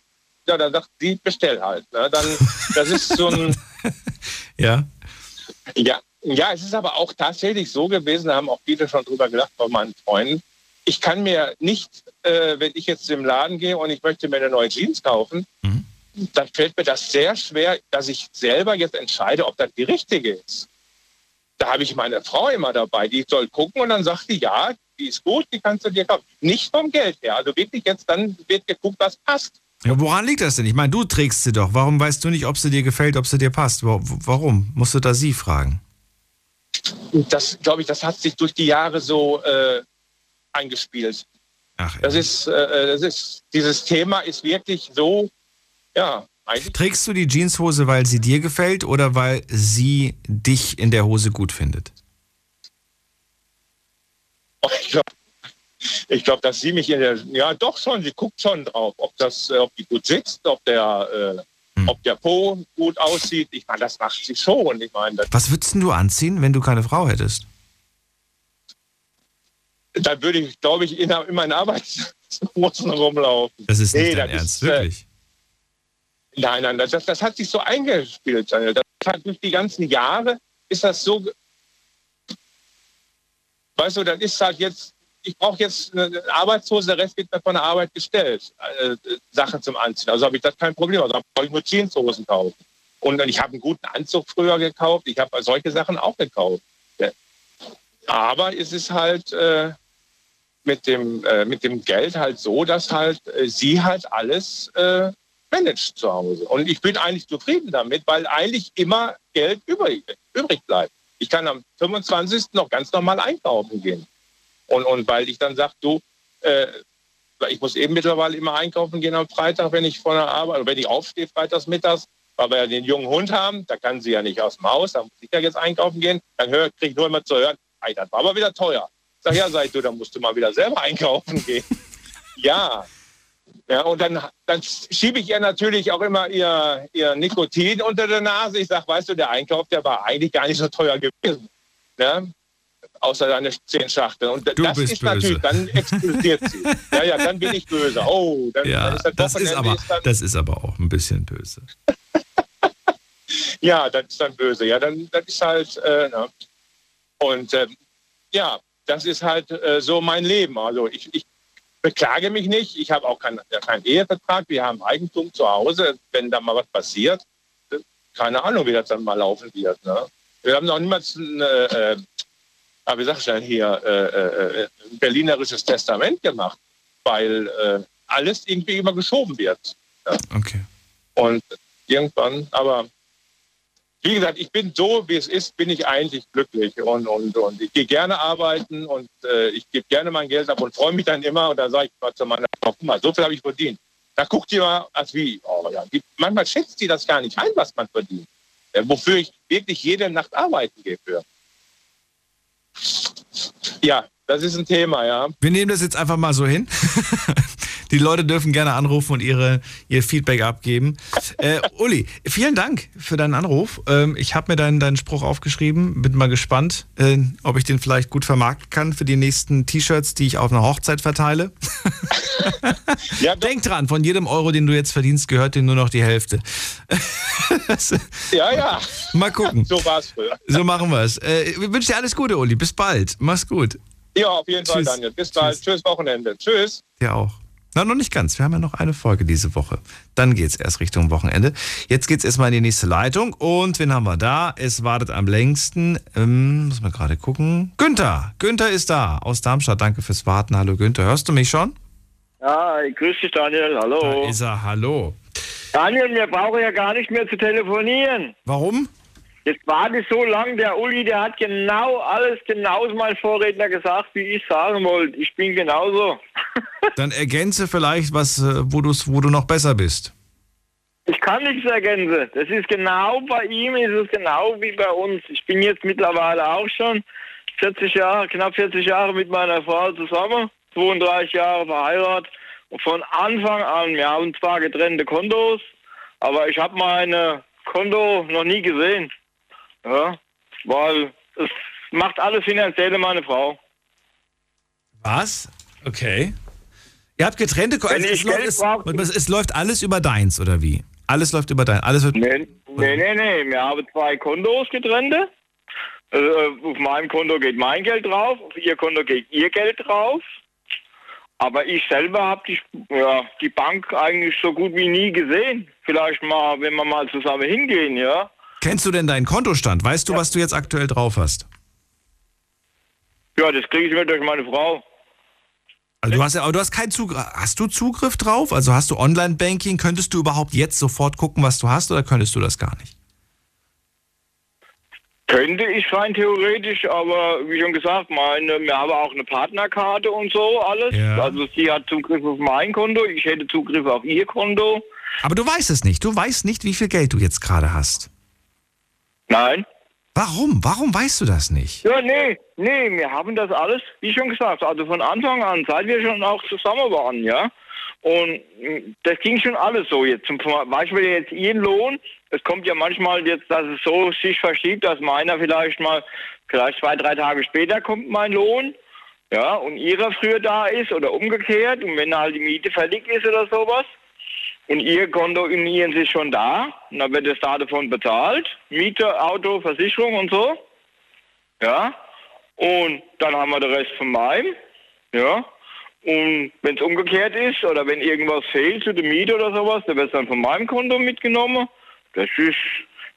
Ja, dann sagt sie, bestell halt. Ne? Dann, das ist so ein. ja. Ja, ja, es ist aber auch tatsächlich so gewesen, da haben auch viele schon drüber gedacht bei meinen Freunden, ich kann mir nicht, äh, wenn ich jetzt im Laden gehe und ich möchte mir eine neue Jeans kaufen, mhm. dann fällt mir das sehr schwer, dass ich selber jetzt entscheide, ob das die richtige ist. Da habe ich meine Frau immer dabei, die soll gucken und dann sagt die, ja, die ist gut, die kannst du dir kaufen. Nicht vom Geld her. Also wirklich jetzt, dann wird geguckt, was passt. Ja, woran liegt das denn? Ich meine, du trägst sie doch. Warum weißt du nicht, ob sie dir gefällt, ob sie dir passt? Warum? Musst du da sie fragen? Das, glaube ich, das hat sich durch die Jahre so äh, eingespielt. Ach, das ist, äh, äh, das ist, dieses Thema ist wirklich so, ja. Trägst du die Jeanshose, weil sie dir gefällt oder weil sie dich in der Hose gut findet? Oh, ich glaube, ich glaub, dass sie mich in der, ja doch schon, sie guckt schon drauf, ob das, äh, ob die gut sitzt, ob der, äh, hm. ob der Po gut aussieht. Ich meine, das macht sie schon. Ich meine, Was würdest du anziehen, wenn du keine Frau hättest? Da würde ich, glaube ich, in, in meinen Arbeitshosen rumlaufen. Das ist nicht nee, dein Ernst, ist, äh, wirklich? Äh, nein, nein, das, das hat sich so eingespielt. Das hat durch die ganzen Jahre ist das so. Weißt du, dann ist halt jetzt, ich brauche jetzt eine Arbeitshose, der Rest wird mir von der Arbeit gestellt. Äh, Sachen zum Anziehen. Also habe ich das kein Problem. Also brauche ich nur Jeanshosen kaufen. Und ich habe einen guten Anzug früher gekauft. Ich habe solche Sachen auch gekauft. Aber es ist halt, äh, mit dem, äh, mit dem Geld halt so, dass halt äh, sie halt alles äh, managt zu Hause. Und ich bin eigentlich zufrieden damit, weil eigentlich immer Geld übrig, übrig bleibt. Ich kann am 25. noch ganz normal einkaufen gehen. Und, und weil ich dann sage, du, äh, ich muss eben mittlerweile immer einkaufen gehen am Freitag, wenn ich von der Arbeit, wenn ich aufstehe freitags mittags, weil wir ja den jungen Hund haben, da kann sie ja nicht aus dem Haus, da muss ich ja jetzt einkaufen gehen, dann kriege ich nur immer zu hören, das war aber wieder teuer. Sag ja, sag ich, du, da musst du mal wieder selber einkaufen gehen. ja, Ja, und dann, dann schiebe ich ihr natürlich auch immer ihr, ihr Nikotin unter der Nase. Ich sage, weißt du, der Einkauf, der war eigentlich gar nicht so teuer gewesen. Ne? Außer deine zehn Schachteln. Und du das bist ist böse. natürlich, dann explodiert sie. ja, ja, dann bin ich böse. Oh, dann, Ja, dann ist das, das ist, aber, ist dann, das ist aber auch ein bisschen böse. Ja, das ist dann böse. Ja, dann das ist halt, äh, ne? und ähm, ja, das ist halt äh, so mein Leben. Also ich, ich beklage mich nicht. Ich habe auch keinen keinen Ehevertrag. Wir haben Eigentum zu Hause. Wenn da mal was passiert, äh, keine Ahnung, wie das dann mal laufen wird. Ne? Wir haben noch niemals ein, äh, äh, wie sag ich denn hier, äh, äh, ein berlinerisches Testament gemacht, weil äh, alles irgendwie immer geschoben wird. Ja? Okay. Und irgendwann, aber wie gesagt, ich bin so, wie es ist, bin ich eigentlich glücklich und, und, und ich gehe gerne arbeiten und äh, ich gebe gerne mein Geld ab und freue mich dann immer und dann sage ich mal zu meiner Frau, guck mal, so viel habe ich verdient. Da guckt die mal, als wie, oh ja, die, manchmal schätzt die das gar nicht ein, was man verdient. Äh, wofür ich wirklich jede Nacht arbeiten gehe für. Ja, das ist ein Thema, ja. Wir nehmen das jetzt einfach mal so hin. Die Leute dürfen gerne anrufen und ihre, ihr Feedback abgeben. Äh, Uli, vielen Dank für deinen Anruf. Ähm, ich habe mir deinen, deinen Spruch aufgeschrieben. Bin mal gespannt, äh, ob ich den vielleicht gut vermarkten kann für die nächsten T-Shirts, die ich auf einer Hochzeit verteile. Denk dran, von jedem Euro, den du jetzt verdienst, gehört dir nur noch die Hälfte. Ja, ja. Mal gucken. So war es früher. So machen wir es. Äh, ich wünsche dir alles Gute, Uli. Bis bald. Mach's gut. Ja, auf jeden Fall, Tschüss. Daniel. Bis bald. Tschüss, Wochenende. Tschüss. Dir auch. Na, noch nicht ganz. Wir haben ja noch eine Folge diese Woche. Dann geht's erst Richtung Wochenende. Jetzt geht's erstmal in die nächste Leitung. Und wen haben wir da? Es wartet am längsten. Ähm, muss man gerade gucken. Günther. Günther ist da aus Darmstadt. Danke fürs Warten. Hallo Günther. Hörst du mich schon? Ja, grüß dich Daniel, hallo. Da ist er. Hallo. Daniel, wir brauchen ja gar nicht mehr zu telefonieren. Warum? Jetzt war das so lang, der Uli, der hat genau alles, genauso mein Vorredner gesagt, wie ich sagen wollte. Ich bin genauso. Dann ergänze vielleicht was, äh, wo, wo du noch besser bist. Ich kann nichts ergänzen. Das ist genau bei ihm, ist es genau wie bei uns. Ich bin jetzt mittlerweile auch schon 40 Jahre, knapp 40 Jahre mit meiner Frau zusammen, 32 Jahre verheiratet. Und von Anfang an, wir haben zwar getrennte Kontos, aber ich habe meine Konto noch nie gesehen. Ja, weil es macht alles finanzielle meine Frau. Was? Okay. Ihr habt getrennte Ko- Wenn es, ich es, läuft, Geld es, brauche- es, es läuft alles über deins, oder wie? Alles läuft über dein. Alles wird. Nee, nee, nee, nee. Wir haben zwei Kontos getrennte. Äh, auf meinem Konto geht mein Geld drauf, auf ihr Konto geht ihr Geld drauf. Aber ich selber habe die, ja, die Bank eigentlich so gut wie nie gesehen. Vielleicht mal, wenn wir mal zusammen hingehen, ja. Kennst du denn deinen Kontostand? Weißt du, was du jetzt aktuell drauf hast? Ja, das kriege ich mir durch meine Frau. Also du hast ja, aber du hast keinen Zugriff. Hast du Zugriff drauf? Also hast du Online-Banking? Könntest du überhaupt jetzt sofort gucken, was du hast, oder könntest du das gar nicht? Könnte ich rein theoretisch, aber wie schon gesagt, meine, wir haben auch eine Partnerkarte und so alles. Ja. Also sie hat Zugriff auf mein Konto, ich hätte Zugriff auf ihr Konto. Aber du weißt es nicht. Du weißt nicht, wie viel Geld du jetzt gerade hast. Nein. Warum? Warum weißt du das nicht? Ja, nee, nee, wir haben das alles, wie schon gesagt, also von Anfang an, seit wir schon auch zusammen waren, ja. Und das ging schon alles so jetzt. Zum Beispiel jetzt Ihren Lohn, es kommt ja manchmal jetzt, dass es so sich verschiebt, dass meiner vielleicht mal, vielleicht zwei, drei Tage später kommt mein Lohn, ja, und ihrer früher da ist oder umgekehrt und wenn halt die Miete fällig ist oder sowas und ihr Konto in ihren ist schon da, und dann wird es da davon bezahlt, Miete, Auto, Versicherung und so, ja, und dann haben wir den Rest von meinem, ja, und wenn es umgekehrt ist oder wenn irgendwas fehlt zu der Miete oder sowas, dann wird es dann von meinem Konto mitgenommen. Das ist,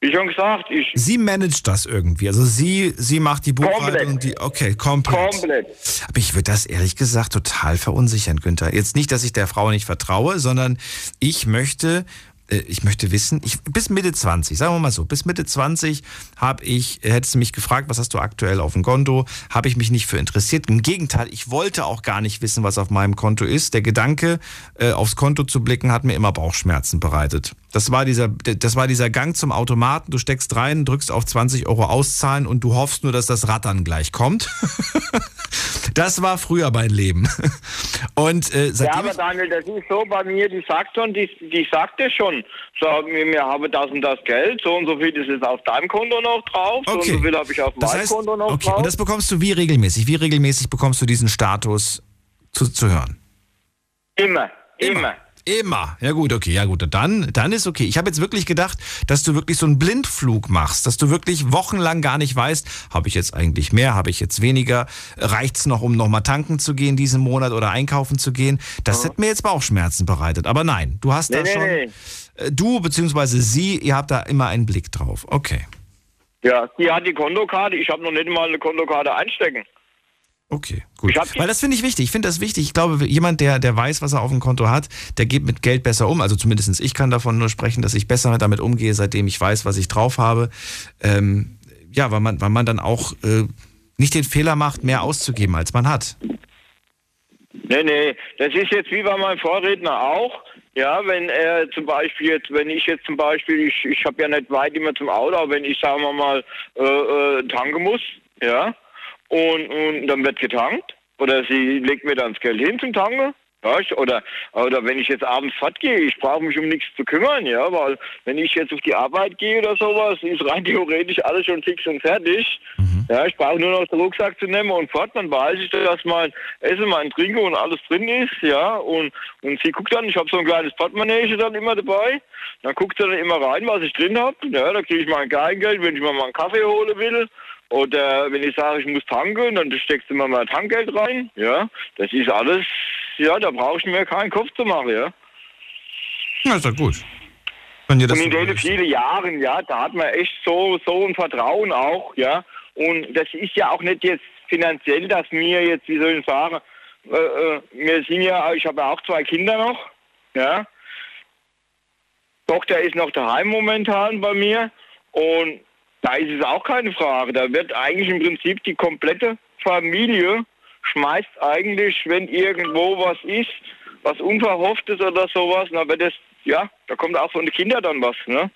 wie schon gesagt, ich Sie managt das irgendwie. Also sie, sie macht die Buchhaltung. Komplett. Die, okay, komplett. komplett. Aber ich würde das ehrlich gesagt total verunsichern, Günther. Jetzt nicht, dass ich der Frau nicht vertraue, sondern ich möchte, äh, ich möchte wissen, ich, bis Mitte 20, sagen wir mal so, bis Mitte 20 habe ich, hättest du mich gefragt, was hast du aktuell auf dem Konto, habe ich mich nicht für interessiert. Im Gegenteil, ich wollte auch gar nicht wissen, was auf meinem Konto ist. Der Gedanke, äh, aufs Konto zu blicken, hat mir immer Bauchschmerzen bereitet. Das war, dieser, das war dieser Gang zum Automaten. Du steckst rein, drückst auf 20 Euro auszahlen und du hoffst nur, dass das Rattern gleich kommt. Das war früher mein Leben. Und, äh, ja, aber Daniel, das ist so bei mir, die sagt schon, die, die sagt ja schon, so, wir haben das und das Geld, so und so viel ist jetzt auf deinem Konto noch drauf, okay. so und so viel habe ich auf das meinem heißt, Konto noch okay. drauf. Und das bekommst du wie regelmäßig? Wie regelmäßig bekommst du diesen Status zu, zu hören? Immer, immer. immer. Immer. Ja gut, okay, ja gut. Dann, dann ist okay. Ich habe jetzt wirklich gedacht, dass du wirklich so einen Blindflug machst, dass du wirklich wochenlang gar nicht weißt, habe ich jetzt eigentlich mehr, habe ich jetzt weniger, reicht's noch, um nochmal tanken zu gehen diesen Monat oder einkaufen zu gehen. Das ja. hätte mir jetzt Bauchschmerzen bereitet. Aber nein, du hast nee, da nee, schon, nee. Äh, du beziehungsweise sie, ihr habt da immer einen Blick drauf. Okay. Ja, die hat die Kontokarte. Ich habe noch nicht mal eine Kontokarte einstecken. Okay, gut. Weil das finde ich wichtig. Ich finde das wichtig. Ich glaube, jemand, der, der weiß, was er auf dem Konto hat, der geht mit Geld besser um. Also zumindest ich kann davon nur sprechen, dass ich besser damit umgehe, seitdem ich weiß, was ich drauf habe. Ähm, ja, weil man, weil man dann auch äh, nicht den Fehler macht, mehr auszugeben, als man hat. Nee, nee. Das ist jetzt wie bei meinem Vorredner auch. Ja, wenn er zum Beispiel jetzt, wenn ich jetzt zum Beispiel, ich, ich habe ja nicht weit immer zum Auto, aber wenn ich, sagen wir mal, äh, äh, tanken muss, ja, und, und dann wird getankt. Oder sie legt mir dann das Geld hin zum Tanken. Ja, oder, oder wenn ich jetzt abends fortgehe, ich brauche mich um nichts zu kümmern, ja, weil wenn ich jetzt auf die Arbeit gehe oder sowas, ist rein theoretisch alles schon fix und fertig. Mhm. Ja, ich brauche nur noch den Rucksack zu nehmen und fort, dann weiß ich, dass mein Essen, mein Trinken und alles drin ist, ja, und, und sie guckt dann, ich habe so ein kleines Portemonnaie dann immer dabei, dann guckt sie dann immer rein, was ich drin habe, ja, da kriege ich mein Kleingeld, wenn ich mal einen Kaffee holen will, oder wenn ich sage, ich muss tanken, dann steckst du mir mal Tankgeld rein. Ja, das ist alles, ja, da brauche ich mir keinen Kopf zu machen, ja. Ja, ist doch gut. Wenn ihr das und in den vielen Jahren, ja, da hat man echt so, so ein Vertrauen auch, ja. Und das ist ja auch nicht jetzt finanziell, dass mir jetzt, wie soll ich sagen, äh, äh, wir sind ja, ich habe ja auch zwei Kinder noch, ja. Tochter ist noch daheim momentan bei mir und da ist es auch keine Frage. Da wird eigentlich im Prinzip die komplette Familie schmeißt eigentlich, wenn irgendwo was ist, was Unverhofftes oder sowas, na, wird das, ja, da kommt auch von den Kindern dann was, ne?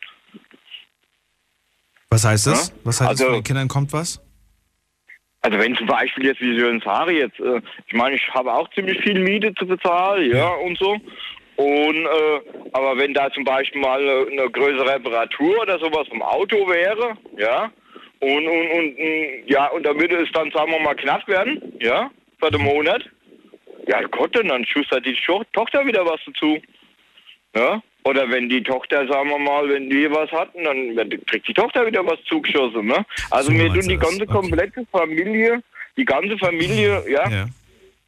Was heißt das? Ja? Was heißt also, das, von den Kindern kommt was? Also wenn zum Beispiel jetzt, wie Sie sagen, jetzt, äh, ich meine, ich habe auch ziemlich viel Miete zu bezahlen, ja und so. Und, äh, aber wenn da zum Beispiel mal eine, eine größere Reparatur oder sowas vom Auto wäre, ja, und, und, und, ja, und da würde es dann, sagen wir mal, knapp werden, ja, für den Monat, ja Gott, und dann schustert die Tochter wieder was dazu. Ja, oder wenn die Tochter, sagen wir mal, wenn wir was hatten, dann kriegt die Tochter wieder was zugeschossen, ne? Also so wir tun die ganze okay. komplette Familie, die ganze Familie, ja, ja,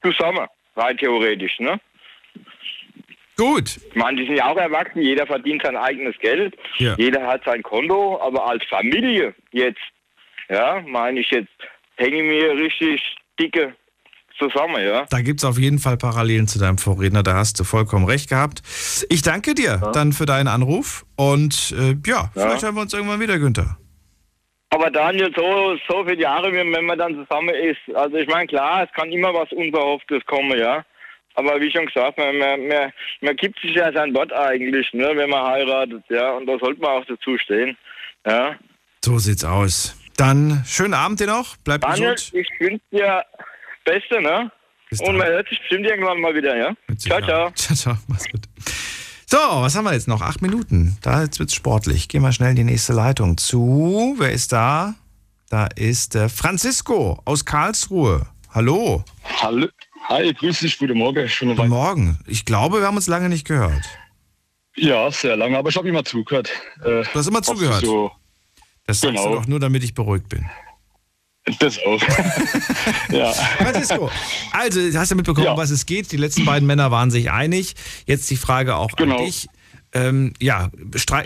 zusammen, rein theoretisch, ne? Gut. Ich meine, die sind ja auch erwachsen, jeder verdient sein eigenes Geld, ja. jeder hat sein Konto, aber als Familie jetzt, ja, meine ich jetzt, hänge mir richtig dicke zusammen, ja. Da gibt es auf jeden Fall Parallelen zu deinem Vorredner, da hast du vollkommen recht gehabt. Ich danke dir ja. dann für deinen Anruf und äh, ja, ja, vielleicht hören wir uns irgendwann wieder, Günther. Aber Daniel, so, so viele Jahre, wenn man dann zusammen ist, also ich meine, klar, es kann immer was Unverhofftes kommen, ja. Aber wie schon gesagt, man, man, man, man gibt sich ja sein Wort eigentlich, ne, wenn man heiratet, ja, und da sollte man auch dazu stehen. Ja. So sieht's aus. Dann schönen Abend dir noch, bleib Daniel, gesund. ich wünsche dir das Beste, ne? Und man hört sich bestimmt irgendwann mal wieder, ja? Ciao, ciao. Ciao, ciao, mach's gut. So, was haben wir jetzt noch? Acht Minuten. Da jetzt wird's sportlich. Gehen wir schnell in die nächste Leitung zu. Wer ist da? Da ist äh, Francisco aus Karlsruhe. Hallo. Hallo. Hi, grüß dich, guten Morgen. Schöne guten Morgen. Ich glaube, wir haben uns lange nicht gehört. Ja, sehr lange, aber ich habe immer zugehört. Äh, du hast immer zugehört? So, das sagst genau. du doch nur, damit ich beruhigt bin. Das auch. ja. Francisco, also hast du mitbekommen, ja. was es geht. Die letzten beiden Männer waren sich einig. Jetzt die Frage auch genau. an dich. Ähm, ja,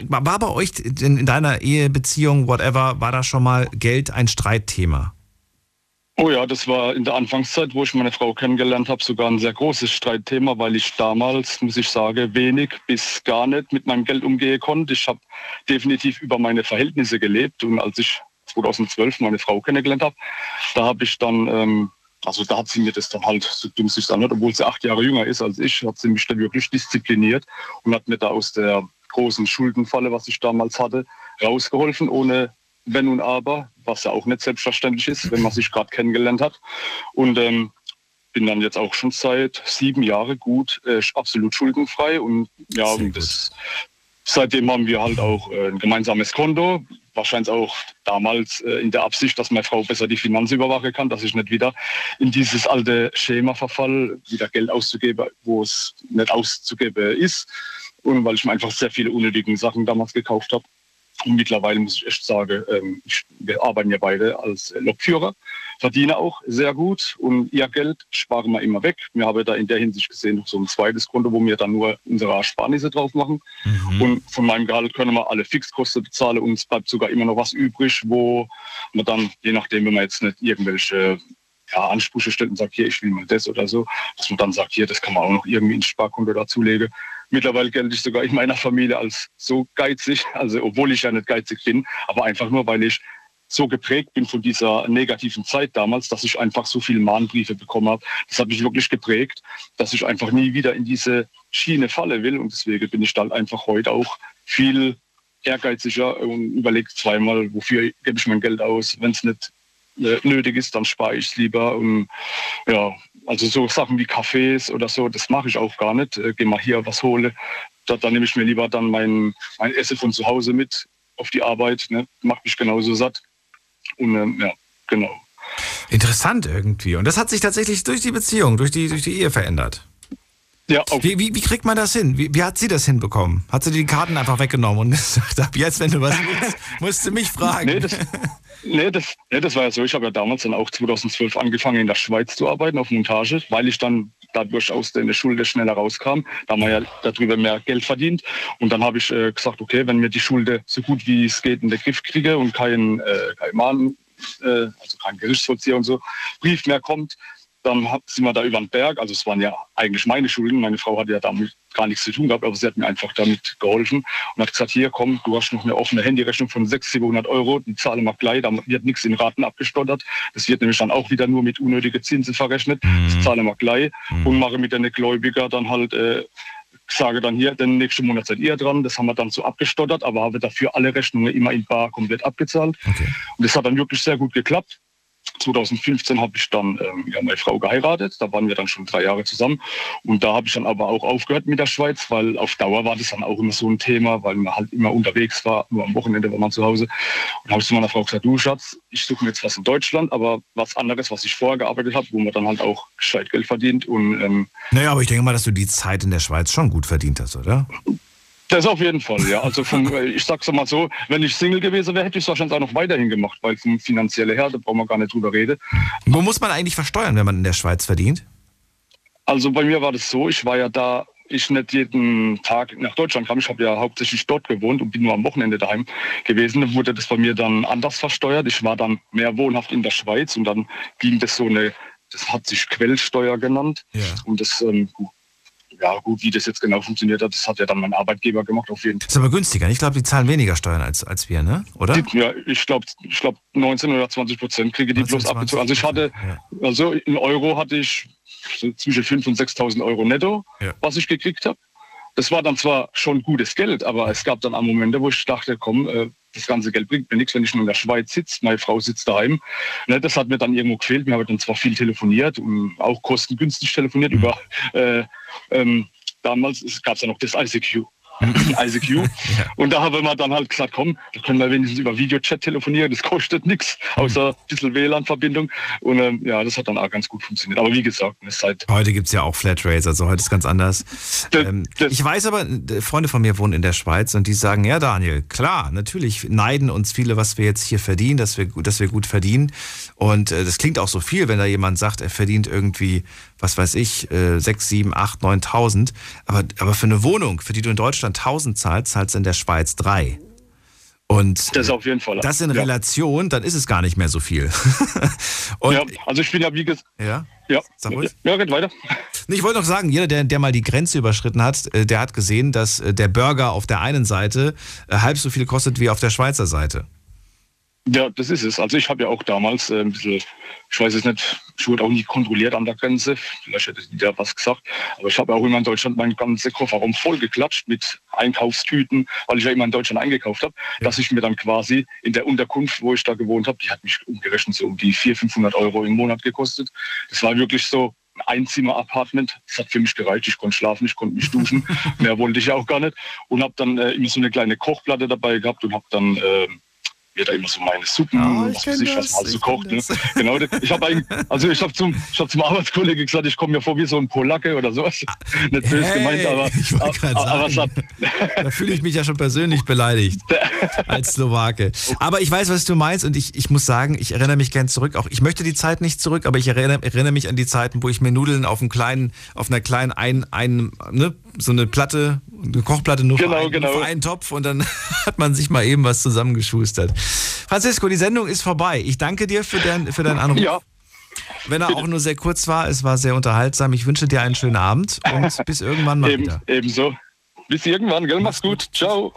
war bei euch in, in deiner Ehebeziehung, whatever, war da schon mal Geld ein Streitthema? Oh ja, das war in der Anfangszeit, wo ich meine Frau kennengelernt habe, sogar ein sehr großes Streitthema, weil ich damals, muss ich sagen, wenig bis gar nicht mit meinem Geld umgehen konnte. Ich habe definitiv über meine Verhältnisse gelebt und als ich 2012 meine Frau kennengelernt habe, da habe ich dann, ähm, also da hat sie mir das dann halt, so dumm sich anhört, obwohl sie acht Jahre jünger ist als ich, hat sie mich dann wirklich diszipliniert und hat mir da aus der großen Schuldenfalle, was ich damals hatte, rausgeholfen, ohne wenn und aber, was ja auch nicht selbstverständlich ist, wenn man sich gerade kennengelernt hat. Und ähm, bin dann jetzt auch schon seit sieben Jahren gut, äh, absolut schuldenfrei und ja, und das, seitdem haben wir halt auch äh, ein gemeinsames Konto. Wahrscheinlich auch damals äh, in der Absicht, dass meine Frau besser die Finanzen überwachen kann, dass ich nicht wieder in dieses alte Schema verfall, wieder Geld auszugeben, wo es nicht auszugeben ist. Und weil ich mir einfach sehr viele unnötige Sachen damals gekauft habe. Und mittlerweile muss ich echt sagen, ähm, ich, wir arbeiten ja beide als Lokführer, verdienen auch sehr gut und ihr Geld sparen wir immer weg. Wir haben da in der Hinsicht gesehen noch so ein zweites Konto, wo wir dann nur unsere Ersparnisse drauf machen. Mhm. Und von meinem Gehalt können wir alle Fixkosten bezahlen und es bleibt sogar immer noch was übrig, wo man dann, je nachdem, wenn man jetzt nicht irgendwelche ja, Ansprüche stellt und sagt, hier, ich will mal das oder so, dass man dann sagt, hier, das kann man auch noch irgendwie ins Sparkonto dazulegen. Mittlerweile gelte ich sogar in meiner Familie als so geizig, also obwohl ich ja nicht geizig bin, aber einfach nur, weil ich so geprägt bin von dieser negativen Zeit damals, dass ich einfach so viele Mahnbriefe bekommen habe. Das hat mich wirklich geprägt, dass ich einfach nie wieder in diese Schiene falle will. Und deswegen bin ich dann einfach heute auch viel ehrgeiziger und überlege zweimal, wofür gebe ich mein Geld aus. Wenn es nicht nötig ist, dann spare ich es lieber. Und, ja, also so Sachen wie Cafés oder so, das mache ich auch gar nicht. Äh, Gehe mal hier was hole. Da, da nehme ich mir lieber dann mein, mein Essen von zu Hause mit auf die Arbeit. Ne? Macht mich genauso satt. Und ähm, ja, genau. Interessant irgendwie. Und das hat sich tatsächlich durch die Beziehung, durch die, durch die Ehe verändert. Ja, wie, wie, wie, kriegt man das hin? Wie, wie, hat sie das hinbekommen? Hat sie die Karten einfach weggenommen und gesagt, ab jetzt, wenn du was willst, musst du mich fragen? Nee, das, nee, das, nee, das war ja so. Ich habe ja damals dann auch 2012 angefangen, in der Schweiz zu arbeiten, auf Montage, weil ich dann dadurch aus der Schule schneller rauskam. Da haben wir ja darüber mehr Geld verdient. Und dann habe ich äh, gesagt, okay, wenn mir die Schule so gut wie es geht in den Griff kriege und kein, äh, kein Mahn, äh, also kein Gerichtsvollzieher und so, Brief mehr kommt, dann sind wir da über den Berg. Also es waren ja eigentlich meine Schulden. Meine Frau hatte ja damit gar nichts zu tun gehabt, aber sie hat mir einfach damit geholfen und hat gesagt, hier komm, du hast noch eine offene Handyrechnung von 600, 700 Euro, die zahle mal gleich, da wird nichts in Raten abgestottert. Das wird nämlich dann auch wieder nur mit unnötigen Zinsen verrechnet. Das mhm. zahle mal gleich mhm. und mache mit den Gläubiger dann halt äh, sage dann hier, den nächsten Monat seid ihr dran. Das haben wir dann so abgestottert, aber habe dafür alle Rechnungen immer in bar komplett abgezahlt. Okay. Und das hat dann wirklich sehr gut geklappt. 2015 habe ich dann ähm, ja, meine Frau geheiratet. Da waren wir dann schon drei Jahre zusammen. Und da habe ich dann aber auch aufgehört mit der Schweiz, weil auf Dauer war das dann auch immer so ein Thema, weil man halt immer unterwegs war. Nur am Wochenende war man zu Hause. Und habe ich zu meiner Frau gesagt, du Schatz, ich suche mir jetzt was in Deutschland, aber was anderes, was ich vorher gearbeitet habe, wo man dann halt auch gescheit Geld verdient. Und, ähm, naja, aber ich denke mal, dass du die Zeit in der Schweiz schon gut verdient hast, oder? Das auf jeden Fall, ja. Also vom, ich sag's mal so, wenn ich Single gewesen wäre, hätte ich es wahrscheinlich auch noch weiterhin gemacht, weil vom finanziellen her, da brauchen wir gar nicht drüber reden. Wo muss man eigentlich versteuern, wenn man in der Schweiz verdient? Also bei mir war das so, ich war ja da, ich nicht jeden Tag nach Deutschland kam. Ich habe ja hauptsächlich dort gewohnt und bin nur am Wochenende daheim gewesen. Dann wurde das bei mir dann anders versteuert. Ich war dann mehr wohnhaft in der Schweiz und dann ging das so eine, das hat sich Quellsteuer genannt. Ja. Und das ähm, ja gut, wie das jetzt genau funktioniert hat, das hat ja dann mein Arbeitgeber gemacht auf jeden Fall. Ist aber günstiger. Ich glaube, die zahlen weniger Steuern als, als wir, ne? Oder? Ja, ich glaube, ich glaub 19 oder 20 Prozent kriege die 19, bloß abgezogen. Also ich hatte, ja. also in Euro hatte ich zwischen 5.000 und 6.000 Euro netto, ja. was ich gekriegt habe. Das war dann zwar schon gutes Geld, aber es gab dann am Momente, wo ich dachte, komm, äh, das ganze Geld bringt mir nichts, wenn ich nur in der Schweiz sitze. Meine Frau sitzt daheim. Ne, das hat mir dann irgendwo gefehlt. Wir haben dann zwar viel telefoniert und auch kostengünstig telefoniert mhm. über äh, ähm, damals gab es ja noch das ICQ. ICQ. ja. Und da haben wir dann halt gesagt, komm, da können wir wenigstens über Videochat telefonieren, das kostet nichts, außer ein bisschen WLAN-Verbindung. Und ähm, ja, das hat dann auch ganz gut funktioniert. Aber wie gesagt, es halt Heute gibt es ja auch Flatrates, also heute ist ganz anders. Das, ähm, das ich weiß aber, Freunde von mir wohnen in der Schweiz und die sagen, ja Daniel, klar, natürlich neiden uns viele, was wir jetzt hier verdienen, dass wir, dass wir gut verdienen. Und äh, das klingt auch so viel, wenn da jemand sagt, er verdient irgendwie was weiß ich, äh, 6, 7, 8, 9.000. Aber, aber für eine Wohnung, für die du in Deutschland 1.000 zahlst, zahlst du in der Schweiz 3. Und das auf jeden Fall. Das in ja. Relation, dann ist es gar nicht mehr so viel. ja, also ich bin ja wie gesagt. Ja. Ja. Sag ruhig. Ja, geht weiter. Ich wollte noch sagen, jeder, der, der mal die Grenze überschritten hat, äh, der hat gesehen, dass äh, der Burger auf der einen Seite äh, halb so viel kostet wie auf der Schweizer Seite. Ja, das ist es. Also ich habe ja auch damals äh, ein bisschen, ich weiß es nicht, ich wurde auch nie kontrolliert an der Grenze, vielleicht hätte ich da was gesagt, aber ich habe auch immer in Deutschland meinen ganzen Kofferraum vollgeklatscht mit Einkaufstüten, weil ich ja immer in Deutschland eingekauft habe, ja. dass ich mir dann quasi in der Unterkunft, wo ich da gewohnt habe, die hat mich umgerechnet so um die 400, 500 Euro im Monat gekostet. Das war wirklich so, Einzimmer-Apartment. Das hat für mich gereicht. Ich konnte schlafen, ich konnte mich duschen. Mehr wollte ich auch gar nicht. Und habe dann äh, immer so eine kleine Kochplatte dabei gehabt und habe dann äh, mir da immer so meine Suppen, oh, was weiß ich, was man so kocht. Ne? Genau, ich habe also ich habe zum, ich hab zum Arbeitskollege gesagt, ich komme mir vor wie so ein Polacke oder sowas. Nicht böse hey, gemeint, aber, aber, aber da fühle ich mich ja schon persönlich beleidigt als Slowake. Aber ich weiß, was du meinst und ich, ich muss sagen, ich erinnere mich gern zurück. Auch ich möchte die Zeit nicht zurück, aber ich erinnere, erinnere mich an die Zeiten, wo ich mir Nudeln auf einem kleinen, auf einer kleinen ein, ein, ne, so eine Platte, eine Kochplatte nur, genau, für, einen, genau. für einen Topf und dann hat man sich mal eben was zusammengeschustert. Francisco, die Sendung ist vorbei. Ich danke dir für, dein, für deinen Anruf. Ja. Wenn er auch nur sehr kurz war, es war sehr unterhaltsam. Ich wünsche dir einen schönen Abend und bis irgendwann mal Eben, wieder. Ebenso. Bis irgendwann, gell? Mach's gut. Ciao.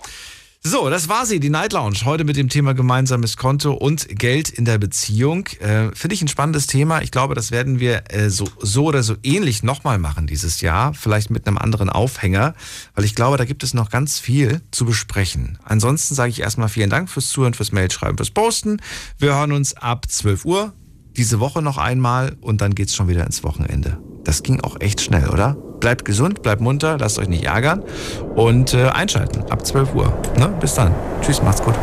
So, das war sie, die Night Lounge. Heute mit dem Thema gemeinsames Konto und Geld in der Beziehung. Äh, Finde ich ein spannendes Thema. Ich glaube, das werden wir äh, so, so oder so ähnlich nochmal machen dieses Jahr. Vielleicht mit einem anderen Aufhänger, weil ich glaube, da gibt es noch ganz viel zu besprechen. Ansonsten sage ich erstmal vielen Dank fürs Zuhören, fürs Mailschreiben, fürs Posten. Wir hören uns ab 12 Uhr diese Woche noch einmal und dann geht's schon wieder ins Wochenende. Das ging auch echt schnell, oder? Bleibt gesund, bleibt munter, lasst euch nicht ärgern und äh, einschalten ab 12 Uhr. Ne? Bis dann. Tschüss, macht's gut.